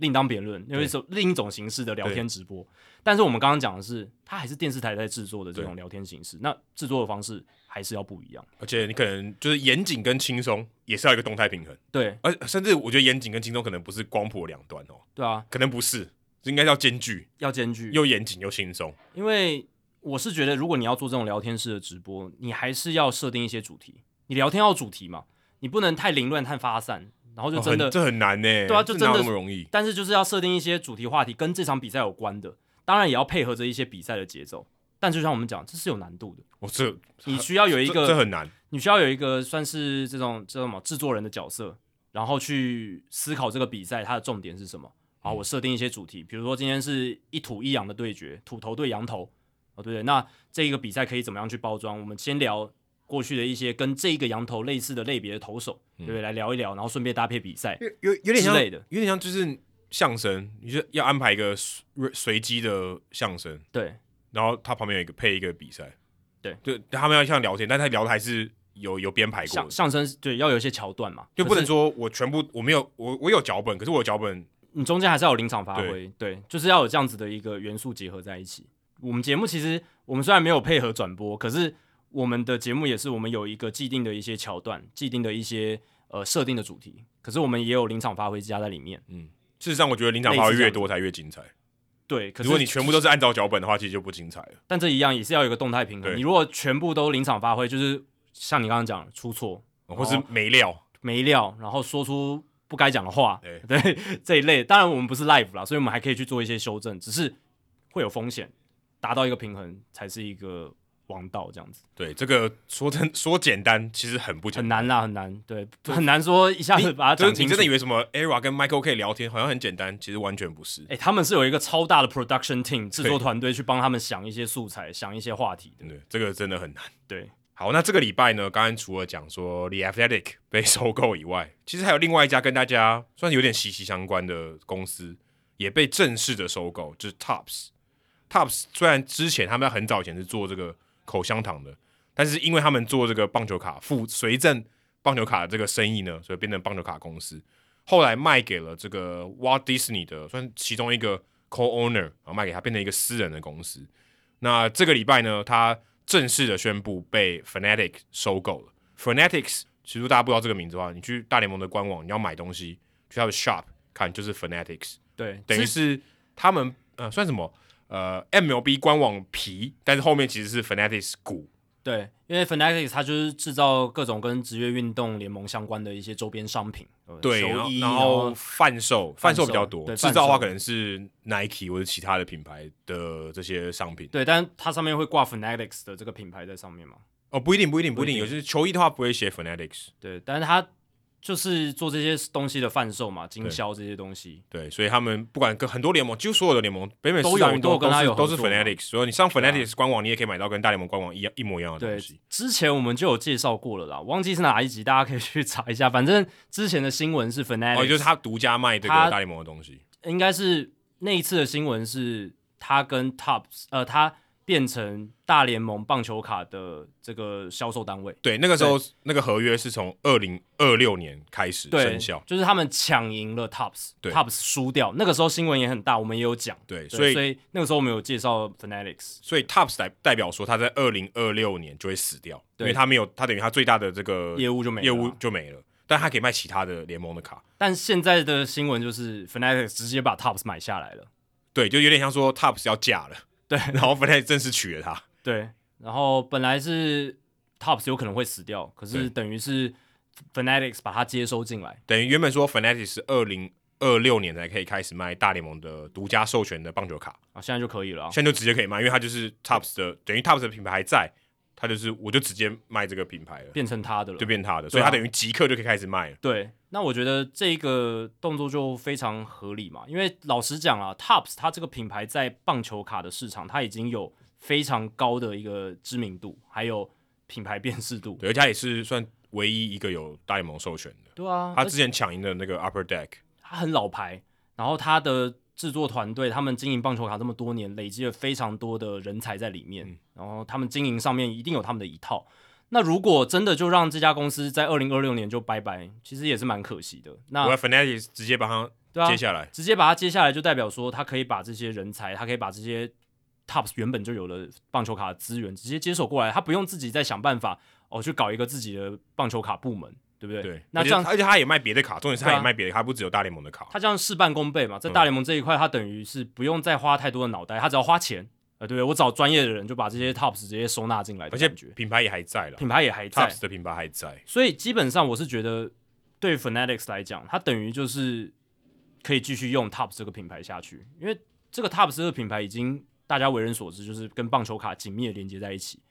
另当别论，因为是另一种形式的聊天直播。但是我们刚刚讲的是，它还是电视台在制作的这种聊天形式，那制作的方式还是要不一样。而且你可能就是严谨跟轻松也是要一个动态平衡。对，而甚至我觉得严谨跟轻松可能不是光谱两端哦。对啊，可能不是，应该要兼具，要兼具，又严谨又轻松。因为我是觉得，如果你要做这种聊天式的直播，你还是要设定一些主题。你聊天要主题嘛，你不能太凌乱、太发散。然后就真的，哦、这很难呢。对啊，就真的那么容易。但是就是要设定一些主题话题，跟这场比赛有关的，当然也要配合着一些比赛的节奏。但就像我们讲，这是有难度的。我、哦、这你需要有一个这，这很难，你需要有一个算是这种这种什么制作人的角色，然后去思考这个比赛它的重点是什么。好，我设定一些主题，比如说今天是一土一羊的对决，土头对羊头，哦对不对？那这一个比赛可以怎么样去包装？我们先聊。过去的一些跟这一个羊头类似的类别的投手，嗯、对不对？来聊一聊，然后顺便搭配比赛，有有点像的，有点像就是相声，你就要安排一个随随机的相声，对，然后他旁边有一个配一个比赛，对，就他们要像聊天，但他聊的还是有有编排过相相声，对，要有一些桥段嘛，就不能说我全部我没有我我有脚本，可是我脚本你中间还是要有临场发挥，对，就是要有这样子的一个元素结合在一起。我们节目其实我们虽然没有配合转播，可是我们的节目也是我们有一个既定的一些桥段，既定的一些呃设定的主题，可是我们也有临场发挥加在里面。嗯，事实上我觉得临场发挥越多才越精彩。对，可是如果你全部都是按照脚本的话，其实就不精彩了。但这一样也是要有一个动态平衡。你如果全部都临场发挥，就是像你刚刚讲出错，或是没料没料，然后说出不该讲的话，对，对这一类。当然我们不是 live 啦，所以我们还可以去做一些修正，只是会有风险。达到一个平衡才是一个王道，这样子。对，这个说真说简单，其实很不简单，很难啦，很难。对，很难说一下子把它讲清楚。就是、你真的以为什么 ERA 跟 Michael 可以聊天，好像很简单，其实完全不是。哎、欸，他们是有一个超大的 production team 制作团队去帮他们想一些素材，想一些话题的。对，这个真的很难。对，好，那这个礼拜呢，刚刚除了讲说 The Athletic 被收购以外，其实还有另外一家跟大家算是有点息息相关的公司，也被正式的收购，就是 Topps。Topps 虽然之前他们在很早以前是做这个口香糖的，但是因为他们做这个棒球卡附随赠棒球卡的这个生意呢，所以变成棒球卡公司。后来卖给了这个 Walt Disney 的，算其中一个 co-owner 啊，卖给他变成一个私人的公司。那这个礼拜呢，他正式的宣布被 Fanatics 收购了。Fanatics 其实大家不知道这个名字的话，你去大联盟的官网，你要买东西去他的 shop 看，就是 Fanatics。对，等于是他们呃算什么？呃，MLB 官网皮，但是后面其实是 Fanatics 股。对，因为 Fanatics 它就是制造各种跟职业运动联盟相关的一些周边商品。对，然后然后贩售贩售比较多，制造的话可能是 Nike 或者其他的品牌的这些商品。对，但它上面会挂 Fanatics 的这个品牌在上面吗？哦，不一定，不一定，不一定。有些球衣的话不会写 Fanatics。对，但是它。就是做这些东西的贩售嘛，经销这些东西对。所以他们不管跟很多联盟，几乎所有的联盟，北美四大运动都是都是 Fanatics，所以你上 Fanatics 官网，你也可以买到跟大联盟官网一样一模一样的东西。对，之前我们就有介绍过了啦，忘记是哪一集，大家可以去查一下。反正之前的新闻是 Fanatics，哦，就是他独家卖这个大联盟的东西。应该是那一次的新闻是他跟 Topps，呃，他。变成大联盟棒球卡的这个销售单位。对，那个时候那个合约是从二零二六年开始生效，就是他们抢赢了 Topps，对，Topps 输掉。那个时候新闻也很大，我们也有讲。对，所以所以那个时候我们有介绍 Fanatics，所以 Topps 代代表说他在二零二六年就会死掉，因为他没有，他等于他最大的这个业务就没了，业务就没了，但他可以卖其他的联盟的卡。但现在的新闻就是 Fanatics 直接把 Topps 买下来了，对，就有点像说 Topps 要嫁了，对，然后 Fanatics 正式取了她。对，然后本来是 Topps 有可能会死掉，可是等于是 Fanatics 把它接收进来，等于原本说 Fanatics 是二零二六年才可以开始卖大联盟的独家授权的棒球卡啊，现在就可以了，现在就直接可以卖，因为它就是 Topps 的，等于 Topps 的品牌还在，它就是我就直接卖这个品牌了，变成他的了，就变他的，所以它等于即刻就可以开始卖了。对，那我觉得这个动作就非常合理嘛，因为老实讲啊，Topps 它这个品牌在棒球卡的市场，它已经有。非常高的一个知名度，还有品牌辨识度，对，而且他也是算唯一一个有大联盟授权的。对啊，他之前抢赢的那个 Upper Deck，他很老牌，然后他的制作团队，他们经营棒球卡这么多年，累积了非常多的人才在里面，嗯、然后他们经营上面一定有他们的一套。那如果真的就让这家公司在二零二六年就拜拜，其实也是蛮可惜的。那 Fanatics 直接把它接下来，直接把它接下来，就代表说他可以把这些人才，他可以把这些。Topps 原本就有了棒球卡的资源，直接接手过来，他不用自己再想办法哦，去搞一个自己的棒球卡部门，对不对？对。那这样，而且他也卖别的卡，重点是他也卖别的，他不只有大联盟的卡。他这样事半功倍嘛，在大联盟这一块，他等于是不用再花太多的脑袋，他只要花钱，呃，对？我找专业的人就把这些 Topps 直接收纳进来，而且品牌也还在了，品牌也还在，Topps 的品牌还在。所以基本上我是觉得，对 Fanatics 来讲，它等于就是可以继续用 Topps 这个品牌下去，因为这个 Topps 这个品牌已经。大家为人所知，就是跟棒球卡紧密的连接在一起。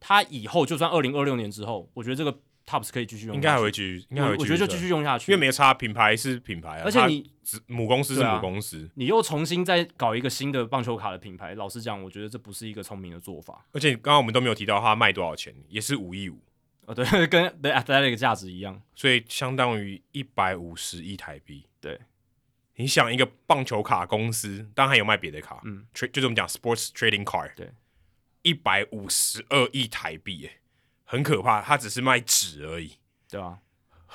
它以后就算二零二六年之后，我觉得这个 Topps 可以继续用，应该还会继续，应该会继续。我觉得就继续用下去，因为没有差，品牌是品牌啊。而且你母公司是母公司，啊，你又重新再搞一个新的棒球卡的品牌，老实讲，我觉得这不是一个聪明的做法。而且刚刚我们都没有提到它卖多少钱，也是五亿五。哦，对，跟 The Athletic 价值一样，所以相当于一百五十亿台币。对。你想一个棒球卡公司，当然还有卖别的卡，嗯，就是我们讲 sports trading card，对，一百五十二亿台币，哎，很可怕，他只是卖纸而已，对啊，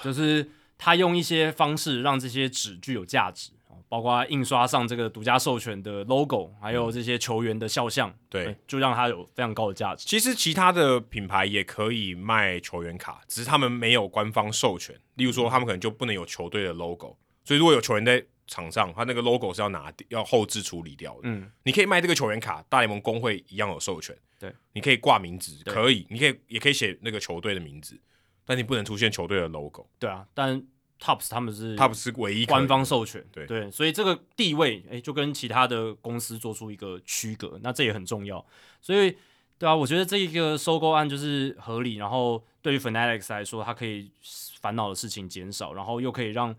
就是他用一些方式让这些纸具有价值，包括印刷上这个独家授权的 logo，还有这些球员的肖像，对，就让它有非常高的价值。其实其他的品牌也可以卖球员卡，只是他们没有官方授权。例如说，他们可能就不能有球队的 logo，所以如果有球员在场上，他那个 logo 是要拿要后置处理掉的。嗯，你可以卖这个球员卡，大联盟工会一样有授权。对，你可以挂名字，可以，你可以也可以写那个球队的名字，但你不能出现球队的 logo。对啊，但 Topps 他们是 Topps 是唯一官方授权，对对，所以这个地位哎、欸，就跟其他的公司做出一个区隔，那这也很重要。所以对啊，我觉得这一个收购案就是合理，然后对于 Fanatics 来说，它可以烦恼的事情减少，然后又可以让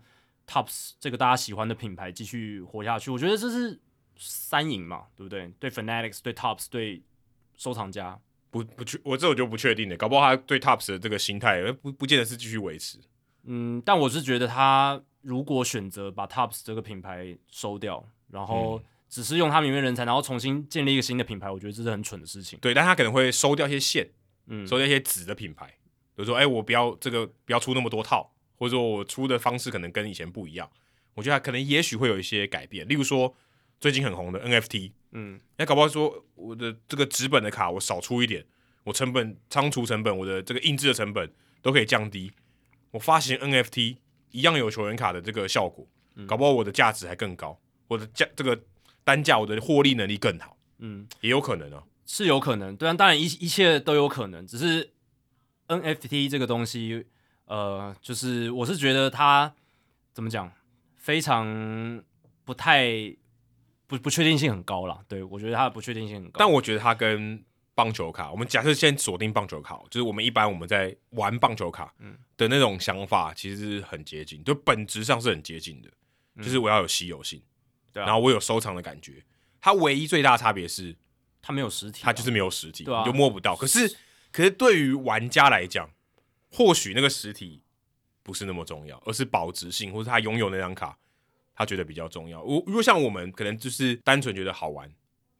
Topps 这个大家喜欢的品牌继续活下去。我觉得这是三赢嘛，对不对？对 Fanatics，对 Topps，对收藏家，不不确，我这我就不确定了，搞不好他对 Topps 的这个心态不不见得是继续维持。嗯，但我是觉得他如果选择把 Topps 这个品牌收掉，然后只是用他里面人才，然后重新建立一个新的品牌，我觉得这是很蠢的事情。对，但他可能会收掉一些线，嗯，收掉一些纸的品牌，比如说，哎，我不要这个，不要出那么多套，或者说我出的方式可能跟以前不一样。我觉得他可能也许会有一些改变，例如说最近很红的 NFT，嗯，那搞不好说我的这个纸本的卡我少出一点，我成本仓储成本，我的这个印制的成本都可以降低。我发行 NFT 一样有球员卡的这个效果，嗯、搞不好我的价值还更高，我的价这个单价我的获利能力更好，嗯，也有可能啊，是有可能，对啊，当然一一切都有可能，只是 NFT 这个东西，呃，就是我是觉得它怎么讲，非常不太不不确定性很高啦，对，我觉得它的不确定性很高，但我觉得它跟棒球卡，我们假设先锁定棒球卡，就是我们一般我们在玩棒球卡的那种想法，其实是很接近，就本质上是很接近的，就是我要有稀有性，对，然后我有收藏的感觉。它唯一最大的差别是，它没有实体，它就是没有实体，你就摸不到。可是，可是对于玩家来讲，或许那个实体不是那么重要，而是保值性，或是他拥有那张卡，他觉得比较重要。我如果像我们可能就是单纯觉得好玩，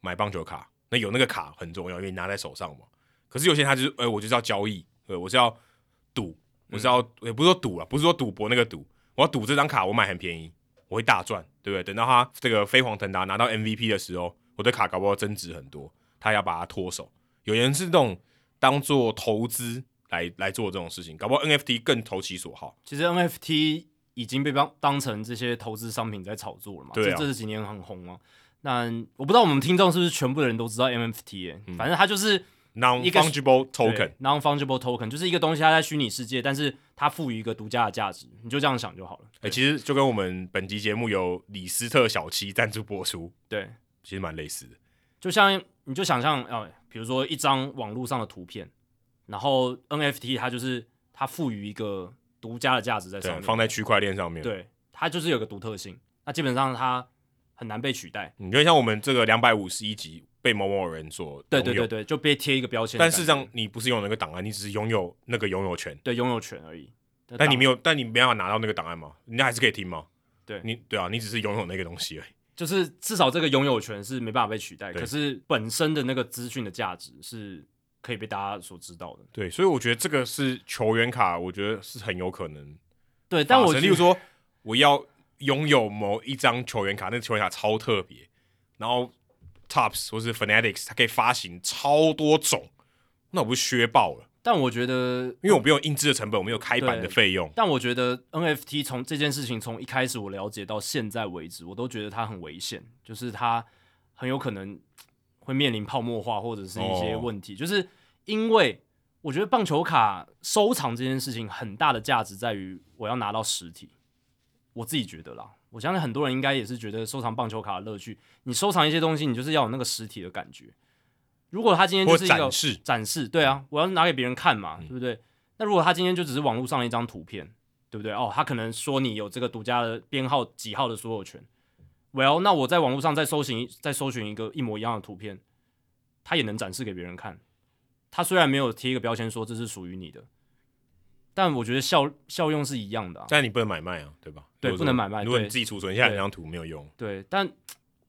买棒球卡。那有那个卡很重要，因为你拿在手上嘛。可是有些人他就是，哎、欸，我就是要交易，对，我是要赌，我是要，也、不是说赌啊，不是说赌博那个赌，我要赌这张卡我买很便宜，我会大赚，对不对？等到他这个飞黄腾达拿到 MVP 的时候，我的卡搞不好增值很多，他要把它脱手。有人是这种当做投资来来做这种事情，搞不好 NFT 更投其所好。其实 NFT 已经被当当成这些投资商品在炒作了嘛，对、啊，这这几年很红啊。那我不知道我们听众是不是全部的人都知道 NFT，嗯、反正它就是 non-fungible token，non-fungible token 就是一个东西，它在虚拟世界，但是它赋予一个独家的价值，你就这样想就好了。哎、欸，其实就跟我们本集节目有李斯特小七赞助播出，对，其实蛮类似的。就像你就想象，呃，比如说一张网络上的图片，然后 NFT 它就是它赋予一个独家的价值在上面，放在区块链上面，对，它就是有个独特性。那基本上它。很难被取代。你就像我们这个两百五十一集被某某人所对对对对，就被贴一个标签。但事实上，你不是拥有那个档案，你只是拥有那个拥有权。对，拥有权而已。但你没有，但你没办法拿到那个档案吗？人家还是可以听吗？对，你对啊，你只是拥有那个东西而已。就是至少这个拥有权是没办法被取代，可是本身的那个资讯的价值是可以被大家所知道的。对，所以我觉得这个是球员卡，我觉得是很有可能。对，但我例如说我要。拥有某一张球员卡，那个球员卡超特别，然后 Topps 或是 Fanatics，它可以发行超多种，那我不是削爆了？但我觉得，因为我没有印制的成本，我没有开版的费用。但我觉得 NFT 从这件事情从一开始我了解到现在为止，我都觉得它很危险，就是它很有可能会面临泡沫化或者是一些问题，哦、就是因为我觉得棒球卡收藏这件事情很大的价值在于我要拿到实体。我自己觉得啦，我相信很多人应该也是觉得收藏棒球卡的乐趣。你收藏一些东西，你就是要有那个实体的感觉。如果他今天就是一个展示，展示，对啊，我要拿给别人看嘛，嗯、对不对？那如果他今天就只是网络上的一张图片，对不对？哦，他可能说你有这个独家的编号几号的所有权。Well，那我在网络上再搜寻再搜寻一个一模一样的图片，它也能展示给别人看。它虽然没有贴一个标签说这是属于你的。但我觉得效效用是一样的，啊，但你不能买卖啊，对吧？对，不能买卖。如果你自己储存下来那张图没有用。对，对，但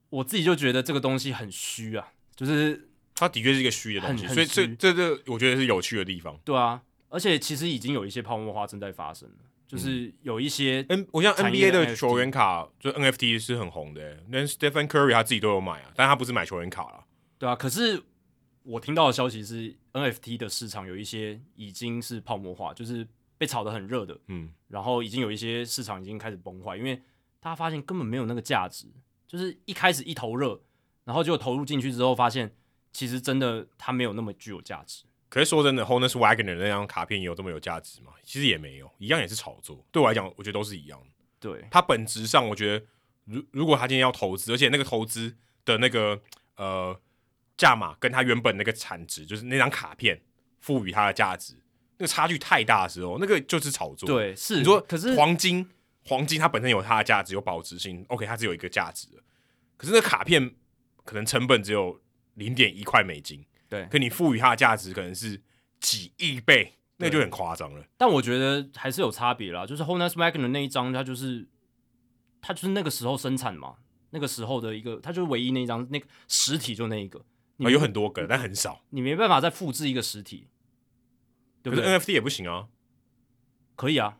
我自己就觉得这个东西很虚啊，就是它的确是一个虚的东西，所以这这这我觉得是有趣的地方。对啊，而且其实已经有一些泡沫化正在发生了，就是有一些 N，我像 NBA 的球员卡，就 NFT 是很红的，连 Stephen Curry 他自己都有买啊，但他不是买球员卡了。对啊，可是我听到的消息是 NFT 的市场有一些已经是泡沫化，就是被炒得很热的，嗯，然后已经有一些市场已经开始崩坏，因为大家发现根本没有那个价值，就是一开始一头热，然后就投入进去之后发现，其实真的它没有那么具有价值。可是说真的，Honus Wagner 那张卡片有这么有价值吗？其实也没有，一样也是炒作。对我来讲，我觉得都是一样的。对，它本质上，我觉得，如如果他今天要投资，而且那个投资的那个呃价码跟他原本那个产值，就是那张卡片赋予它的价值，那个差距太大的时候，那个就是炒作。对，是你说，可是黄金，黄金它本身有它的价值，有保值性，OK，它只有一个价值。可是那卡片可能成本只有零点一块美金。对，可你赋予它的价值可能是几亿倍，那就很夸张了。但我觉得还是有差别啦，就是 Honus Wagner 的那一张，它就是它就是那个时候生产嘛，那个时候的一个，它就是唯一那一张，那个实体就那一个。啊，有很多个，但很少，你没办法再复制一个实体，对不对？NFT 也不行啊，可以啊，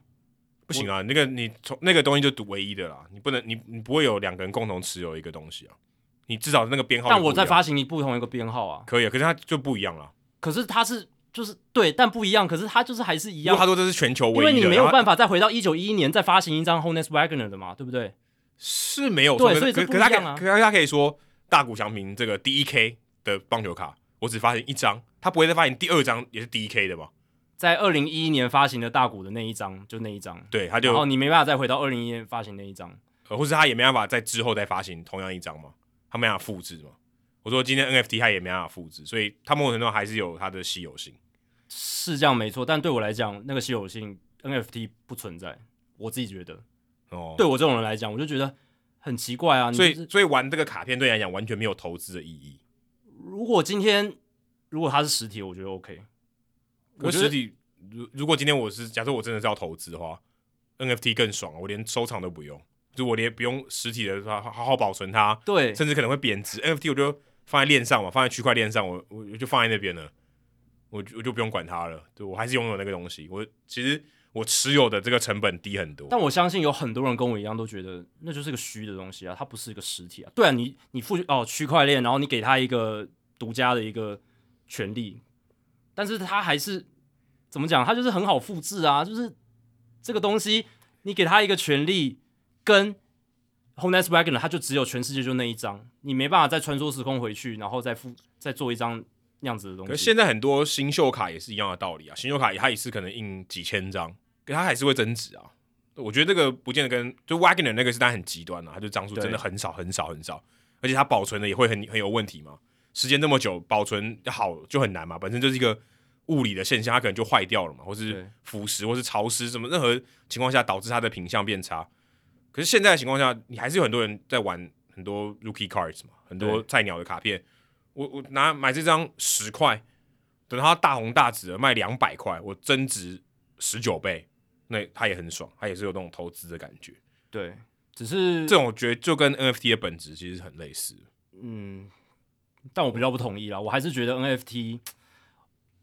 不行啊，那个你从那个东西就独唯一的啦，你不能，你你不会有两个人共同持有一个东西啊。你至少那个编号，但我在发行你不同一个编号啊，可以啊，可是它就不一样了。可是它是就是对，但不一样，可是它就是还是一样。他说这是全球唯一的，因为你没有办法再回到一九一一年再发行一张 Honus Wagner 的嘛，对不对？是没有对，所以这不一样啊。可是他可以说大谷翔平这个第一 K 的棒球卡，我只发行一张，他不会再发行第二张也是第一 K 的嘛？在二零一一年发行的大谷的那一张，就那一张，对，他就然后你没办法再回到二零一一年发行那一张，呃，或是他也没办法在之后再发行同样一张嘛？他没办法复制嘛？我说今天 NFT 它也没办法复制，所以它某种程度还是有它的稀有性，是这样没错。但对我来讲，那个稀有性 NFT 不存在，我自己觉得。哦，对我这种人来讲，我就觉得很奇怪啊。所以，所以玩这个卡片对你来讲完全没有投资的意义。如果今天如果它是实体，我觉得 OK。我实体，如如果今天我是假设我真的是要投资的话，NFT 更爽，我连收藏都不用，就我连不用实体的，好好保存它。对，甚至可能会贬值。NFT 我就。放在链上嘛，放在区块链上，我我就放在那边了，我我就不用管它了。对，我还是拥有那个东西。我其实我持有的这个成本低很多。但我相信有很多人跟我一样都觉得那就是个虚的东西啊，它不是一个实体啊。对啊，你你付哦区块链，然后你给他一个独家的一个权利，但是它还是怎么讲？它就是很好复制啊，就是这个东西你给他一个权利跟。Honus Wagner 它就只有全世界就那一张，你没办法再穿梭时空回去，然后再复再做一张那样子的东西。可是现在很多新秀卡也是一样的道理啊，新秀卡它也是可能印几千张，可它还是会增值啊。我觉得这个不见得跟就 Wagner 那个是单很极端啊，它就张数真的很少很少很少，而且它保存的也会很很有问题嘛。时间那么久，保存好就很难嘛，本身就是一个物理的现象，它可能就坏掉了嘛，或是腐蚀，或是潮湿，什么任何情况下导致它的品相变差。可是现在的情况下，你还是有很多人在玩很多 rookie cards 嘛，很多菜鸟的卡片。我我拿买这张十块，等它大红大紫的卖两百块，我增值十九倍，那他也很爽，他也是有那种投资的感觉。对，只是这种我觉得就跟 NFT 的本质其实很类似。嗯，但我比较不同意啦，我还是觉得 NFT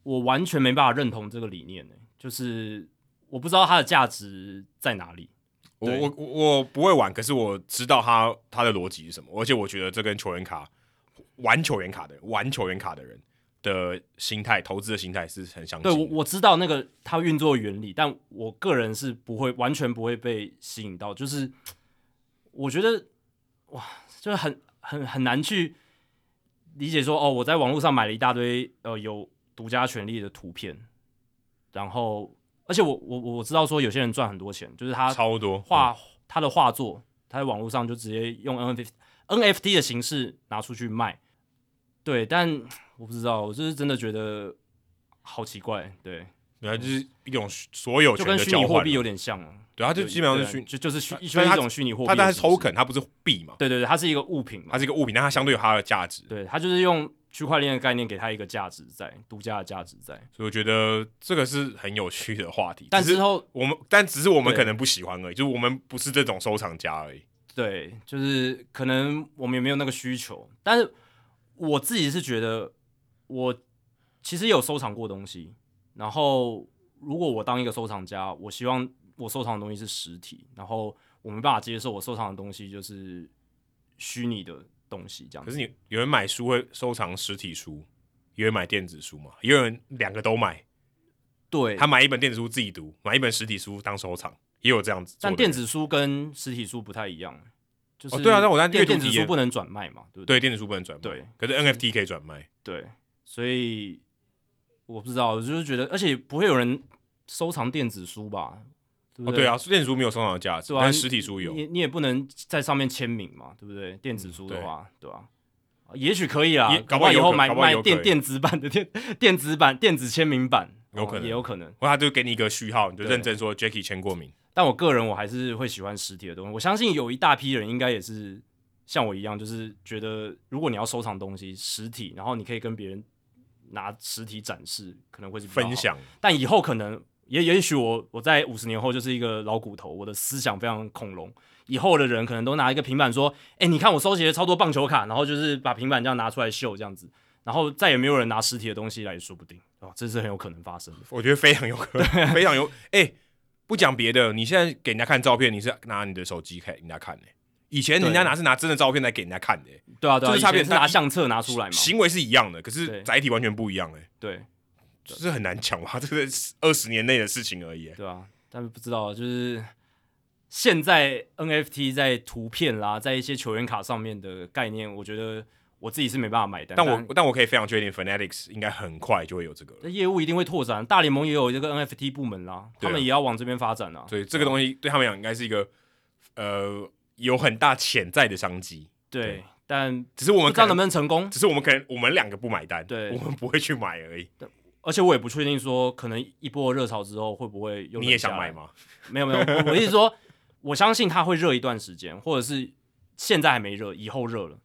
我完全没办法认同这个理念呢、欸，就是我不知道它的价值在哪里。我我我不会玩，可是我知道他他的逻辑是什么，而且我觉得这跟球员卡玩球员卡的玩球员卡的人的心态、投资的心态是很相。对，我我知道那个它运作原理，但我个人是不会完全不会被吸引到，就是我觉得哇，就是很很很难去理解说哦，我在网络上买了一大堆呃有独家权利的图片，然后。而且我我我知道说有些人赚很多钱，就是他超多画他的画作，他在网络上就直接用 NFT NFT 的形式拿出去卖。对，但我不知道，我就是真的觉得好奇怪。对，原来就是一种所有权的就跟虚拟货币有点像。对，它就基本上是虚，就就是虚，就是一种虚拟货币。它但是 token，它不是币嘛？对对对，它是一个物品嘛，它是一个物品，但它相对有它的价值。对，它就是用。区块链的概念给它一个价值在，独家的价值在，所以我觉得这个是很有趣的话题。但之后我们，但只是我们可能不喜欢而已，就是我们不是这种收藏家而已。对，就是可能我们也没有那个需求。但是我自己是觉得，我其实有收藏过东西。然后，如果我当一个收藏家，我希望我收藏的东西是实体，然后我没办法接受我收藏的东西就是虚拟的东西这样。可是你有人买书会收藏实体书，有人买电子书嘛？也有人两个都买。对，他买一本电子书自己读，买一本实体书当收藏，也有这样子。但电子书跟实体书不太一样，就是、哦、对啊，但我在阅读电子书不能转卖嘛，对不对？对，电子书不能转卖，对，可是 NFT 可以转卖，对，所以我不知道，我就是觉得，而且不会有人收藏电子书吧？对不对？哦、对啊，电子书没有收藏的价值，但实体书有，你你也不能在上面签名嘛，对不对？电子书的话，嗯、对吧、啊？也许可以啊，搞不好以后买买电电子版的电电子版电子签名版。有可能，也有可能，或他就给你一个序号，你就认真说 Jacky 签过名。但我个人我还是会喜欢实体的东西。我相信有一大批人应该也是像我一样，就是觉得如果你要收藏东西实体，然后你可以跟别人拿实体展示，可能会是分享。但以后可能也也许我我在五十年后就是一个老骨头，我的思想非常恐龙。以后的人可能都拿一个平板说：“哎、欸，你看我收集了超多棒球卡。”然后就是把平板这样拿出来秀这样子。然后再也没有人拿实体的东西来，也说不定哦，这是很有可能发生的。我觉得非常有可能，非常有。哎、欸，不讲别的，你现在给人家看照片，你是拿你的手机给人家看的。以前人家拿是拿真的照片来给人家看的。对啊，对啊，就是差别是拿相册拿出来嘛。行为是一样的，可是载体完全不一样哎。对，这是很难讲吧？这个二十年内的事情而已。对啊，但是不知道，就是现在 NFT 在图片啦，在一些球员卡上面的概念，我觉得。我自己是没办法买单，但我但我可以非常确定，Fanatics 应该很快就会有这个。业务一定会拓展，大联盟也有这个 NFT 部门啦，他们也要往这边发展啊。所以这个东西对他们讲应该是一个呃有很大潜在的商机。对，但只是我们不知道能不能成功，只是我们可能我们两个不买单，对，我们不会去买而已。而且我也不确定说，可能一波热潮之后会不会有。你也想买吗？没有没有，我 意思说，我相信它会热一段时间，或者是现在还没热，以后热了。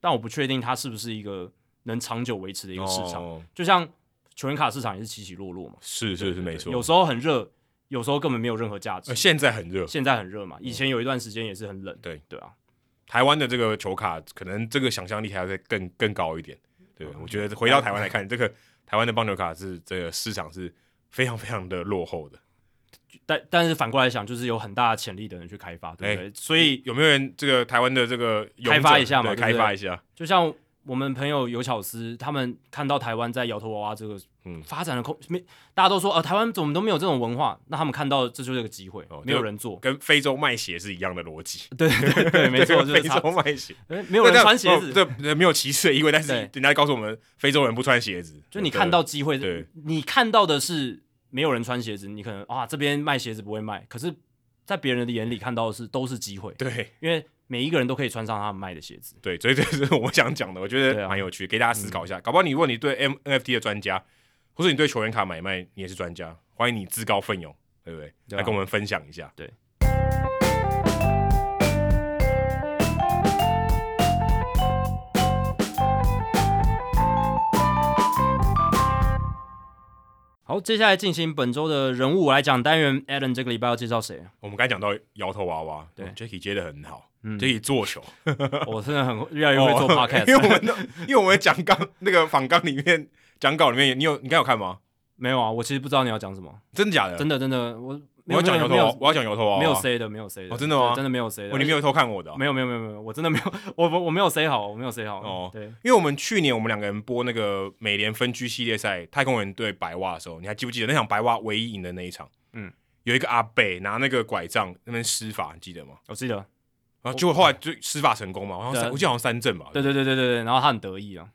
但我不确定它是不是一个能长久维持的一个市场，哦、就像球员卡市场也是起起落落嘛。是是是没错，有时候很热，有时候根本没有任何价值。现在很热，现在很热嘛。以前有一段时间也是很冷。对对啊，台湾的这个球卡可能这个想象力还要再更更高一点。对，我觉得回到台湾来看，这个台湾的棒球卡是这个市场是非常非常的落后的。但但是反过来想，就是有很大的潜力的人去开发，对不对？欸、所以有没有人这个台湾的这个开发一下嘛？开发一下，就像我们朋友尤巧思，他们看到台湾在摇头娃娃这个嗯发展的空，没、嗯、大家都说啊、呃，台湾怎么都没有这种文化？那他们看到这就是个机会，哦、没有人做，跟非洲卖鞋是一样的逻辑。对对对，没错，就是非洲卖鞋，没有人穿鞋子，对，对，没有歧视的意味，但是人家告诉我们，非洲人不穿鞋子，就你看到机会，对，你看到的是。没有人穿鞋子，你可能啊这边卖鞋子不会卖，可是，在别人的眼里看到的是都是机会。对，因为每一个人都可以穿上他们卖的鞋子。对，所以这是我想讲的，我觉得蛮有趣，给大家思考一下。嗯、搞不好你如果你对 M NFT 的专家，或者你对球员卡买卖你也是专家，欢迎你自告奋勇，对不对？来跟我们分享一下。对。好，接下来进行本周的人物来讲单元。Alan 这个礼拜要介绍谁？我们刚才讲到摇头娃娃，对、嗯、Jacky 接的很好，嗯，Jacky 做球，我真的很越来越会做 Podcast，、哦、因为我们因为我们讲纲那个访纲里面讲稿里面，你有你刚有看吗？没有啊，我其实不知道你要讲什么，真的假的？真的真的我。我要讲摇头，我要讲摇头啊！没有 C 的，没有 C 的。哦，真的吗？真的没有 C 的。你没有偷看我的？没有，没有，没有，没有。我真的没有，我我我没有 C 好，我没有 C 好。哦，对，因为我们去年我们两个人播那个美联分区系列赛，太空人对白袜的时候，你还记不记得那场白袜唯一赢的那一场？嗯，有一个阿北拿那个拐杖那边施法，你记得吗？我记得。然后结果后来就施法成功嘛，好像我记得好像三振吧。对对对对对对。然后他很得意啊。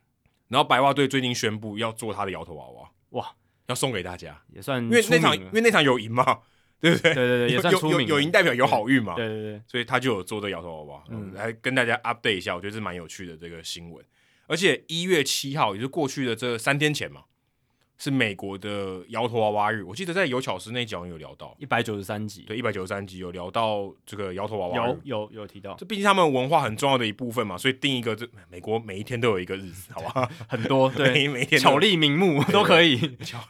然后白袜队最近宣布要做他的摇头娃娃，哇，要送给大家，也算因为那场因为那场有赢嘛。对不对？对对对，也算出名。有赢代表有好运嘛？对对对，所以他就有做这摇头娃娃，嗯，来跟大家 update 一下，我觉得是蛮有趣的这个新闻。而且一月七号，也就是过去的这三天前嘛，是美国的摇头娃娃日。我记得在有巧思那讲有聊到一百九十三集，对，一百九十三集有聊到这个摇头娃娃日，有有有提到。这毕竟他们文化很重要的一部分嘛，所以定一个这美国每一天都有一个日子，好吧？很多对，每每天巧立名目都可以，巧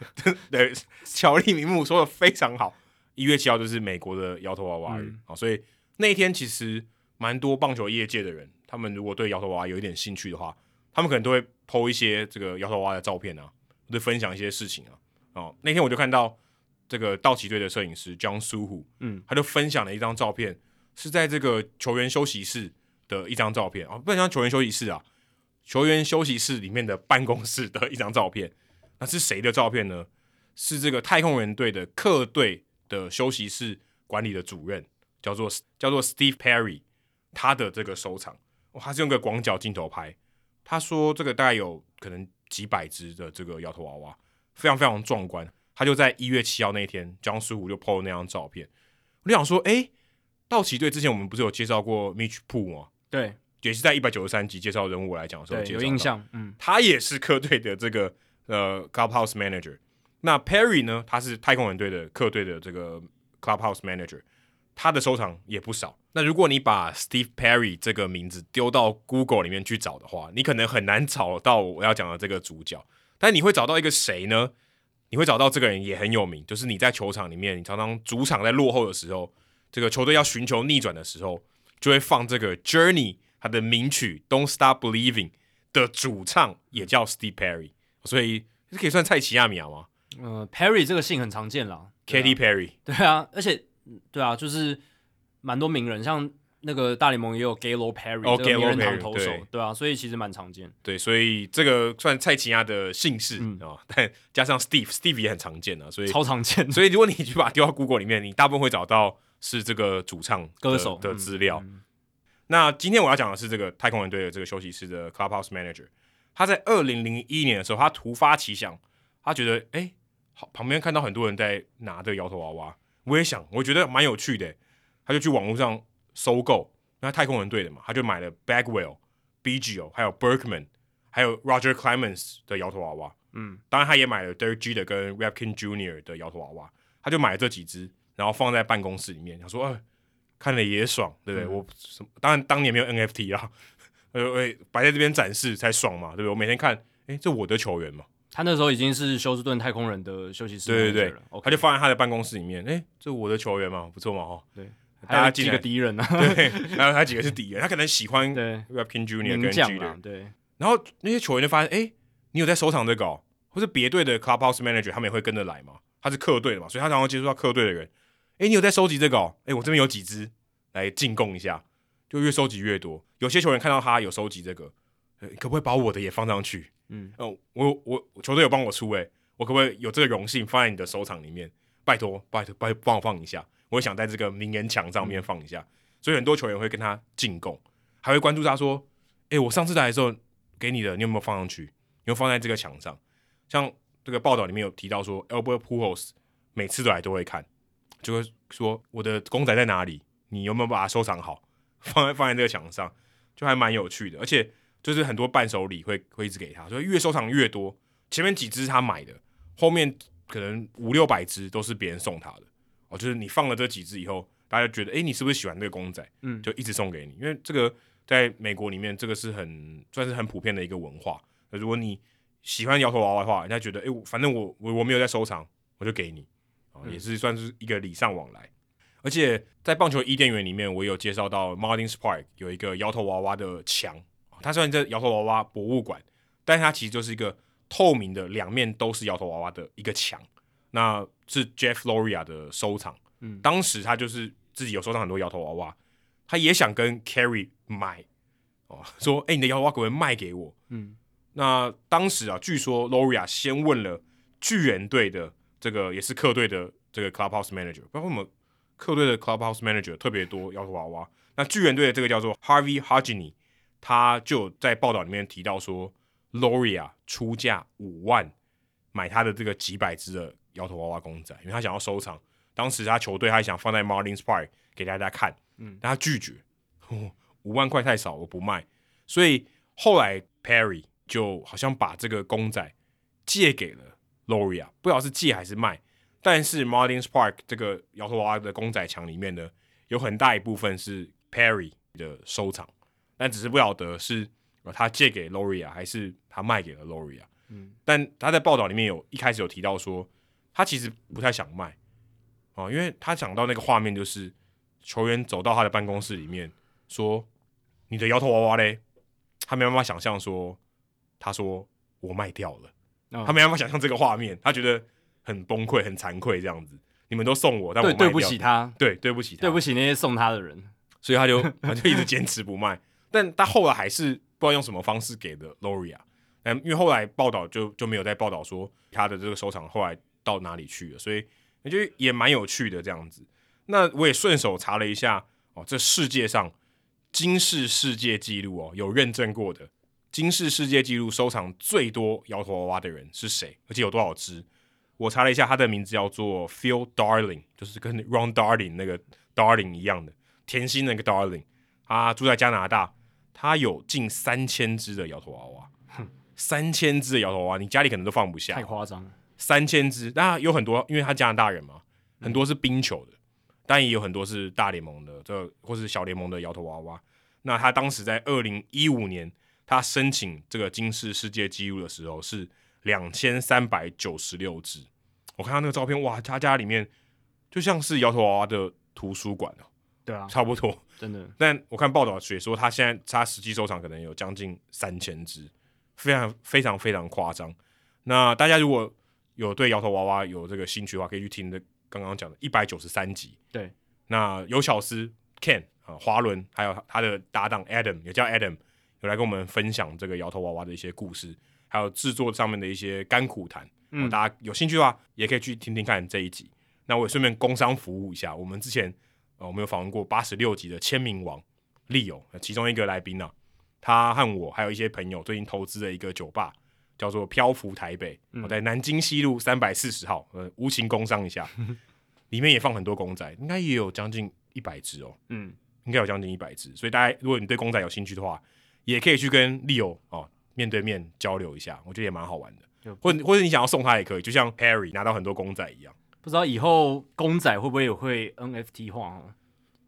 对巧立名目说的非常好。一月七号就是美国的摇头娃娃日，啊、嗯，所以那一天其实蛮多棒球业界的人，他们如果对摇头娃娃有一点兴趣的话，他们可能都会 po 一些这个摇头娃娃的照片啊，或者分享一些事情啊。哦，那天我就看到这个道奇队的摄影师 John Suhu，嗯，他就分享了一张照片，是在这个球员休息室的一张照片啊，不能像球员休息室啊，球员休息室里面的办公室的一张照片。那是谁的照片呢？是这个太空人队的客队的休息室管理的主任，叫做叫做 Steve Perry，他的这个收藏，哦，他是用个广角镜头拍。他说这个大概有可能几百只的这个摇头娃娃，非常非常壮观。他就在一月七号那一天，John Suhu 就 PO 了那张照片。我就想说，哎，道奇队之前我们不是有介绍过 Mitch Poole 吗？对，也是在一百九十三集介绍人物来讲的时候，有印象。嗯，他也是客队的这个呃 Clubhouse Manager。那 Perry 呢？他是太空人队的客队的这个 Clubhouse Manager，他的收藏也不少。那如果你把 Steve Perry 这个名字丢到 Google 里面去找的话，你可能很难找到我要讲的这个主角。但你会找到一个谁呢？你会找到这个人也很有名，就是你在球场里面，你常常主场在落后的时候，这个球队要寻求逆转的时候，就会放这个 Journey 他的名曲 Don't Stop Believing 的主唱也叫 Steve Perry，所以这可以算菜奇亚米亚吗？呃，Perry 这个姓很常见啦，Katy Perry，对啊，而且对啊，就是蛮多名人，像那个大联盟也有 Gaylord Perry，哦，这个名人堂 Gaylord Perry，投手，对，对啊，所以其实蛮常见。对，所以这个算蔡奇亚的姓氏啊，嗯哦，但加上 Steve，Steve 也很常见啊，所以超常见。所以如果你去把它丢到 Google 里面，你大部分会找到是这个主唱歌手的资料。嗯嗯、那今天我要讲的是这个太空人队的这个休息室的 Clubhouse Manager，他在二零零一年的时候，他突发奇想，他觉得哎。好，旁边看到很多人在拿这个摇头娃娃，我也想，我觉得蛮有趣的，他就去网络上收购，那太空人队的嘛，他就买了 Bagwell、Biggio，还有 Berkman，还有 Roger Clemens 的摇头娃娃。嗯，当然他也买了 Derek Jeter 跟 Rapkin Jr. 的摇头娃娃，他就买了这几只，然后放在办公室里面，他说：“哎，看了也爽，对不对？嗯、我什么？当然当年没有 NFT 啊，呃，哎，摆在这边展示才爽嘛，对不对？我每天看，哎，这我的球员嘛。”他那时候已经是休斯顿太空人的休息室，对对对，okay. 他就放在他的办公室里面。哎，这我的球员嘛，不错嘛，哦，对，还有几个敌人呢、啊？对，还有他几个是敌人，他可能喜欢 Rapkin Junior 跟 Jeter，对。然后那些球员就发现，哎，你有在收藏这个、哦，或是别队的 Clubhouse Manager 他们也会跟着来嘛？他是客队的嘛，所以他常常接触到客队的人。哎，你有在收集这个、哦？哎，我这边有几只来进贡一下，就越收集越多。有些球员看到他有收集这个，可不可以把我的也放上去？嗯哦，我我球队有帮我出诶，我可不可以有这个荣幸放在你的收藏里面？拜托拜托拜帮我放一下，我也想在这个名人墙上面放一下。嗯、所以很多球员会跟他进贡，还会关注他说：“诶，我上次来的时候给你的，你有没有放上去？有没有放在这个墙上？”像这个报道里面有提到说，Albert Pujols 每次都来都会看，就会说：“我的公仔在哪里？你有没有把它收藏好，放在放在这个墙上？”就还蛮有趣的，而且。就是很多伴手礼会会一直给他，所以越收藏越多。前面几只他买的，后面可能五六百只都是别人送他的。哦，就是你放了这几只以后，大家觉得，诶，你是不是喜欢这个公仔？嗯，就一直送给你，因为这个在美国里面，这个是很算是很普遍的一个文化。如果你喜欢摇头娃娃的话，人家觉得，诶，反正我我我没有在收藏，我就给你，哦，也是算是一个礼尚往来。而且在棒球伊甸园里面，我有介绍到 Martin Spark 有一个摇头娃娃的墙。它虽然在摇头娃娃博物馆，但是它其实就是一个透明的，两面都是摇头娃娃的一个墙。那是 Jeff Loria 的收藏。嗯，当时他就是自己有收藏很多摇头娃娃，他也想跟 Carey 买哦，说：“哎、欸，你的摇头娃娃可不可以卖给我？”嗯，那当时啊，据说 Loria 先问了巨人队的这个也是客队的这个 Clubhouse Manager，不知道为什么客队的 Clubhouse Manager 特别多摇头娃娃。那巨人队的这个叫做 Harvey Haggerty 他就在报道里面提到说，Loria 出价五万买他的这个几百只的摇头娃娃公仔，因为他想要收藏。当时他球队还想放在 Marlins Park 给大家看，嗯，但他拒绝，五万块太少，我不卖。所以后来 Perry 就好像把这个公仔借给了 Loria，不知道是借还是卖。但是 Marlins Park 这个摇头娃娃的公仔墙里面呢，有很大一部分是 Perry 的收藏。但只是不晓得是他借给 Loria 还是他卖给了 Loria。嗯，但他在报道里面有一开始有提到说，他其实不太想卖哦，因为他想到那个画面就是球员走到他的办公室里面说：“你的摇头娃娃嘞？”他没办法想象说，他说我卖掉了，哦、他没办法想象这个画面，他觉得很崩溃、很惭愧这样子。你们都送我，但我对对不起他，对对不起他，对不起那些送他的人，所以他就 他就一直坚持不卖。但他后来还是不知道用什么方式给的 Loria，嗯，因为后来报道就就没有再报道说他的这个收藏后来到哪里去了，所以我觉得也蛮有趣的这样子。那我也顺手查了一下哦，这世界上金氏世界纪录哦，有认证过的金氏世界纪录收藏最多摇头娃娃的人是谁？而且有多少只？我查了一下，他的名字叫做 Phil Darling，就是跟 Ron Darling 那个 Darling 一样的甜心那个 Darling。他住在加拿大，他有近三千只的摇头娃娃，三千只的摇头娃娃，你家里可能都放不下，太夸张了。三千只，那有很多，因为他加拿大人嘛，很多是冰球的，但也有很多是大联盟的，这或是小联盟的摇头娃娃。那他当时在二零一五年，他申请这个金氏世界纪录的时候是两千三百九十六只。我看到那个照片，哇，他家里面就像是摇头娃娃的图书馆哦。对啊，差不多，真的。但我看报道写说，他现在他实际收藏可能有将近三千只，非常非常非常夸张。那大家如果有对摇头娃娃有这个兴趣的话，可以去听的刚刚讲的一百九十三集。对，那有小斯 Ken 啊，华伦还有他的搭档 Adam，也叫 Adam，有来跟我们分享这个摇头娃娃的一些故事，还有制作上面的一些甘苦谈。嗯，大家有兴趣的话，也可以去听听看这一集。那我也顺便工商服务一下，我们之前呃，我们有访问过八十六集的签名王 Leo，其中一个来宾呢、啊，他和我还有一些朋友最近投资了一个酒吧，叫做漂浮台北，我、嗯、在南京西路三百四十号，呃，无情工商一下，里面也放很多公仔，应该也有将近一百只哦，嗯，应该有将近一百只，所以大家如果你对公仔有兴趣的话，也可以去跟 Leo 哦面对面交流一下，我觉得也蛮好玩的。或者或者你想要送他也可以，就像 Harry 拿到很多公仔一样。不知道以后公仔会不会也会 NFT 化哦？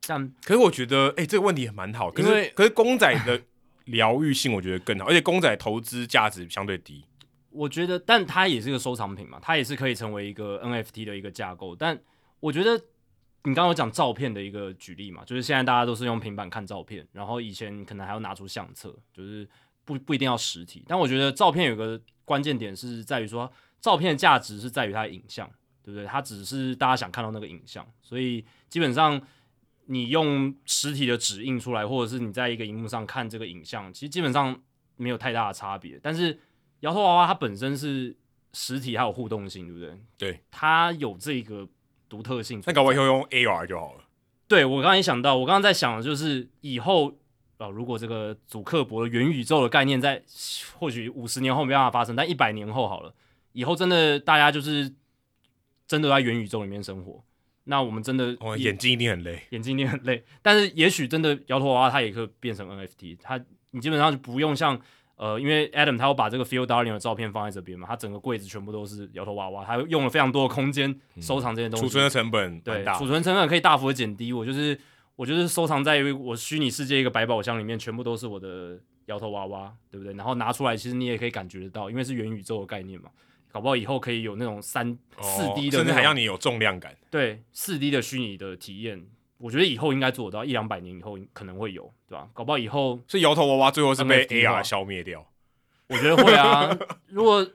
像，可是我觉得，哎、欸，这个问题也蛮好。可是，因为可是公仔的疗愈性我觉得更好，而且公仔投资价值相对低。我觉得，但它也是个收藏品嘛，它也是可以成为一个 NFT 的一个架构。但我觉得，你刚刚有讲照片的一个举例嘛，就是现在大家都是用平板看照片，然后以前可能还要拿出相册，就是不不一定要实体。但我觉得照片有个。关键点是在于说，照片的价值是在于它的影像，对不对？它只是大家想看到那个影像，所以基本上你用实体的纸印出来，或者是你在一个荧幕上看这个影像，其实基本上没有太大的差别。但是摇头娃娃它本身是实体，还有互动性，对不对？对，它有这个独特性。那搞不好以后用 AR 就好了。对，我刚刚也想到，我刚刚在想的就是以后。啊，如果这个祖克伯的元宇宙的概念在或许五十年后没办法发生，但一百年后好了，以后真的大家就是真的在元宇宙里面生活，那我们真的哦，眼睛一定很累，眼睛一定很累。但是也许真的摇头娃娃它也可以变成 NFT，它你基本上就不用像呃，因为 Adam 他会把这个 Phil Darling 的照片放在这边嘛，他整个柜子全部都是摇头娃娃，他用了非常多的空间收藏这些东西，储存的成本对，储存成本可以大幅的减低。我就是。我就是收藏在于我虚拟世界一个百宝箱里面，全部都是我的摇头娃娃，对不对？然后拿出来，其实你也可以感觉得到，因为是元宇宙的概念嘛。搞不好以后可以有那种三四 D 的，甚至还让你有重量感。对，四 D 的虚拟的体验，我觉得以后应该做得到，一两百年以后可能会有，对吧？搞不好以后是摇头娃娃最后是被 AR 消灭掉，我觉得会啊。如果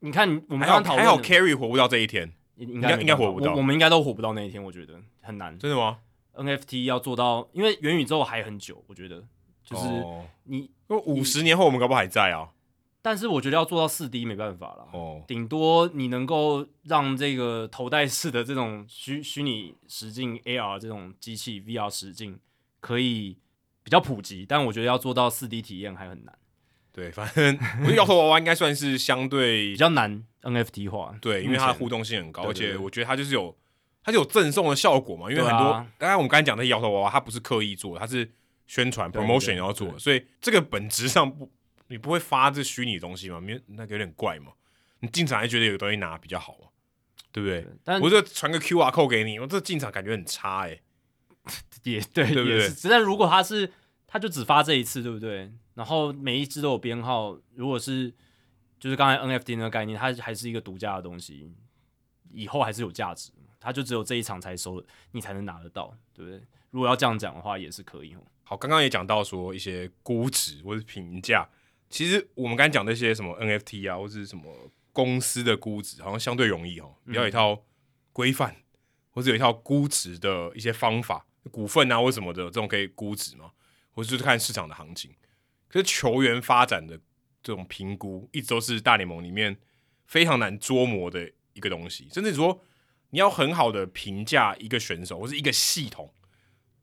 你看我们刚刚讨论，还好 Carry 活不到这一天，应该应该活不到，我，我们应该都活不到那一天，我觉得很难。真的吗？NFT 要做到，因为元宇宙还很久，我觉得就是你五十年后我们搞不好还在啊。但是我觉得要做到四 D 没办法了，哦，顶多你能够让这个头戴式的这种虚虚拟实境 AR 这种机器 VR 实境可以比较普及，但我觉得要做到四 D 体验还很难。对，反正我觉得摇头娃娃应该算是相对比较难 NFT 化，对，因为它的互动性很高，而且我觉得它就是有。它就有赠送的效果嘛？因为很多，刚才、啊、我们刚才讲的摇头娃娃，它不是刻意做，它是宣传 promotion 要做，所以这个本质上不，你不会发这虚拟东西嘛？因为那个有点怪嘛。你进场还觉得有个东西拿比较好嘛？对不对？但我就传个 QR code 给你，我这进场感觉很差 哎、欸。也对，对不对？实在如果他是，他就只发这一次，对不对？然后每一只都有编号，如果是就是刚才 NFT 那个概念，它还是一个独家的东西，以后还是有价值。它就只有这一场才收，你才能拿得到，对不对？如果要这样讲的话，也是可以哦。好，刚刚也讲到说一些估值或者评价，其实我们刚才讲那些什么 NFT 啊，或者是什么公司的估值好像相对容易哦，比较有一套规范，嗯、或者有一套估值的一些方法，股份啊或什么的这种可以估值嘛，或者就是看市场的行情。可是球员发展的这种评估，一直都是大联盟里面非常难捉摸的一个东西，甚至说你要很好的评价一个选手或是一个系统，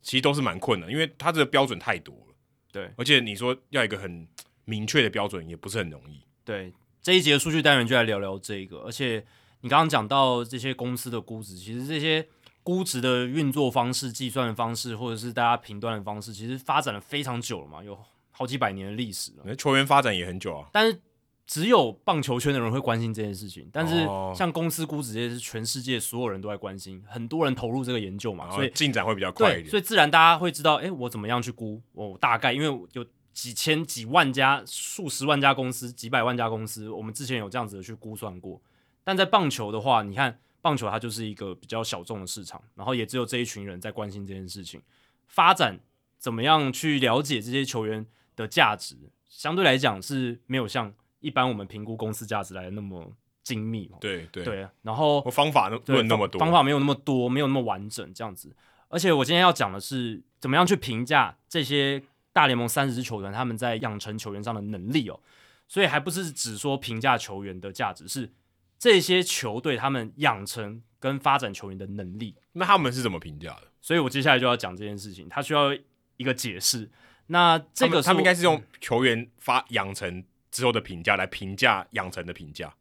其实都是蛮困难，因为它这个标准太多了。对，而且你说要一个很明确的标准，也不是很容易。对。这一节的数据单元就来聊聊这个，而且你刚刚讲到这些公司的估值，其实这些估值的运作方式、计算的方式，或者是大家评断的方式，其实发展了非常久了嘛，有好几百年的历史了。球员发展也很久啊，但是只有棒球圈的人会关心这件事情，但是像公司估值这些，是全世界所有人都在关心，很多人投入这个研究嘛，所以进展会比较快一点。所以自然大家会知道，哎，我怎么样去估？我大概因为有。几千几万家、数十万家公司、几百万家公司，我们之前有这样子的去估算过。但在棒球的话，你看棒球它就是一个比较小众的市场，然后也只有这一群人在关心这件事情。发展怎么样去了解这些球员的价值，相对来讲是没有像一般我们评估公司价值来的那么精密。对对对，然后方法论那么多，方法没有那么多，没有那么完整这样子。而且我今天要讲的是怎么样去评价这些。大联盟三十支球团，他们在养成球员上的能力哦，所以还不是只说评价球员的价值，是这些球队他们养成跟发展球员的能力。那他们是怎么评价的？所以我接下来就要讲这件事情，他需要一个解释。那这个他们，他们应该是用球员发养成之后的评价来评价养成的评价，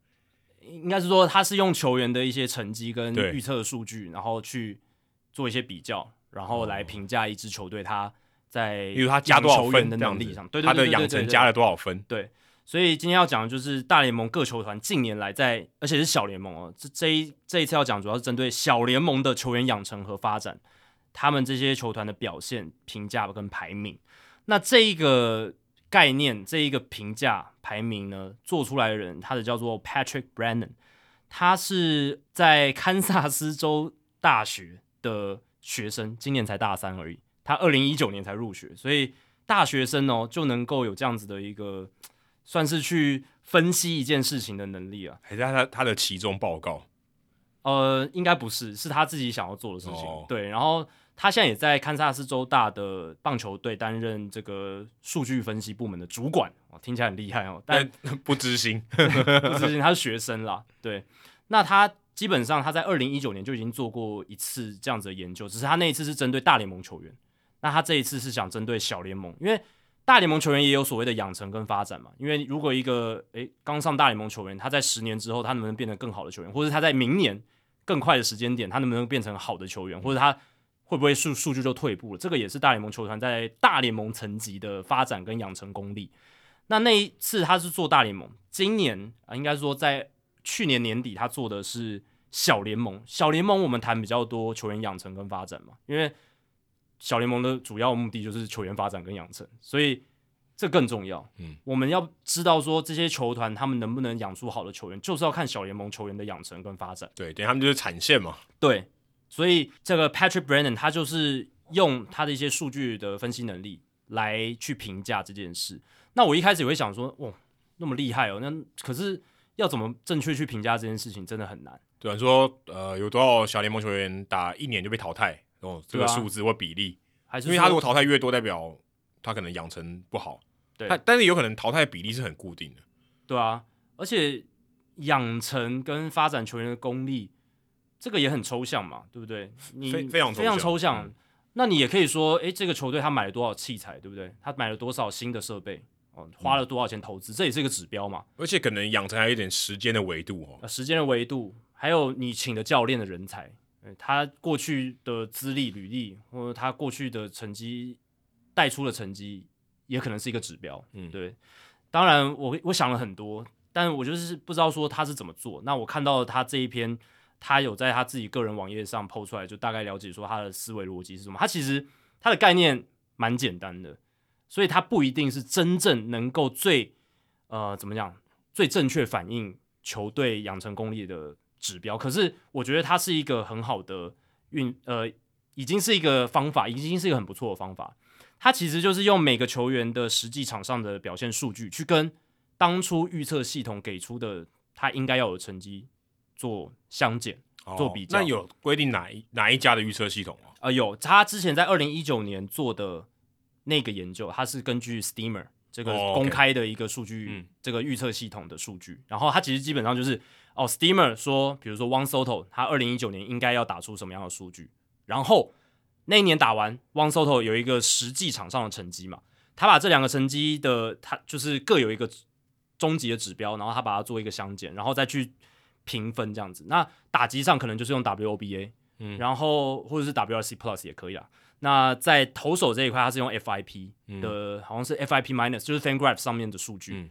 应该是说他是用球员的一些成绩跟预测的数据，然后去做一些比较，然后来评价一支球队他。在，比如他加多少分的能力上，对，他的养成加了多少分？对，所以今天要讲的就是大联盟各球团近年来在，而且是小联盟哦，这这一这一次要讲主要是针对小联盟的球员养成和发展，他们这些球团的表现评价跟排名。那这一个概念，这一个评价排名呢，做出来的人，他的叫做 Patrick Brennan，他是在 堪萨斯州大学的学生，今年才大三而已。他二零一九年才入学，所以大学生哦就能够有这样子的一个 算是去分析一件事情的能力啊。还是他他的期中报告？呃，应该不是，是他自己想要做的事情。哦、对，然后他现在也在堪萨斯州大的棒球队担任这个数据分析部门的主管，听起来很厉害哦。但不知心，不知心，他是学生啦。对，那他基本上他在二零一九年就已经做过一次这样子的研究，只是他那一次是针对大联盟球员。那他这一次是想针对小联盟，因为大联盟球员也有所谓的养成跟发展嘛。因为如果一个诶刚上大联盟球员，他在十年之后，他能不能变成更好的球员，或者他在明年更快的时间点，他能不能变成好的球员，或者他会不会数数据就退步了？这个也是大联盟球团在大联盟层级的发展跟养成功力。那那一次他是做大联盟，今年啊，应该说在去年年底他做的是小联盟。小联盟我们谈比较多球员养成跟发展嘛，因为。小联盟的主要目的就是球员发展跟养成，所以这更重要。嗯，我们要知道说这些球团他们能不能养出好的球员，就是要看小联盟球员的养成跟发展。对，等于他们就是产线嘛。对，所以这个 Patrick Brennan 他就是用他的一些数据的分析能力来去评价这件事。那我一开始也会想说，哇，那么厉害哦，那可是要怎么正确去评价这件事情，真的很难。对啊，说呃，有多少小联盟球员打一年就被淘汰？哦，这个数字或比例，还是因为他如果淘汰越多，代表他可能养成不好。对，但是有可能淘汰比例是很固定的。对啊，而且养成跟发展球员的功力，这个也很抽象嘛，对不对？你非常非常抽象。嗯、那你也可以说，诶，这个球队他买了多少器材，对不对？他买了多少新的设备，哦，花了多少钱投资，嗯、这也是一个指标嘛。而且可能养成还有一点时间的维度哦，时间的维度，还有你请的教练的人才。他过去的资历、履历，或者他过去的成绩带出的成绩，也可能是一个指标。嗯，对。当然我，我我想了很多，但我就是不知道说他是怎么做。那我看到他这一篇，他有在他自己个人网页上 PO 出来，就大概了解说他的思维逻辑是什么。他其实他的概念蛮简单的，所以他不一定是真正能够最呃怎么讲最正确反映球队养成功力的。指标，可是我觉得它是一个很好的运，呃，已经是一个方法，已经是一个很不错的方法。它其实就是用每个球员的实际场上的表现数据，去跟当初预测系统给出的他应该要有成绩做相减、哦、做比较。那有规定哪一哪一家的预测系统吗？呃，有，他之前在二零一九年做的那个研究，他是根据 Steamer 这个公开的一个数据，这个预测系统的数据。然后他其实基本上就是，哦，Steamer 说，比如说 Juan Soto，他二零一九年应该要打出什么样的数据，然后那一年打完，Juan Soto 有一个实际场上的成绩嘛，他把这两个成绩的，他就是各有一个终极的指标，然后他把它做一个相减，然后再去评分这样子。那打击上可能就是用 WOBA。嗯，然后或者是 WRC Plus 也可以啊。那在投手这一块，它是用 FIP 的，嗯、好像是 FIP minus，就是 FanGraphs 上面的数据，嗯、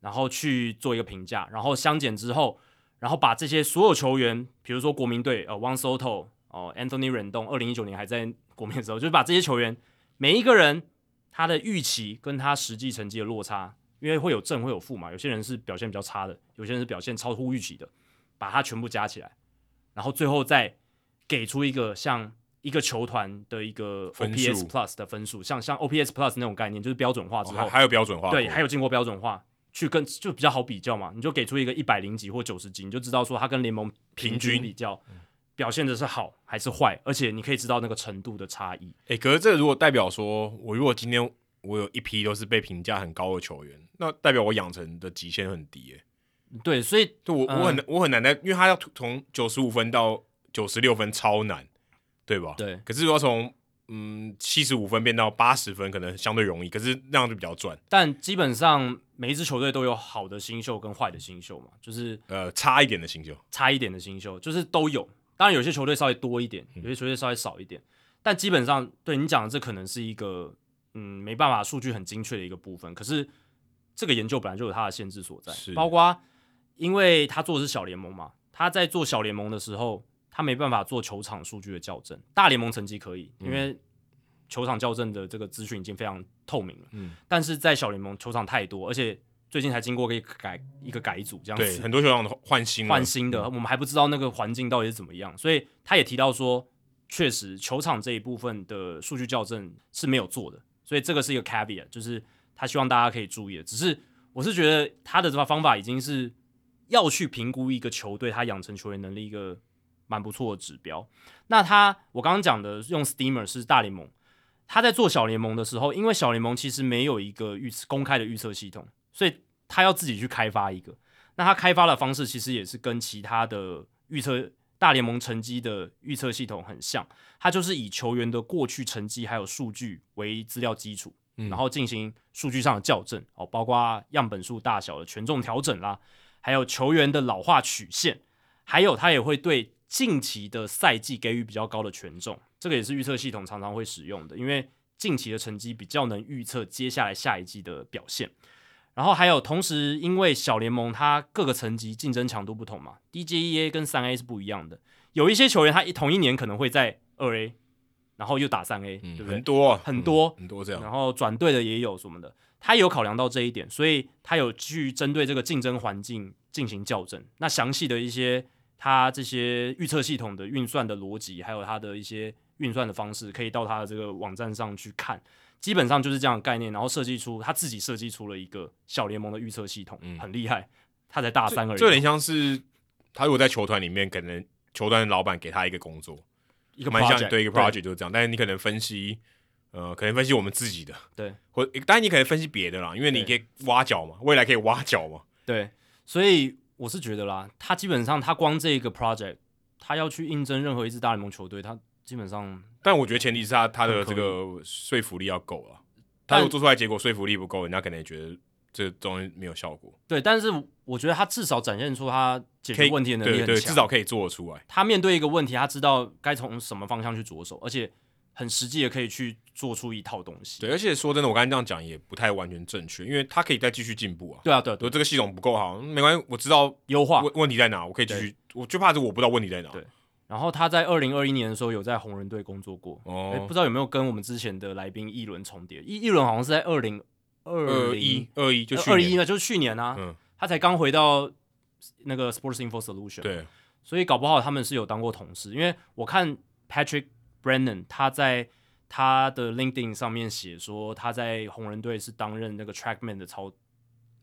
然后去做一个评价，然后相减之后，然后把这些所有球员，比如说国民队，呃，Juan Soto，哦，Anthony Rendon，二零一九年还在国民的时候，就是把这些球员每一个人他的预期跟他实际成绩的落差，因为会有正会有负嘛，有些人是表现比较差的，有些人是表现超乎预期的，把它全部加起来，然后最后再。给出一个像一个球团的一个 OPS Plus 的分数，像像 OPS Plus 那种概念，就是标准化之后，哦、还有标准化，对，还有经过标准化去跟就比较好比较嘛，你就给出一个一百零几或九十几，你就知道说他跟联盟平均比较均表现的是好还是坏，而且你可以知道那个程度的差异。诶、欸，可是这个如果代表说我如果今天我有一批都是被评价很高的球员，那代表我养成的极限很低哎。对，所以就我我很、嗯、我很难在，因为他要从九十五分到。九十六分超难，对吧？对。可是如果从嗯七十五分变到八十分，可能相对容易。可是那样就比较赚。但基本上每一支球队都有好的新秀跟坏的新秀嘛，就是呃差一点的新秀，差一点的新秀就是都有。当然有些球队稍微多一点，有些球队稍微少一点。嗯、但基本上对你讲的，这可能是一个嗯没办法数据很精确的一个部分。可是这个研究本来就有它的限制所在，是包括因为他做的是小联盟嘛，他在做小联盟的时候。他没办法做球场数据的校正，大联盟成绩可以，因为球场校正的这个资讯已经非常透明了。嗯，但是在小联盟球场太多，而且最近才经过一个改一个改组，这样子对很多球场都换新换新的，嗯、我们还不知道那个环境到底是怎么样。所以他也提到说，确实球场这一部分的数据校正是没有做的，所以这个是一个 caveat，就是他希望大家可以注意的。只是我是觉得他的这个方法已经是要去评估一个球队他养成球员能力一个。蛮不错的指标。那他，我刚刚讲的用 Steamer 是大联盟，他在做小联盟的时候，因为小联盟其实没有一个预公开的预测系统，所以他要自己去开发一个。那他开发的方式其实也是跟其他的预测大联盟成绩的预测系统很像，他就是以球员的过去成绩还有数据为资料基础，嗯、然后进行数据上的校正哦，包括样本数大小的权重调整啦，还有球员的老化曲线，还有他也会对。近期的赛季给予比较高的权重，这个也是预测系统常常会使用的，因为近期的成绩比较能预测接下来下一季的表现。然后还有，同时因为小联盟它各个层级竞争强度不同嘛，DJEA 跟三 A 是不一样的。有一些球员他一同一年可能会在二 A，然后又打三 A，嗯，对不对？很多很多、嗯、很多这样，然后转队的也有什么的，他有考量到这一点，所以他有去针对这个竞争环境进行校正。那详细的一些。他这些预测系统的运算的逻辑，还有他的一些运算的方式，可以到他的这个网站上去看。基本上就是这样的概念，然后设计出他自己设计出了一个小联盟的预测系统，嗯、很厉害。他才大三而已，这有点像是他如果在球团里面，可能球团的老板给他一个工作，一个蛮像对一个 project 就是这样。但是你可能分析，呃，可能分析我们自己的，对，或当然你可能分析别的啦，因为你可以挖角嘛，未来可以挖角嘛，对，所以。我是觉得啦，他基本上他光这个 project，他要去应征任何一支大联盟球队，他基本上。但我觉得前提是他他的这个说服力要够了。他如果做出来结果说服力不够，人家可能也觉得这东西没有效果。对，但是我觉得他至少展现出他解决问题的能力很强，对对，至少可以做得出来。他面对一个问题，他知道该从什么方向去着手，而且。很实际的，可以去做出一套东西。对，而且说真的，我刚才这样讲也不太完全正确，因为他可以再继续进步啊。对啊，对，如果这个系统不够好，没关系，我知道优化问问题在哪，我可以继续。我就怕是我不知道问题在哪。对。然后他在二零二一年的时候有在红人队工作过，哦，不知道有没有跟我们之前的来宾一轮重叠？一一轮好像是在二零二一二一，就二一呢，就是去年啊，嗯，他才刚回到那个 Sports Info Solution，对，所以搞不好他们是有当过同事，因为我看 Patrick Brennan 他在。他的 LinkedIn 上面写说，他在红人队是担任那个 TrackMan 的操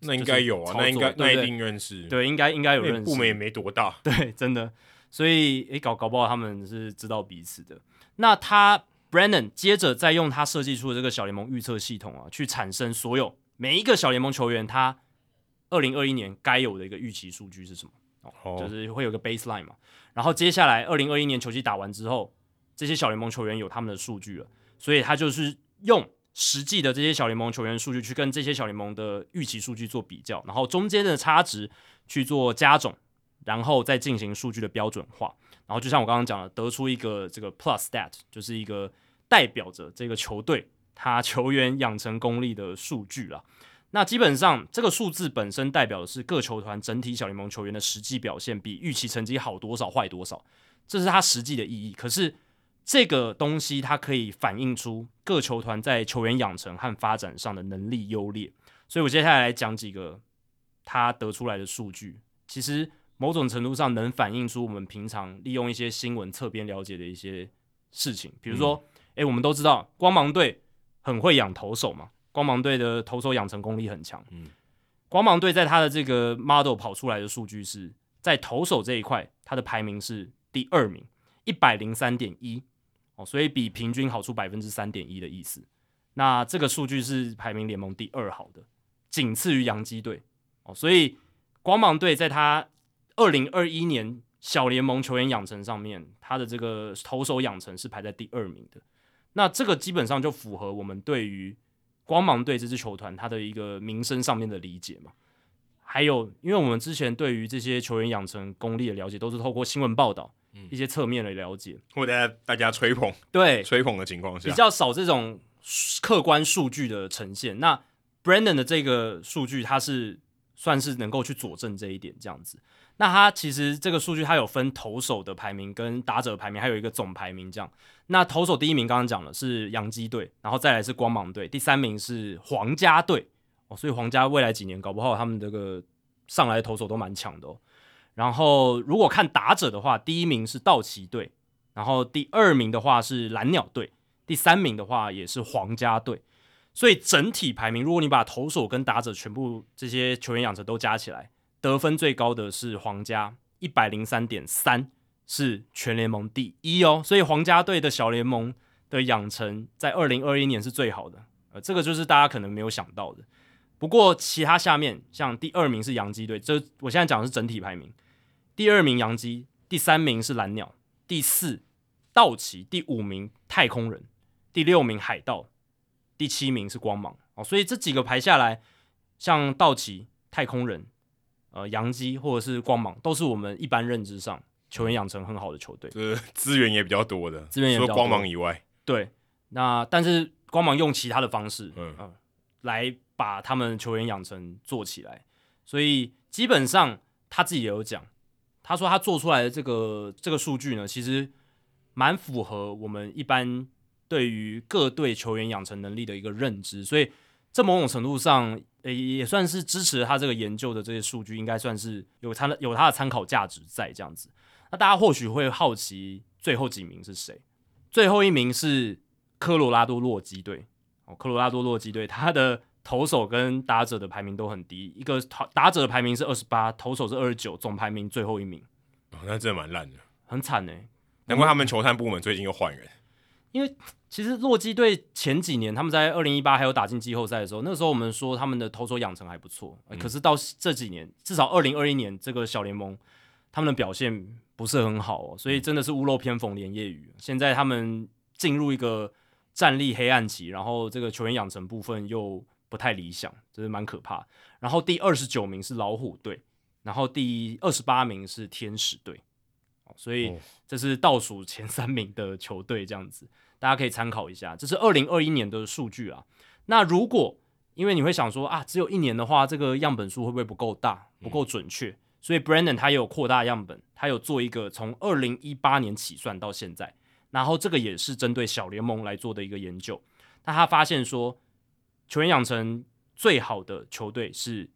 那应该有啊，那应该那一定认识。对，应该应该有认识。部门也没多大，对，真的。所以，诶，搞搞不好他们是知道彼此的。那他 Brennan 接着再用他设计出的这个小联盟预测系统啊，去产生所有每一个小联盟球员他二零二一年该有的一个预期数据是什么？哦，就是会有个 baseline 嘛。然后接下来二零二一年球季打完之后，这些小联盟球员有他们的数据了，所以他就是用实际的这些小联盟球员数据去跟这些小联盟的预期数据做比较，然后中间的差值去做加总。然后再进行数据的标准化，然后就像我刚刚讲的，得出一个这个 plus stat，就是一个代表着这个球队他球员养成功力的数据啦。那基本上这个数字本身代表的是各球团整体小联盟球员的实际表现比预期成绩好多少坏多少，这是它实际的意义。可是这个东西它可以反映出各球团在球员养成和发展上的能力优劣。所以我接下来来讲几个他得出来的数据，其实。某种程度上能反映出我们平常利用一些新闻侧边了解的一些事情，比如说，诶、嗯欸，我们都知道光芒队很会养投手嘛，光芒队的投手养成功力很强。嗯，光芒队在他的这个 model 跑出来的数据是在投手这一块，他的排名是第二名，一百零三点一哦，所以比平均好出百分之三点一的意思。那这个数据是排名联盟第二好的，仅次于洋基队哦，所以光芒队在他。二零二一年小联盟球员养成上面，他的这个投手养成是排在第二名的。那这个基本上就符合我们对于光芒队这支球团他的一个名声上面的理解嘛。还有，因为我们之前对于这些球员养成功力的了解，都是透过新闻报道、嗯、一些侧面的了解，或者大家吹捧，对吹捧的情况下，比较少这种客观数据的呈现。那 Brandon 的这个数据，它是算是能够去佐证这一点，这样子。那他其实这个数据，它有分投手的排名跟打者排名，还有一个总排名这样。那投手第一名刚刚讲了是洋基队，然后再来是光芒队，第三名是皇家队哦。所以皇家未来几年搞不好他们这个上来的投手都蛮强的哦。然后如果看打者的话，第一名是道奇队，然后第二名的话是蓝鸟队，第三名的话也是皇家队。所以整体排名，如果你把投手跟打者全部这些球员养成都加起来。得分最高的是皇家，一百零三点三，是全联盟第一哦。所以皇家队的小联盟的养成在二零二一年是最好的，呃，这个就是大家可能没有想到的。不过其他下面像第二名是洋基队，这我现在讲的是整体排名。第二名洋基，第三名是蓝鸟，第四道奇，第五名太空人，第六名海盗，第七名是光芒哦。所以这几个排下来，像道奇、太空人。呃，洋基或者是光芒，都是我们一般认知上球员养成很好的球队，这资源也比较多的，资源也比较多。除了光芒以外，对，那但是光芒用其他的方式，嗯、呃，来把他们球员养成做起来，所以基本上他自己也有讲，他说他做出来的这个这个数据呢，其实蛮符合我们一般对于各队球员养成能力的一个认知，所以这某种程度上。也也算是支持他这个研究的这些数据，应该算是有他的有他的参考价值在这样子。那大家或许会好奇，最后几名是谁？最后一名是科罗拉多洛基队哦，科罗拉多洛基队，他的投手跟打者的排名都很低，一个打者的排名是二十八，投手是二十九，总排名最后一名。哦，那真的蛮烂的，很惨呢。难怪他们球探部门最近又换人，因为。其实洛基队前几年他们在二零一八还有打进季后赛的时候，那个时候我们说他们的投手养成还不错，嗯、可是到这几年，至少二零二一年这个小联盟他们的表现不是很好哦，所以真的是屋漏偏逢连夜雨。现在他们进入一个战力黑暗期，然后这个球员养成部分又不太理想，这是蛮可怕。然后第二十九名是老虎队，然后第二十八名是天使队，所以这是倒数前三名的球队这样子。大家可以参考一下，这是二零二一年的数据啊。那如果因为你会想说啊，只有一年的话，这个样本数会不会不够大、不够准确？嗯、所以 Brandon 他也有扩大样本，他有做一个从二零一八年起算到现在，然后这个也是针对小联盟来做的一个研究。那他发现说，球员养成最好的球队是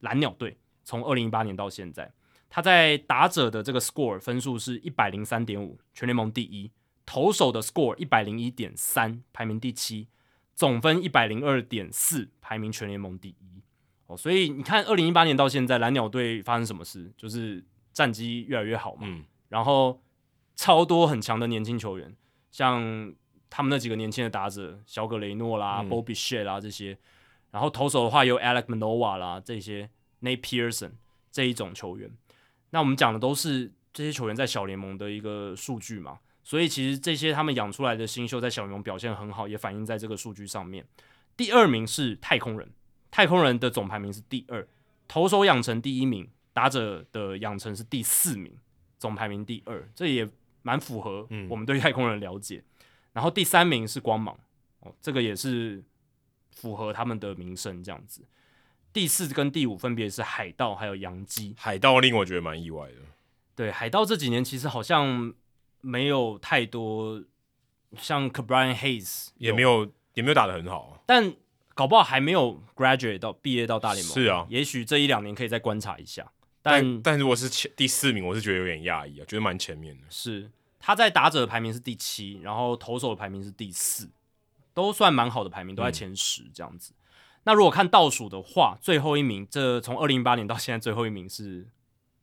蓝鸟队，从二零一八年到现在，他在打者的这个 score 分数是一百零三点五，全联盟第一。投手的 score 一百零一点三，排名第七，总分一百零二点四，排名全联盟第一。哦，所以你看，二零一八年到现在，蓝鸟队发生什么事？就是战绩越来越好嘛，嗯，然后超多很强的年轻球员，像他们那几个年轻的打者，小葛雷诺啦、嗯、Bo Bichette 啦这些，然后投手的话有 Alec Manoah 啦这些，Nate Pearson 这一种球员。那我们讲的都是这些球员在小联盟的一个数据嘛，所以其实这些他们养出来的新秀在小联盟表现很好，也反映在这个数据上面。第二名是太空人。太空人的总排名是第二，投手养成第一名，打者的养成是第四名，总排名第二，这也蛮符合我们对太空人了解。嗯、然后第三名是光芒，哦，这个也是符合他们的名声这样子。第四跟第五分别是海盗还有洋基，海盗令我觉得蛮意外的。对，海盗这几年其实好像没有太多，像 Ke'Bryan Hayes 也没有也没有打得很好，但。搞不好还没有 graduate 到毕业到大联盟，是啊，也许这一两年可以再观察一下。但但，但如果是前第四名，我是觉得有点讶异啊，觉得蛮前面的。是他在打者的排名是第七，然后投手的排名是第四，都算蛮好的排名，都在前十这样子。嗯、那如果看倒数的话，最后一名，这从二零一八年到现在最后一名是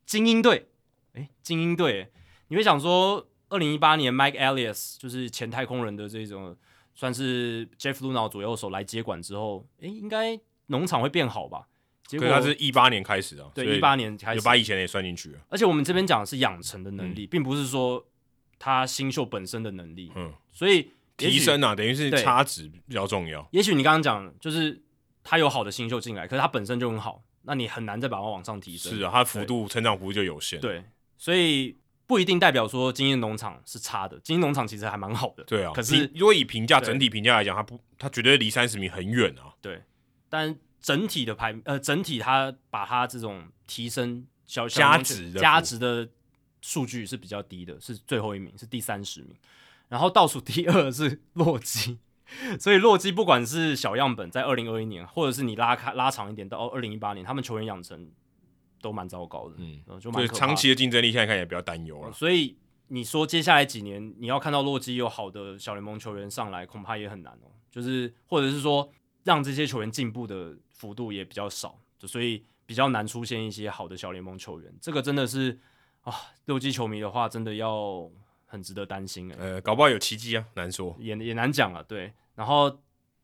精英队。诶，精英队，你会想说，二零一八年 Mike Elias 就是前太空人的这种。算是 Jeff Luhnow 左右手来接管之后，诶，应该农场会变好吧？结果他是一八年开始的，对，一八年开始，有把以前也算进去了。而且我们这边讲的是养成的能力，嗯、并不是说他新秀本身的能力。嗯，所以提升啊，等于是差值比较重要。也许你刚刚讲就是他有好的新秀进来，可是他本身就很好，那你很难再把它往上提升。是啊，他的幅度成长幅度就有限。对，所以。不一定代表说精英农场是差的，精英农场其实还蛮好的。对啊，可是如果以评价整体评价来讲，它不，它绝对离三十名很远啊。对，但整体的排呃，整体它把它这种提升小加值加值的数据是比较低的，是最后一名，是第三十名。然后倒数第二是洛基，所以洛基不管是小样本在二零二一年，或者是你拉开拉长一点到二零一八年，他们球员养成。都蛮糟糕的，嗯，就蛮长期的竞争力现在看起来比较担忧了。所以你说接下来几年你要看到洛基有好的小联盟球员上来，恐怕也很难哦。就是或者是说让这些球员进步的幅度也比较少，就所以比较难出现一些好的小联盟球员。这个真的是啊，洛基球迷的话真的要很值得担心哎。呃，搞不好有奇迹啊，难说，也也难讲了。对，然后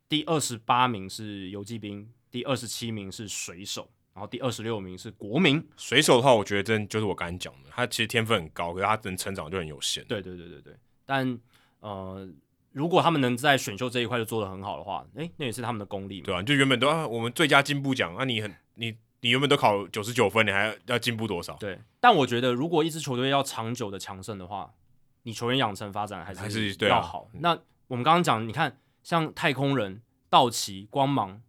第二十八名是游击兵，第二十七名是水手。然后第二十六名是国民水手的话，我觉得真就是我刚才讲的，他其实天分很高，可是他能成长就很有限。对对对对对，但呃，如果他们能在选秀这一块就做得很好的话，诶，那也是他们的功力嘛。对啊，就原本都啊，我们最佳进步奖啊，你很你你原本都考九十九分，你还要要进步多少？对，但我觉得如果一支球队要长久的强盛的话，你球员养成发展还是还是要好。啊、那我们刚刚讲，你看像太空人、道奇、光芒，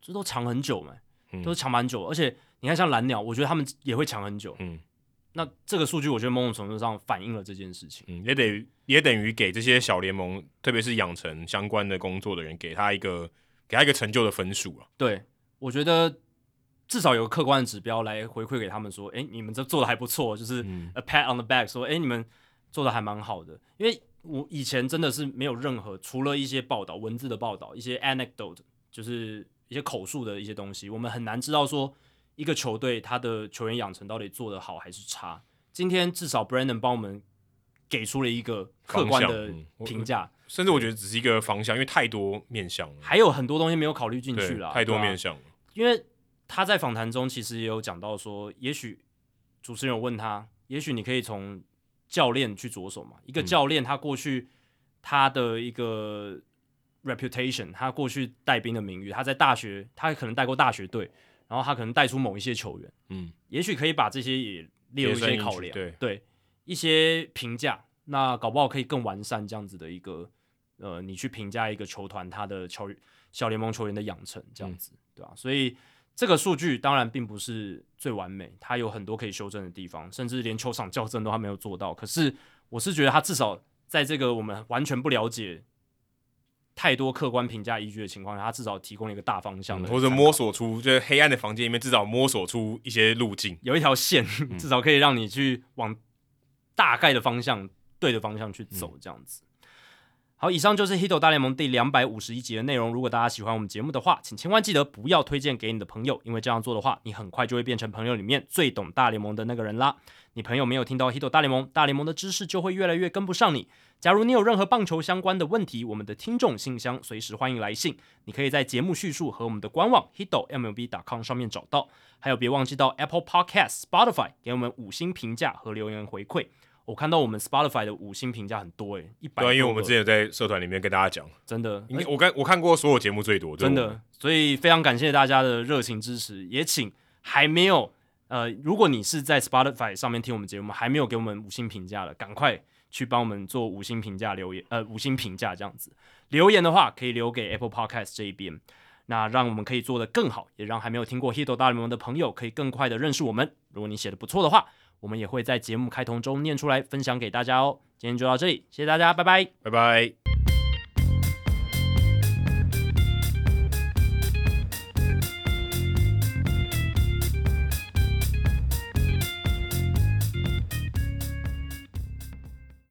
这都长很久嘛。都是抢蛮久，而且你看像蓝鸟，我觉得他们也会抢很久。嗯，那这个数据我觉得某种程度上反映了这件事情。嗯，也等于也等于给这些小联盟，特别是养成相关的工作的人，给他一个给他一个成就的分数啊。对，我觉得至少有个客观的指标来回馈给他们说，哎，你们这做的还不错，就是 a pat on the back，说，哎，你们做的还蛮好的。因为我以前真的是没有任何，除了一些报道、文字的报道，一些 anecdote，就是。一些口述的一些东西，我们很难知道说一个球队他的球员养成到底做得好还是差。今天至少 Brandon 帮我们给出了一个客观的评价，甚至我觉得只是一个方向，因为太多面向了，还有很多东西没有考虑进去了，太多面向了。因为他在访谈中其实也有讲到说，也许主持人有问他，也许你可以从教练去着手嘛。一个教练他过去他的一个。reputation，他过去带兵的名誉，他在大学，他可能带过大学队，然后他可能带出某一些球员，嗯，也许可以把这些也列入一些考量，对对，一些评价，那搞不好可以更完善这样子的一个，呃，你去评价一个球团他的球小联盟球员的养成这样子，嗯、对吧、啊？所以这个数据当然并不是最完美，它有很多可以修正的地方，甚至连球场校正都还没有做到。可是我是觉得他至少在这个我们完全不了解。太多客观评价依据的情况下，它至少提供了一个大方向的、嗯，或者摸索出就是黑暗的房间里面，至少摸索出一些路径，有一条线，至少可以让你去往大概的方向、对的方向去走，这样子。好，以上就是《Hito 大联盟》第两百五十一集的内容。如果大家喜欢我们节目的话，请千万记得不要推荐给你的朋友，因为这样做的话，你很快就会变成朋友里面最懂大联盟的那个人啦。你朋友没有听到《Hito 大联盟》，大联盟的知识就会越来越跟不上你。假如你有任何棒球相关的问题，我们的听众信箱随时欢迎来信，你可以在节目叙述和我们的官网 hitomlb.com 上面找到。还有，别忘记到 Apple Podcast、Spotify 给我们五星评价和留言回馈。我看到我们 Spotify 的五星评价很多诶，一百。对，因为我们之前在社团里面跟大家讲，真的，我看我看过所有节目最多，真的，所以非常感谢大家的热情支持，也请还没有呃，如果你是在 Spotify 上面听我们节目，还没有给我们五星评价的，赶快去帮我们做五星评价留言，呃，五星评价这样子留言的话，可以留给 Apple Podcast 这一边，那让我们可以做得更好，也让还没有听过 Hito 大联盟的朋友可以更快的认识我们。如果你写的不错的话。我们也会在节目开头中念出来，分享给大家哦。今天就到这里，谢谢大家，拜拜，拜拜。